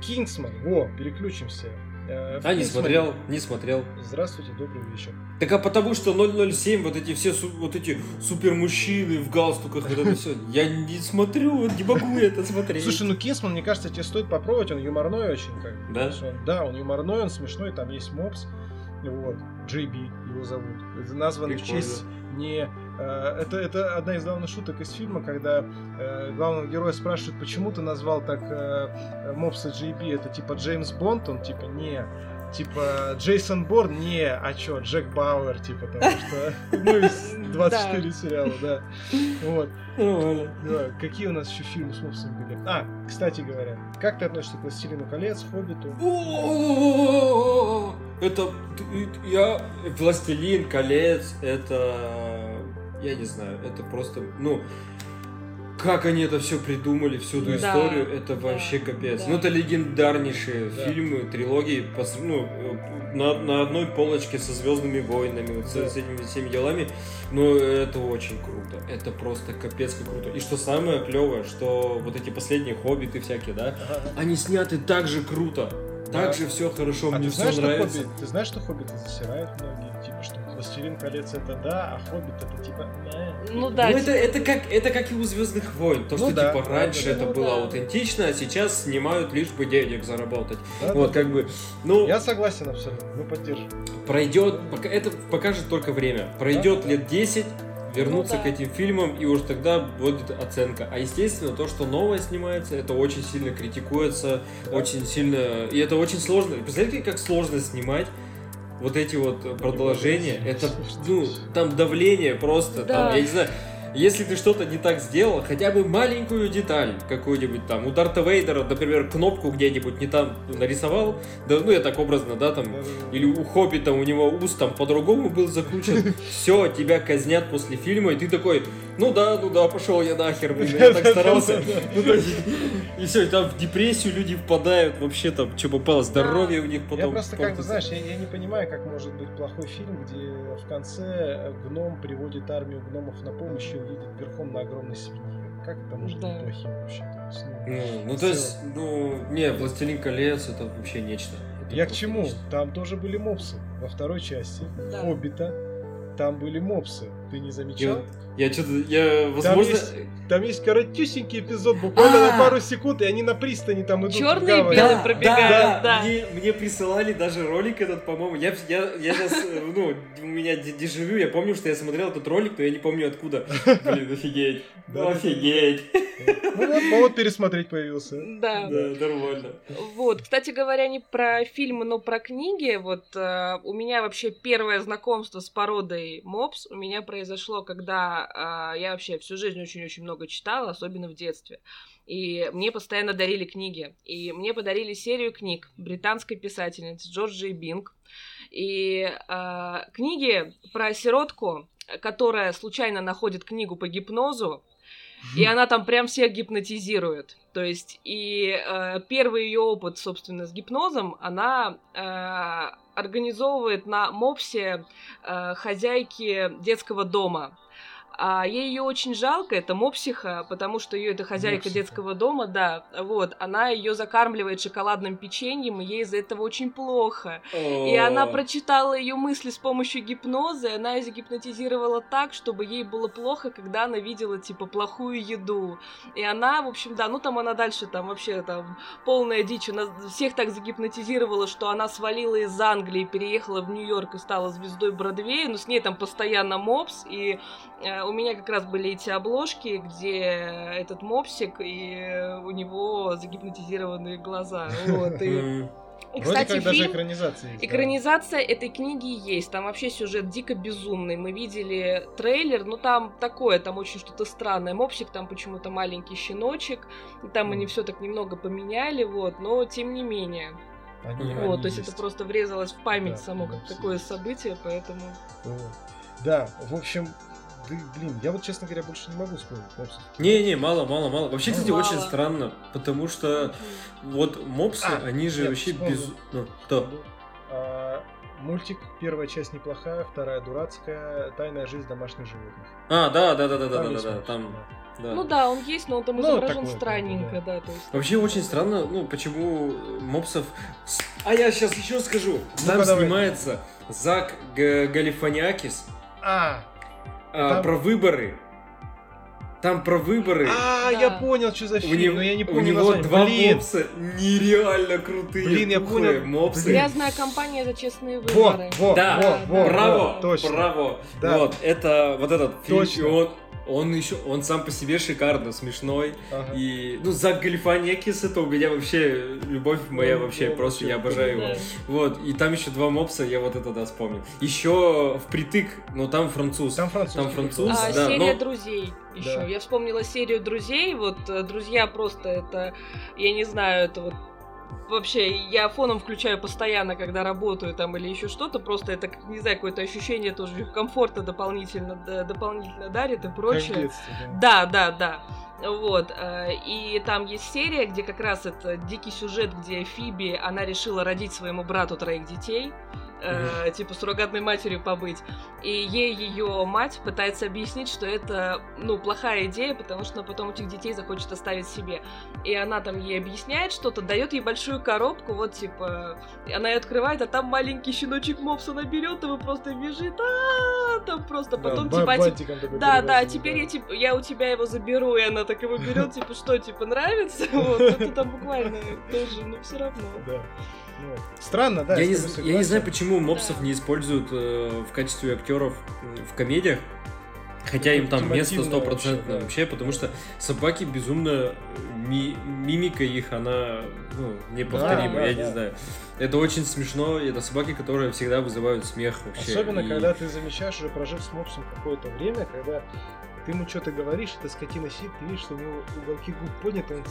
[SPEAKER 1] Кингсман, во, переключимся,
[SPEAKER 2] Э, а, не смотрел, не смотрел.
[SPEAKER 1] Здравствуйте, добрый вечер.
[SPEAKER 2] Так а потому что 007, вот эти все вот эти супер мужчины в галстуках, вот это все. Я не смотрю, не могу это смотреть.
[SPEAKER 1] Слушай, ну Кинсман, мне кажется, тебе стоит попробовать, он юморной очень. Как
[SPEAKER 2] да?
[SPEAKER 1] да, он юморной, он смешной, там есть мопс. Вот, JB его зовут. Это назван в честь не Э, это, это одна из главных шуток из фильма, когда э, главного героя спрашивают, почему ты назвал так э, мопса JB, это типа Джеймс Бонд, он типа не, типа Джейсон Борн, не, а чё, Джек Бауэр, типа, потому что, ну, из *laughs* 24 сериала, да. Вот. Да. Какие у нас еще фильмы с мопсами были? А, кстати говоря, как ты относишься к Властелину колец, Хоббиту?
[SPEAKER 2] Это, я, Властелин колец, это я не знаю, это просто, ну, как они это все придумали, всю эту да, историю, это вообще капец. Да. Ну, это легендарнейшие да. фильмы, трилогии, ну, на, на одной полочке со Звездными войнами, вот да. с, с этими всеми делами. Но это очень круто. Это просто капец как круто. И что самое клевое, что вот эти последние хоббиты всякие, да, ага. они сняты так же круто. Так да. же все хорошо, а мне все нравится.
[SPEAKER 1] Хоббит, ты знаешь, что хоббиты засирают многие? Типа, что Властелин колец это да, а Хоббит это типа.
[SPEAKER 2] Ну да. Ну это, типа это как это как и у Звездных войн. То, ну, что да, типа раньше да, это ну, было да. аутентично, а сейчас снимают лишь бы денег заработать. Да, вот да. как бы. Ну.
[SPEAKER 1] Я согласен абсолютно. Мы поддерживаем.
[SPEAKER 2] Пройдет, пока это покажет только время. Пройдет да, лет 10 вернуться ну, да. к этим фильмам, и уж тогда будет оценка. А естественно, то, что новое снимается, это очень сильно критикуется, да. очень сильно. И это очень сложно. Представляете, как сложно снимать вот эти вот продолжения? Это, ну, там давление просто, да. там, я не знаю если ты что-то не так сделал, хотя бы маленькую деталь какую-нибудь там, у Дарта Вейдера, например, кнопку где-нибудь не там нарисовал, да, ну я так образно, да, там, или у Хоббита у него уст там по-другому был закручен, *laughs* все, тебя казнят после фильма, и ты такой, ну да, ну да, пошел я нахер, блин, я так *laughs* старался. Ну, и все, там в депрессию люди впадают, вообще там, что попало, здоровье у них потом.
[SPEAKER 1] Я просто, как бы, знаешь, я не понимаю, как может быть плохой фильм, где в конце гном приводит армию гномов на помощь, и едет верхом на огромной свинье. Как это может быть плохим вообще? Есть,
[SPEAKER 2] ну, ну, то есть, ну, не, «Властелин колец» это вообще нечто.
[SPEAKER 1] Я к чему? Там тоже были мопсы во второй части. Хоббита. Там были мопсы. Ты не замечал?
[SPEAKER 2] Я что-то, я, возможно... Там
[SPEAKER 1] есть, там есть коротюсенький эпизод, буквально на а. пару секунд, и они на пристани там идут.
[SPEAKER 3] Черные и белые пробегают, да.
[SPEAKER 2] да. Мне, мне присылали даже ролик этот, по-моему. Я, я, я сейчас, э, ну, у меня дежавю, я помню, что я смотрел этот ролик, но я не помню откуда. Блин, офигеть. *laughs* Ну, офигеть.
[SPEAKER 1] Ну вот повод пересмотреть появился.
[SPEAKER 3] Да.
[SPEAKER 2] Да, нормально.
[SPEAKER 3] Вот, кстати говоря, не про фильмы, но про книги. Вот э, у меня вообще первое знакомство с породой Мопс у меня произошло, когда а, я вообще всю жизнь очень-очень много читала, особенно в детстве. И мне постоянно дарили книги. И мне подарили серию книг британской писательницы Джорджи Бинг. И э, книги про сиротку, которая случайно находит книгу по гипнозу, и она там прям всех гипнотизирует. То есть, и э, первый ее опыт, собственно, с гипнозом, она э, организовывает на мопсе э, хозяйки детского дома. А ей ее очень жалко, это мопсиха, потому что ее это хозяйка мопсиха. детского дома, да, вот, она ее закармливает шоколадным печеньем, и ей из-за этого очень плохо. О-о-о. И она прочитала ее мысли с помощью гипноза, и она ее загипнотизировала так, чтобы ей было плохо, когда она видела, типа, плохую еду. И она, в общем, да, ну там она дальше там вообще там полная дичь, она всех так загипнотизировала, что она свалила из Англии, переехала в Нью-Йорк и стала звездой Бродвея, но с ней там постоянно мопс, и э, у меня как раз были эти обложки, где этот мопсик, и у него загипнотизированные глаза. Вот, и...
[SPEAKER 1] И, кстати, как фильм, экранизация есть.
[SPEAKER 3] Экранизация да. этой книги есть. Там вообще сюжет дико безумный. Мы видели трейлер, но там такое, там очень что-то странное. Мопсик там почему-то маленький щеночек. И там mm. они все так немного поменяли, вот, но тем не менее. Они, вот, они то есть, есть это просто врезалось в память да, само как такое событие, поэтому.
[SPEAKER 1] Да, в общем, да, блин, я вот, честно говоря, больше не могу вспомнить мопсов.
[SPEAKER 2] Не-не, мало, мало, мало. Вообще, кстати, мало. очень странно, потому что вот мопсы, а, они же нет, вообще без... Ну,
[SPEAKER 1] что? А, мультик, первая часть неплохая, вторая дурацкая, тайная жизнь домашних животных.
[SPEAKER 2] А, да, да, да, да, да, да, да, там...
[SPEAKER 3] Да. Ну да, он есть, но он там ну, изображен такое, странненько, да. да то есть...
[SPEAKER 2] Вообще очень странно, ну, почему мопсов... А я сейчас еще скажу. Там ну снимается Зак Галифаниакис.
[SPEAKER 1] А,
[SPEAKER 2] там... про выборы. Там про выборы.
[SPEAKER 1] А, да. я понял, что за фильм, у него, но я не помню
[SPEAKER 2] У него название. два Блин. мопса нереально крутые.
[SPEAKER 1] Блин, я понял.
[SPEAKER 3] Мопсы. Грязная компания за честные выборы.
[SPEAKER 2] Во, во, да, во, во, браво, во, точно. браво. Да. Вот, это вот этот фильм, точно. и он он еще, он сам по себе шикарно смешной. Ага. И, ну, Зак Галифанекис, это у меня вообще любовь моя ну, вообще, ну, просто вообще, я обожаю да. его. Вот, и там еще два мопса, я вот это, да, вспомнил. Еще впритык, но там француз.
[SPEAKER 1] Там француз.
[SPEAKER 2] Там француз,
[SPEAKER 3] а,
[SPEAKER 2] да.
[SPEAKER 3] Серия но... друзей еще. Да. Я вспомнила серию друзей, вот, э, друзья просто это, я не знаю, это вот вообще, я фоном включаю постоянно, когда работаю там или еще что-то, просто это, не знаю, какое-то ощущение тоже комфорта дополнительно, дополнительно дарит и прочее. Детстве, да. да, да, да. Вот, э, и там есть серия, где как раз это дикий сюжет, где Фиби, она решила родить своему брату троих детей, э, типа суррогатной матерью побыть. И ей ее мать пытается объяснить, что это, ну, плохая идея, потому что она потом этих детей захочет оставить себе. И она там ей объясняет что-то, дает ей большую коробку, вот, типа, она ее открывает, а там маленький щеночек Мопс, она берет его, просто бежит, а там просто потом, типа, да, да, теперь я, типа, я у тебя его заберу, и она так его берет, типа, что, типа, нравится? *laughs* Вот, это там буквально тоже, но все равно. Да.
[SPEAKER 1] Ну, странно, да.
[SPEAKER 2] Я, не, я не знаю, почему мопсов да. не используют э, в качестве актеров в комедиях. Хотя им там место стопроцентно вообще, да. вообще, потому что собаки безумно э, ми мимика их, она ну, неповторима, да, да, я да. не знаю. Это очень смешно, это собаки, которые всегда вызывают смех вообще.
[SPEAKER 1] Особенно, и... когда ты замечаешь, уже прожив с мопсом какое-то время, когда ты ему что-то говоришь, эта скотина сидит, ты видишь, что у него уголки губ подняты, он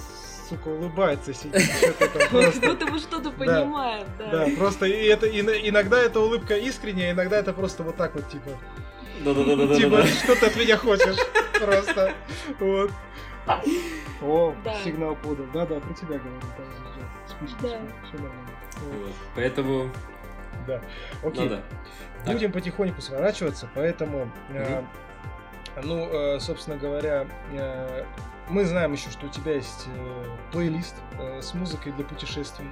[SPEAKER 1] сука, улыбается, сидит, *laughs* что-то там
[SPEAKER 3] просто... Кто-то бы что-то понимает, да.
[SPEAKER 1] Да, просто и это, иногда эта улыбка искренняя, иногда это просто вот так вот, типа...
[SPEAKER 2] Да-да-да.
[SPEAKER 1] Типа, что ты от меня хочешь? Просто. Вот. О, сигнал подал. Да-да, про тебя говорю. Спички, все нормально.
[SPEAKER 2] Поэтому...
[SPEAKER 1] Да. Окей. Будем потихоньку сворачиваться, поэтому... Э, ну, э, собственно говоря, э, мы знаем еще, что у тебя есть э, плейлист с музыкой для путешествий,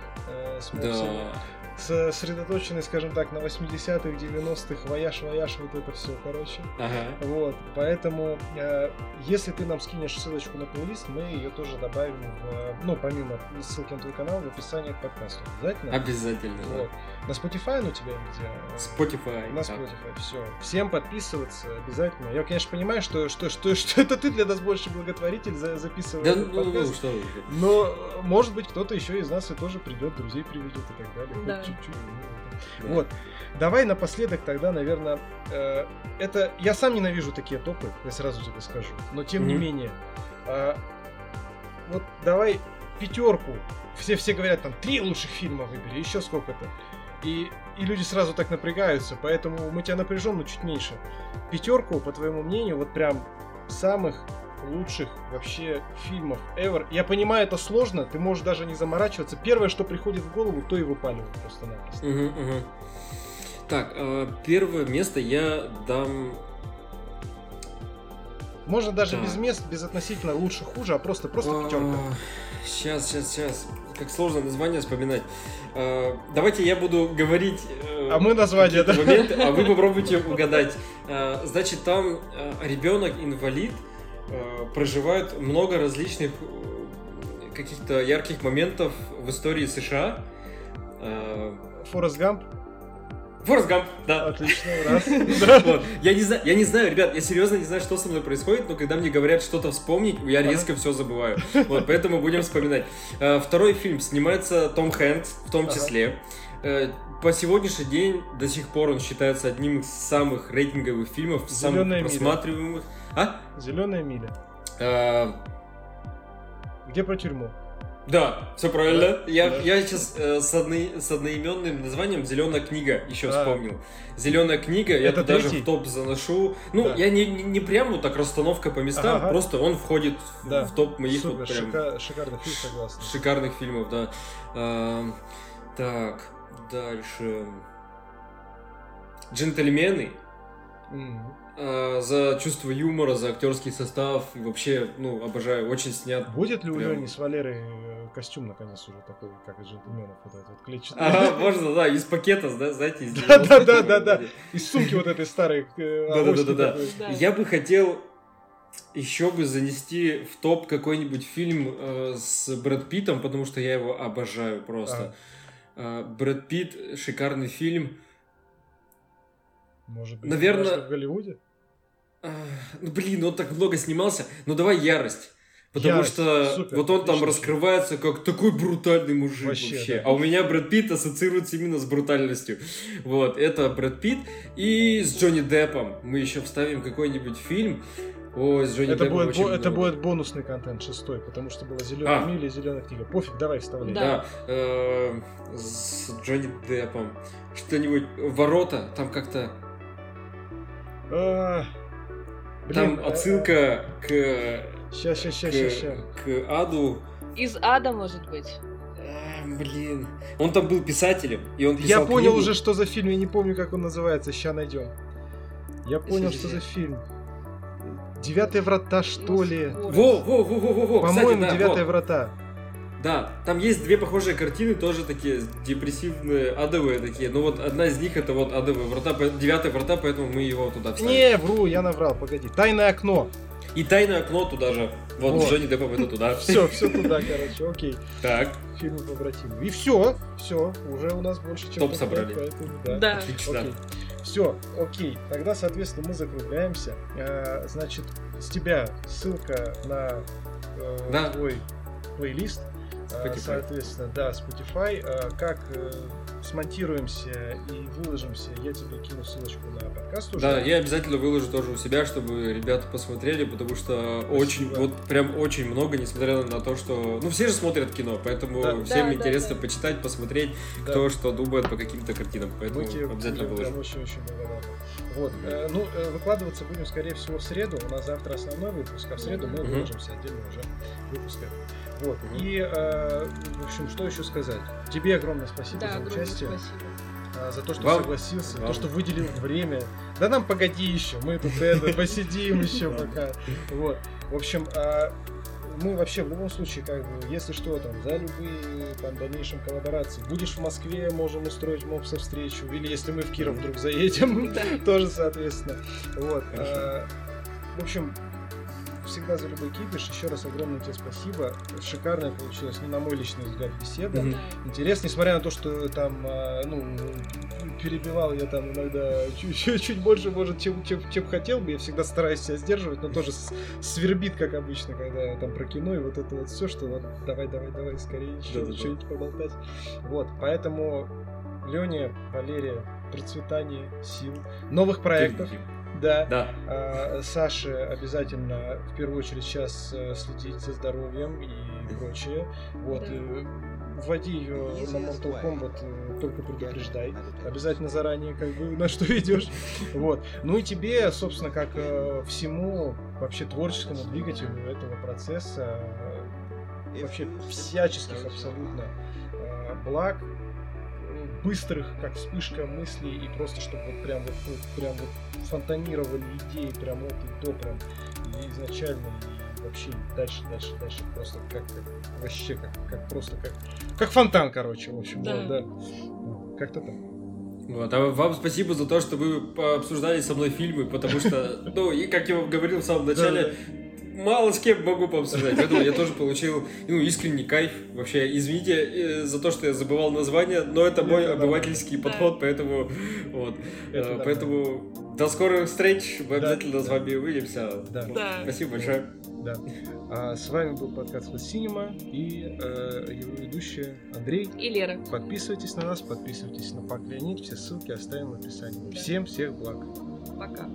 [SPEAKER 1] с мопсами. Да сосредоточенный, скажем так, на 80-х, 90-х, voyage, voyage, вот это все, короче. Ага. Вот, поэтому, э, если ты нам скинешь ссылочку на плейлист, мы ее тоже добавим, в, ну, помимо ссылки на твой канал, в описании к подкасту. Обязательно?
[SPEAKER 2] Обязательно,
[SPEAKER 1] вот. Да. На Spotify у тебя где?
[SPEAKER 2] Spotify.
[SPEAKER 1] На Spotify, все. Всем подписываться обязательно. Я, конечно, понимаю, что, что, что, *laughs* что это ты для нас больше благотворитель за, записываешь да, ну, ну, что Но, может быть, кто-то еще из нас и тоже придет, друзей приведет и так далее. Да Да. Вот. Давай напоследок тогда, наверное, э, это я сам ненавижу такие топы, я сразу тебе скажу. Но тем mm-hmm. не менее, э, вот давай пятерку. Все все говорят там три лучших фильма выбери, еще сколько-то. И, и люди сразу так напрягаются, поэтому мы тебя напряжем, но чуть меньше. Пятерку, по твоему мнению, вот прям самых лучших вообще фильмов ever. Я понимаю, это сложно, ты можешь даже не заморачиваться. Первое, что приходит в голову, то и выпаливает просто-напросто.
[SPEAKER 2] Угу, угу. Так, э, первое место я дам...
[SPEAKER 1] Можно даже так. без мест, без относительно лучше, хуже, а просто просто а, пятерка.
[SPEAKER 2] Сейчас, сейчас, сейчас. Как сложно название вспоминать. А, давайте я буду говорить.
[SPEAKER 1] Э, а мы название, да?
[SPEAKER 2] Моменты, а вы *laughs* попробуйте угадать. А, значит, там ребенок инвалид, проживают много различных э, каких-то ярких моментов в истории США.
[SPEAKER 1] Э, Форест Гамп?
[SPEAKER 2] Форест Гамп, да.
[SPEAKER 1] Отлично, раз. *laughs*
[SPEAKER 2] вот. я, не знаю, я не знаю, ребят, я серьезно не знаю, что со мной происходит, но когда мне говорят что-то вспомнить, я резко все забываю. Вот, поэтому будем вспоминать. Второй фильм снимается Том Хэнкс в том числе. По сегодняшний день до сих пор он считается одним из самых рейтинговых фильмов, самых просматриваемых.
[SPEAKER 1] А? Зеленая миля. А... Где про тюрьму?
[SPEAKER 2] Да, все правильно. Да, я, да. я сейчас э, с, одной, с одноименным названием Зеленая книга еще а. вспомнил. Зеленая книга, Это я даже в топ заношу. Ну, да. я не, не, не прям вот так расстановка по местам, ага. просто он входит да. в топ моих
[SPEAKER 1] Супер,
[SPEAKER 2] вот
[SPEAKER 1] прям шика- шикарных фильмов, согласен.
[SPEAKER 2] Шикарных фильмов, да. А, так, дальше. Джентльмены. Mm-hmm. Э, за чувство юмора, за актерский состав. И вообще, ну, обожаю, очень снят.
[SPEAKER 1] Будет ли прям... у Лени с Валерой э, костюм, наконец, уже такой, как из джентльменов, вот этот вот клетчатый?
[SPEAKER 2] Ага, можно, да, из пакета, да, знаете, из
[SPEAKER 1] Да, да, да, да, да, из сумки вот этой старой.
[SPEAKER 2] Э, да, да, да, да. Я бы хотел еще бы занести в топ какой-нибудь фильм э, с Брэд Питтом, потому что я его обожаю просто. А. Брэд Питт, шикарный фильм.
[SPEAKER 1] Может быть, Наверное... в Голливуде?
[SPEAKER 2] Ну, блин, он так много снимался. Ну, давай ярость. Потому ярость. что Супер, вот он там раскрывается как такой брутальный мужик вообще. вообще. Да. А у меня Брэд Питт ассоциируется именно с брутальностью. Вот, это Брэд Питт. И с Джонни Деппом мы еще вставим какой-нибудь фильм. Ой, с Джонни
[SPEAKER 1] это Деппом будет, бо- это будет бонусный контент шестой, потому что была зеленая а. миля и зеленая книга. Пофиг, давай вставляй.
[SPEAKER 2] Да, да э- с Джонни Деппом. Что-нибудь ворота, там как-то а, блин, Там отсылка к...
[SPEAKER 1] Сейчас, сейчас, сейчас, сейчас.
[SPEAKER 2] К аду.
[SPEAKER 3] Из ада, может быть.
[SPEAKER 2] А, блин. Он там был писателем, и он писал
[SPEAKER 1] Я понял
[SPEAKER 2] книгу.
[SPEAKER 1] уже, что за фильм, я не помню, как он называется, ща найдем. Я понял, что за фильм. Девятые врата, что ли?
[SPEAKER 2] Во, во, во, во, во, во.
[SPEAKER 1] По-моему, Девятые врата.
[SPEAKER 2] Да, там есть две похожие картины, тоже такие депрессивные, адовые такие. Но вот одна из них это вот адовые врата, девятые врата, поэтому мы его туда вставим.
[SPEAKER 1] Не, вру, я наврал, погоди. Тайное окно.
[SPEAKER 2] И тайное окно туда же. Вот, вот. Джонни Деппом это туда. *laughs*
[SPEAKER 1] Все, все туда, короче, окей.
[SPEAKER 2] Так.
[SPEAKER 1] Фильмы побратимы. И все, все, уже у нас больше, чем
[SPEAKER 2] Топ собрали.
[SPEAKER 3] Поэтому, да. да.
[SPEAKER 2] Отлично.
[SPEAKER 1] Окей. Все, окей. Тогда, соответственно, мы закругляемся. Э, значит, с тебя ссылка на э,
[SPEAKER 2] да.
[SPEAKER 1] твой плейлист.
[SPEAKER 2] Spotify.
[SPEAKER 1] Соответственно, да, Spotify. Как смонтируемся и выложимся, я тебе кину ссылочку на подкаст уже.
[SPEAKER 2] Да, я обязательно выложу тоже у себя, чтобы ребята посмотрели, потому что Спасибо. очень, вот прям очень много, несмотря на то, что... Ну, все же смотрят кино, поэтому да. всем да, интересно да, да. почитать, посмотреть, да. кто что думает по каким-то картинам, поэтому Мы обязательно выложу.
[SPEAKER 1] очень-очень благодарны. Вот, э, ну, э, выкладываться будем, скорее всего, в среду, у нас завтра основной выпуск, а в среду мы выложимся отдельно уже выпусками. Вот. И, э, в общем, что еще сказать? Тебе огромное спасибо
[SPEAKER 3] да,
[SPEAKER 1] за участие.
[SPEAKER 3] Спасибо.
[SPEAKER 1] За то, что Вам? согласился, Вам? то, что выделил время. Да нам погоди еще, мы тут это, посидим еще пока. Вот. В общем, мы вообще в любом случае, как бы, если что, там, за любые там дальнейшие коллаборации. Будешь в Москве, можем устроить мопса встречу. Или если мы в Киров вдруг заедем, тоже, соответственно. Вот. В общем, всегда за любой кипиш. Еще раз огромное тебе спасибо. Шикарная получилась, ну, на мой личный взгляд, беседа. Mm-hmm. Интересно, несмотря на то, что там, а, ну, перебивал я там иногда *laughs* чуть, чуть больше, может, чем, чем, чем хотел бы. Я всегда стараюсь себя сдерживать, но тоже свербит, как обычно, когда там про кино и вот это вот все, что вот давай, давай, давай, скорее да, что-нибудь поболтать. Вот, поэтому Леня, Валерия, процветание сил, новых проектов. Да.
[SPEAKER 2] да.
[SPEAKER 1] А, Саше обязательно в первую очередь сейчас э, следить за здоровьем и прочее. Вот. Да. Э, вводи ее на Mortal Kombat, э, только предупреждай. Обязательно заранее, как бы, *laughs* на что идешь. Вот. Ну и тебе, собственно, как всему вообще творческому двигателю этого процесса, вообще всяческих абсолютно благ, быстрых, как вспышка мыслей, и просто чтобы вот прям вот, вот прям вот фонтанировали идеи прям от и до прям и изначально и вообще дальше, дальше, дальше просто как, как вообще как, как просто как как фонтан, короче, в общем, да, вот, да. как-то так.
[SPEAKER 2] Вот, а вам спасибо за то, что вы обсуждали со мной фильмы, потому что, ну, и как я вам говорил в самом начале, мало с кем могу пообсуждать. Поэтому я тоже получил ну, искренний кайф. Вообще, извините э, за то, что я забывал название, но это мой обывательский подход, поэтому вот. Э, поэтому до скорых встреч. Мы обязательно с вами увидимся. Спасибо большое.
[SPEAKER 1] Да. А с вами был подкаст Синема и э, его ведущие Андрей
[SPEAKER 3] и Лера.
[SPEAKER 1] Подписывайтесь на нас, подписывайтесь на Пак Леонид. Все ссылки оставим в описании. Всем всех благ.
[SPEAKER 3] Пока.